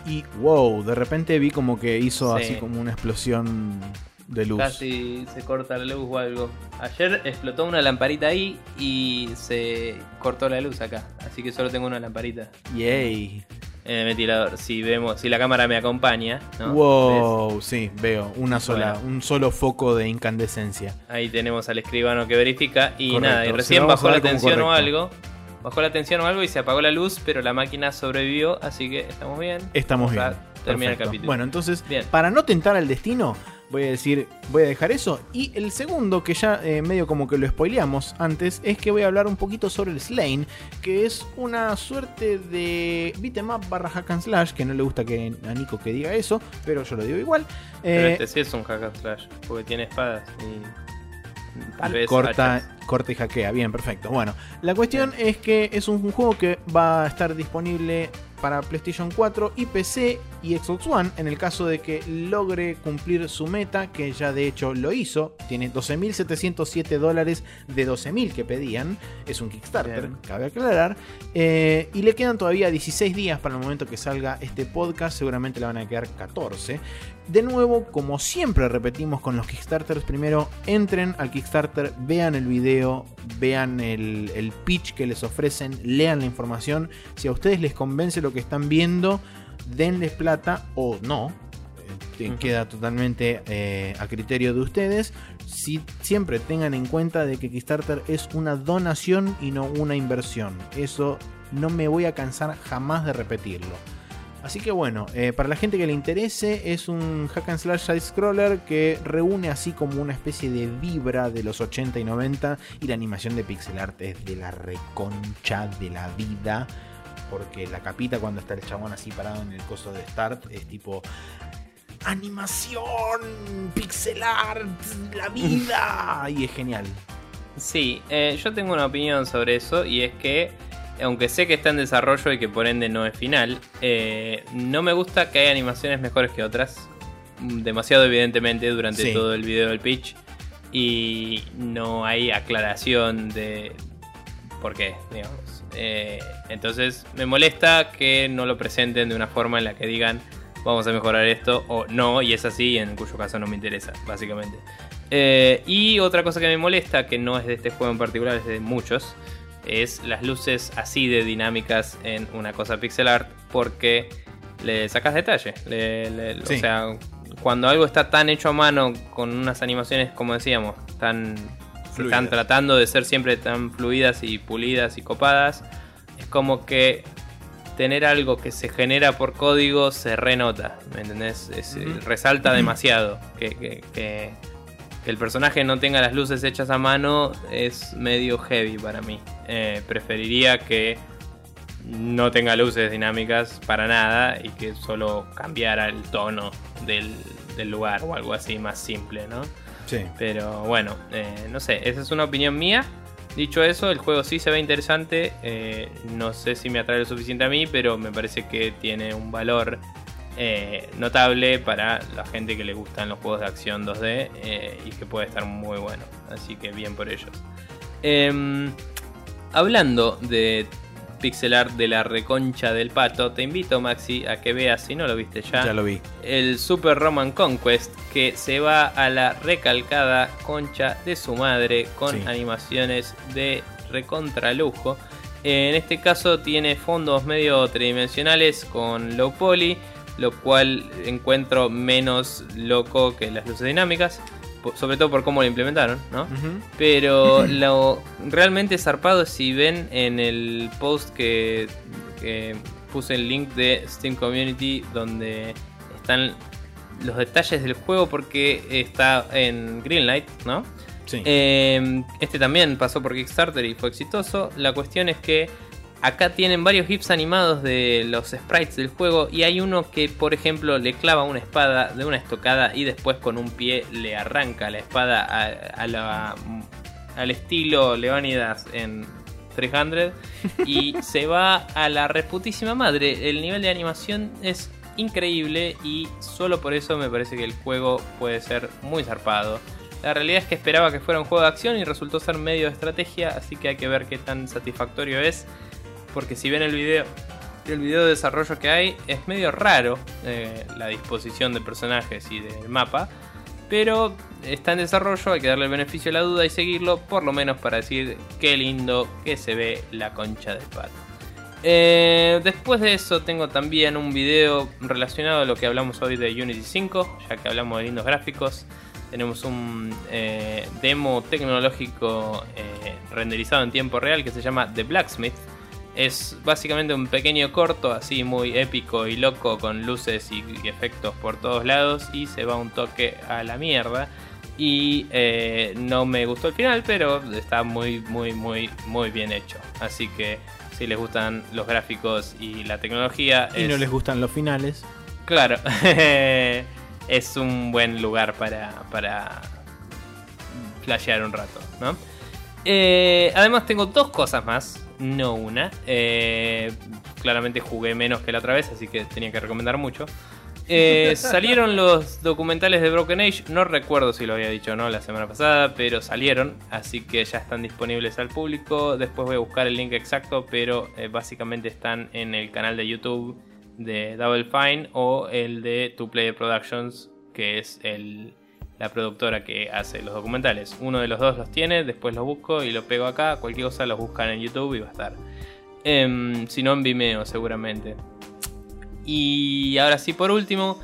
Speaker 2: y wow, de repente vi como que hizo así como una explosión de luz.
Speaker 1: Casi se corta la luz o algo. Ayer explotó una lamparita ahí y se cortó la luz acá. Así que solo tengo una lamparita.
Speaker 2: Yay.
Speaker 1: En el ventilador. Si vemos, si la cámara me acompaña.
Speaker 2: Wow, sí, veo. Una sola, un solo foco de incandescencia.
Speaker 1: Ahí tenemos al escribano que verifica. Y nada, y recién bajó la tensión o algo bajó la tensión o algo y se apagó la luz, pero la máquina sobrevivió, así que estamos bien.
Speaker 2: Estamos bien.
Speaker 1: Termina el capítulo.
Speaker 2: Bueno, entonces, para no tentar al destino, voy a decir, voy a dejar eso. Y el segundo, que ya eh, medio como que lo spoileamos antes, es que voy a hablar un poquito sobre el Slain, que es una suerte de beat'em up barra hack and slash, que no le gusta que a Nico que diga eso, pero yo lo digo igual.
Speaker 1: Pero eh, este sí es un hack and slash, porque tiene espadas y
Speaker 2: corta, corta y hackea. Bien, perfecto. Bueno, la cuestión es que es un juego que va a estar disponible para PlayStation 4 y PC y Xbox One en el caso de que logre cumplir su meta, que ya de hecho lo hizo. Tiene 12.707 dólares de 12.000 que pedían. Es un Kickstarter, cabe aclarar. Eh, y le quedan todavía 16 días para el momento que salga este podcast. Seguramente le van a quedar 14. De nuevo, como siempre repetimos con los Kickstarters, primero entren al Kickstarter, vean el video, vean el, el pitch que les ofrecen, lean la información. Si a ustedes les convence lo que están viendo, denles plata o no. Eh, queda totalmente eh, a criterio de ustedes. Si, siempre tengan en cuenta de que Kickstarter es una donación y no una inversión. Eso no me voy a cansar jamás de repetirlo. Así que bueno, eh, para la gente que le interese, es un hack and slash side scroller que reúne así como una especie de vibra de los 80 y 90 y la animación de pixel art es de la reconcha de la vida porque la capita cuando está el chabón así parado en el coso de Start es tipo animación, pixel art, la vida *laughs* y es genial.
Speaker 1: Sí, eh, yo tengo una opinión sobre eso y es que aunque sé que está en desarrollo y que por ende no es final, eh, no me gusta que haya animaciones mejores que otras. Demasiado evidentemente durante todo el video del pitch. Y no hay aclaración de por qué, digamos. Eh, entonces me molesta que no lo presenten de una forma en la que digan vamos a mejorar esto o no, y es así, en cuyo caso no me interesa, básicamente. Eh, y otra cosa que me molesta, que no es de este juego en particular, es de muchos, es las luces así de dinámicas en una cosa pixel art porque le sacas detalle. O sea, cuando algo está tan hecho a mano con unas animaciones, como decíamos, tan están tratando de ser siempre tan fluidas y pulidas y copadas, es como que tener algo que se genera por código se renota, ¿me entendés? Resalta *clears throat* demasiado que que el personaje no tenga las luces hechas a mano es medio heavy para mí. Eh, preferiría que no tenga luces dinámicas para nada y que solo cambiara el tono del, lugar o algo así más simple, ¿no? Sí. Pero bueno, eh, no sé, esa es una opinión mía. Dicho eso, el juego sí se ve interesante. Eh, no sé si me atrae lo suficiente a mí, pero me parece que tiene un valor eh, notable para la gente que le gustan los juegos de acción 2D eh, y que puede estar muy bueno. Así que bien por ellos. Em, hablando de pixel art de la reconcha del pato, te invito Maxi a que veas, si no lo viste ya,
Speaker 2: ya lo vi.
Speaker 1: el Super Roman Conquest que se va a la recalcada concha de su madre con animaciones de recontralujo. En este caso tiene fondos medio tridimensionales con low poly lo cual encuentro menos loco que las luces dinámicas, sobre todo por cómo lo implementaron, ¿no? Pero *laughs* lo realmente zarpado si ven en el post que, puse el link de Steam Community donde están los detalles del juego porque está en Greenlight, ¿no? Sí. Eh, este también pasó por Kickstarter y fue exitoso. La cuestión es que Acá tienen varios GIFs animados de los sprites del juego y hay uno que, por ejemplo, le clava una espada de una estocada y después con un pie le arranca la espada al estilo Leónidas en 300 *laughs* y se va a la reputísima madre. El nivel de animación es increíble y solo por eso me parece que el juego puede ser muy zarpado. La realidad es que esperaba que fuera un juego de acción y resultó ser medio de estrategia, así que hay que ver qué tan satisfactorio es porque si ven el video, el video de desarrollo que hay, es medio raro eh, la disposición de personajes y del mapa. Pero está en desarrollo, hay que darle el beneficio a la duda y seguirlo, por lo menos para decir qué lindo que se ve la concha del pato. Eh, después de eso tengo también un video relacionado a lo que hablamos hoy de Unity 5, ya que hablamos de lindos gráficos. Tenemos un eh, demo tecnológico renderizado en tiempo real que se llama The Blacksmith, es básicamente un pequeño corto, así muy épico y loco, con luces y, efectos por todos lados, y se va un toque a la mierda. Y eh, no me gustó el final, pero está muy, muy, muy, muy bien hecho. Así que si les gustan los gráficos y la tecnología.
Speaker 2: Y no les gustan los finales.
Speaker 1: Claro, *laughs* es un buen lugar para, para flashear un rato, ¿no? Eh, además tengo dos cosas más no una. Eh, claramente jugué menos que la otra vez, así que tenía que recomendar mucho. Eh, *laughs* salieron los documentales de Broken Age, no recuerdo si lo había dicho o no la semana pasada, pero salieron, así que ya están disponibles al público. Después voy a buscar el link exacto, pero eh, básicamente están en el canal de YouTube de Double Fine o el de Two Player Productions, que es el, la productora que hace los documentales. Uno de los dos los tiene, después los busco y lo pego acá. Cualquier cosa los buscan en YouTube y va a estar. Em, si no en Vimeo seguramente. Y ahora sí, por último,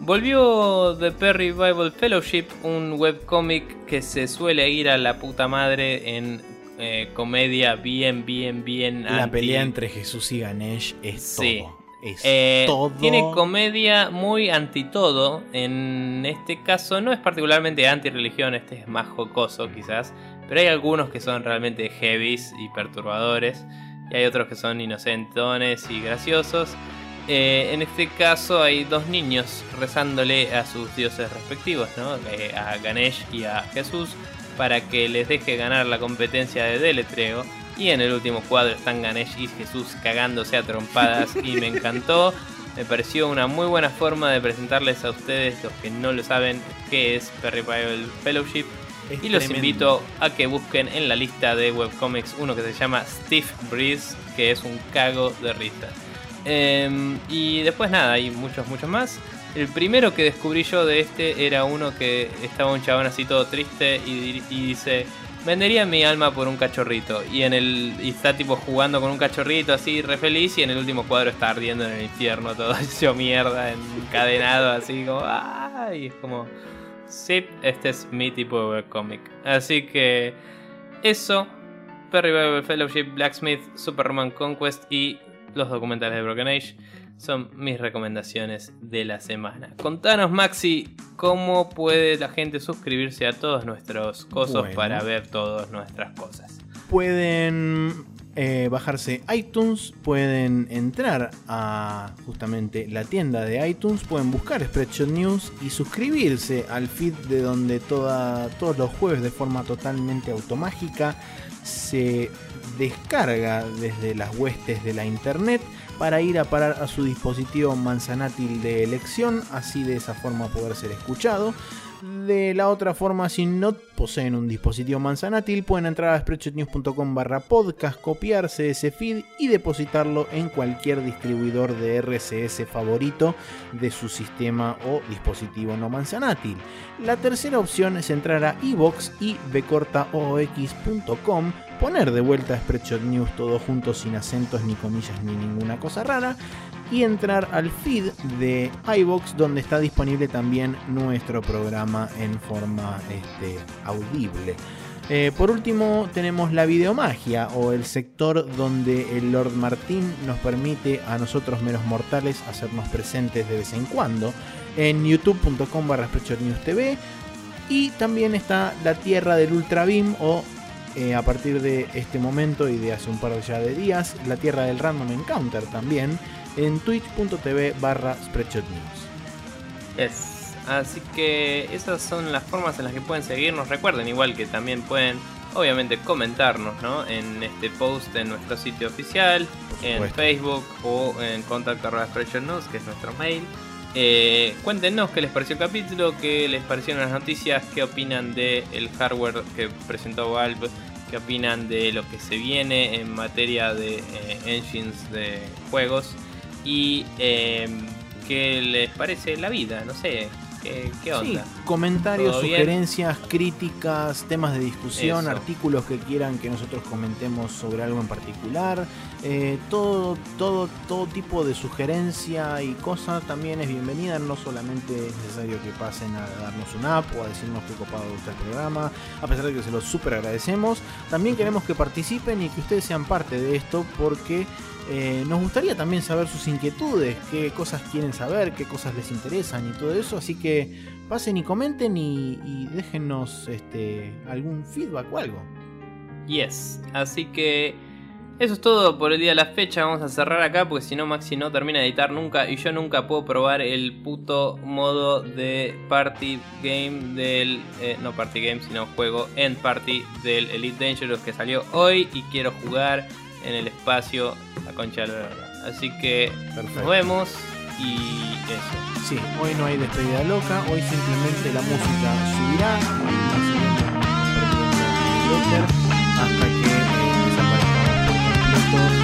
Speaker 1: volvió The Perry Bible Fellowship, un webcomic que se suele ir a la puta madre en eh, comedia bien, bien, bien.
Speaker 2: La pelea entre Jesús y Ganesh es sí.
Speaker 1: Eh, tiene comedia muy anti todo. En este caso no es particularmente anti religión, este es más jocoso quizás. Pero hay algunos que son realmente heavies y perturbadores. y hay otros que son inocentones y graciosos. Eh, en este caso hay dos niños rezándole a sus dioses respectivos, ¿no? Eh, a Ganesh y a Jesús, para que les deje ganar la competencia de deletreo. Y en el último cuadro están Ganesh y Jesús cagándose a trompadas y me encantó. Me pareció una muy buena forma de presentarles a ustedes, los que no lo saben, qué es Perry Bible Fellowship. y los invito a que busquen en la lista de webcomics uno que se llama Steve Breeze, que es un cago de risa. Em, y después nada, hay muchos, muchos más. El primero que descubrí yo de este era uno que estaba un chabón así todo triste y, dice, vendería mi alma por un cachorrito. Y en el está tipo jugando con un cachorrito así re feliz y en el último cuadro está ardiendo en el infierno, todo *laughs* hecho mierda, encadenado así como, ¡ay! es como, sí, este es mi tipo de webcomic. Así que eso, Perry Bible Fellowship, Blacksmith, Superman Conquest y los documentales de Broken Age son mis recomendaciones de la semana. Contanos, Maxi, cómo puede la gente suscribirse a todos nuestros cosas para ver todas nuestras cosas.
Speaker 2: Pueden eh, bajarse iTunes, pueden entrar a justamente la tienda de iTunes, pueden buscar Spreadshot News y suscribirse al feed de donde toda, todos los jueves de forma totalmente automágica se descarga desde las huestes de la internet para ir a parar a su dispositivo manzanátil de elección, así de esa forma poder ser escuchado. De la otra forma, si no poseen un dispositivo manzanátil, pueden entrar a spreadshotnews.com barra podcast, copiarse ese feed y depositarlo en cualquier distribuidor de RSS favorito de su sistema o dispositivo no manzanátil. La tercera opción es entrar a iVox y bcortaoox.com poner de vuelta Spreadshot News todo junto sin acentos ni comillas ni ninguna cosa rara y entrar al feed de iBox donde está disponible también nuestro programa en forma este, audible. Eh, por último tenemos la videomagia o el sector donde el Lord Martín nos permite a nosotros menos mortales hacernos presentes de vez en cuando en youtube.com barra TV y también está la tierra del Ultra Beam o eh, a partir de este momento y de hace un par ya de días, la tierra del Random Encounter también en twitch.tv barra Spreadshot News.
Speaker 1: Así que esas son las formas en las que pueden seguirnos. Recuerden igual que también pueden obviamente comentarnos ¿no? en este post en nuestro sitio oficial, en Facebook o en contacto News, que es nuestro mail. Eh, cuéntenos qué les pareció el capítulo, qué les parecieron las noticias, qué opinan del el hardware que presentó Valve, qué opinan de lo que se viene en materia de eh, engines de juegos y em, qué les parece la vida, no sé. ¿Qué, onda?
Speaker 2: comentarios, sugerencias, críticas, temas de discusión, artículos que quieran que nosotros comentemos sobre algo en particular. Eh, todo, todo, todo tipo de sugerencia y cosa también es bienvenida. No solamente es necesario que pasen a darnos un app o a decirnos qué copado gusta el programa, a pesar de que se lo súper agradecemos. También queremos que participen y que ustedes sean parte de esto porque eh, nos gustaría también saber sus inquietudes, qué cosas quieren saber, qué cosas les interesan y todo eso. Así que pasen y comenten y, y déjennos este, algún feedback o algo.
Speaker 1: Yes, así que eso es todo por el día de la fecha. Vamos a cerrar acá porque si no, Maxi no termina de editar nunca. Y yo nunca puedo probar el puto modo de party game del. Eh, no party game, sino juego en party del Elite Dangerous que salió hoy. Y quiero jugar en el espacio a Concha de la Lora. Así que nos vemos y eso.
Speaker 2: Sí, hoy no hay despedida loca, hoy simplemente la música subirá hasta que eh, desaparezca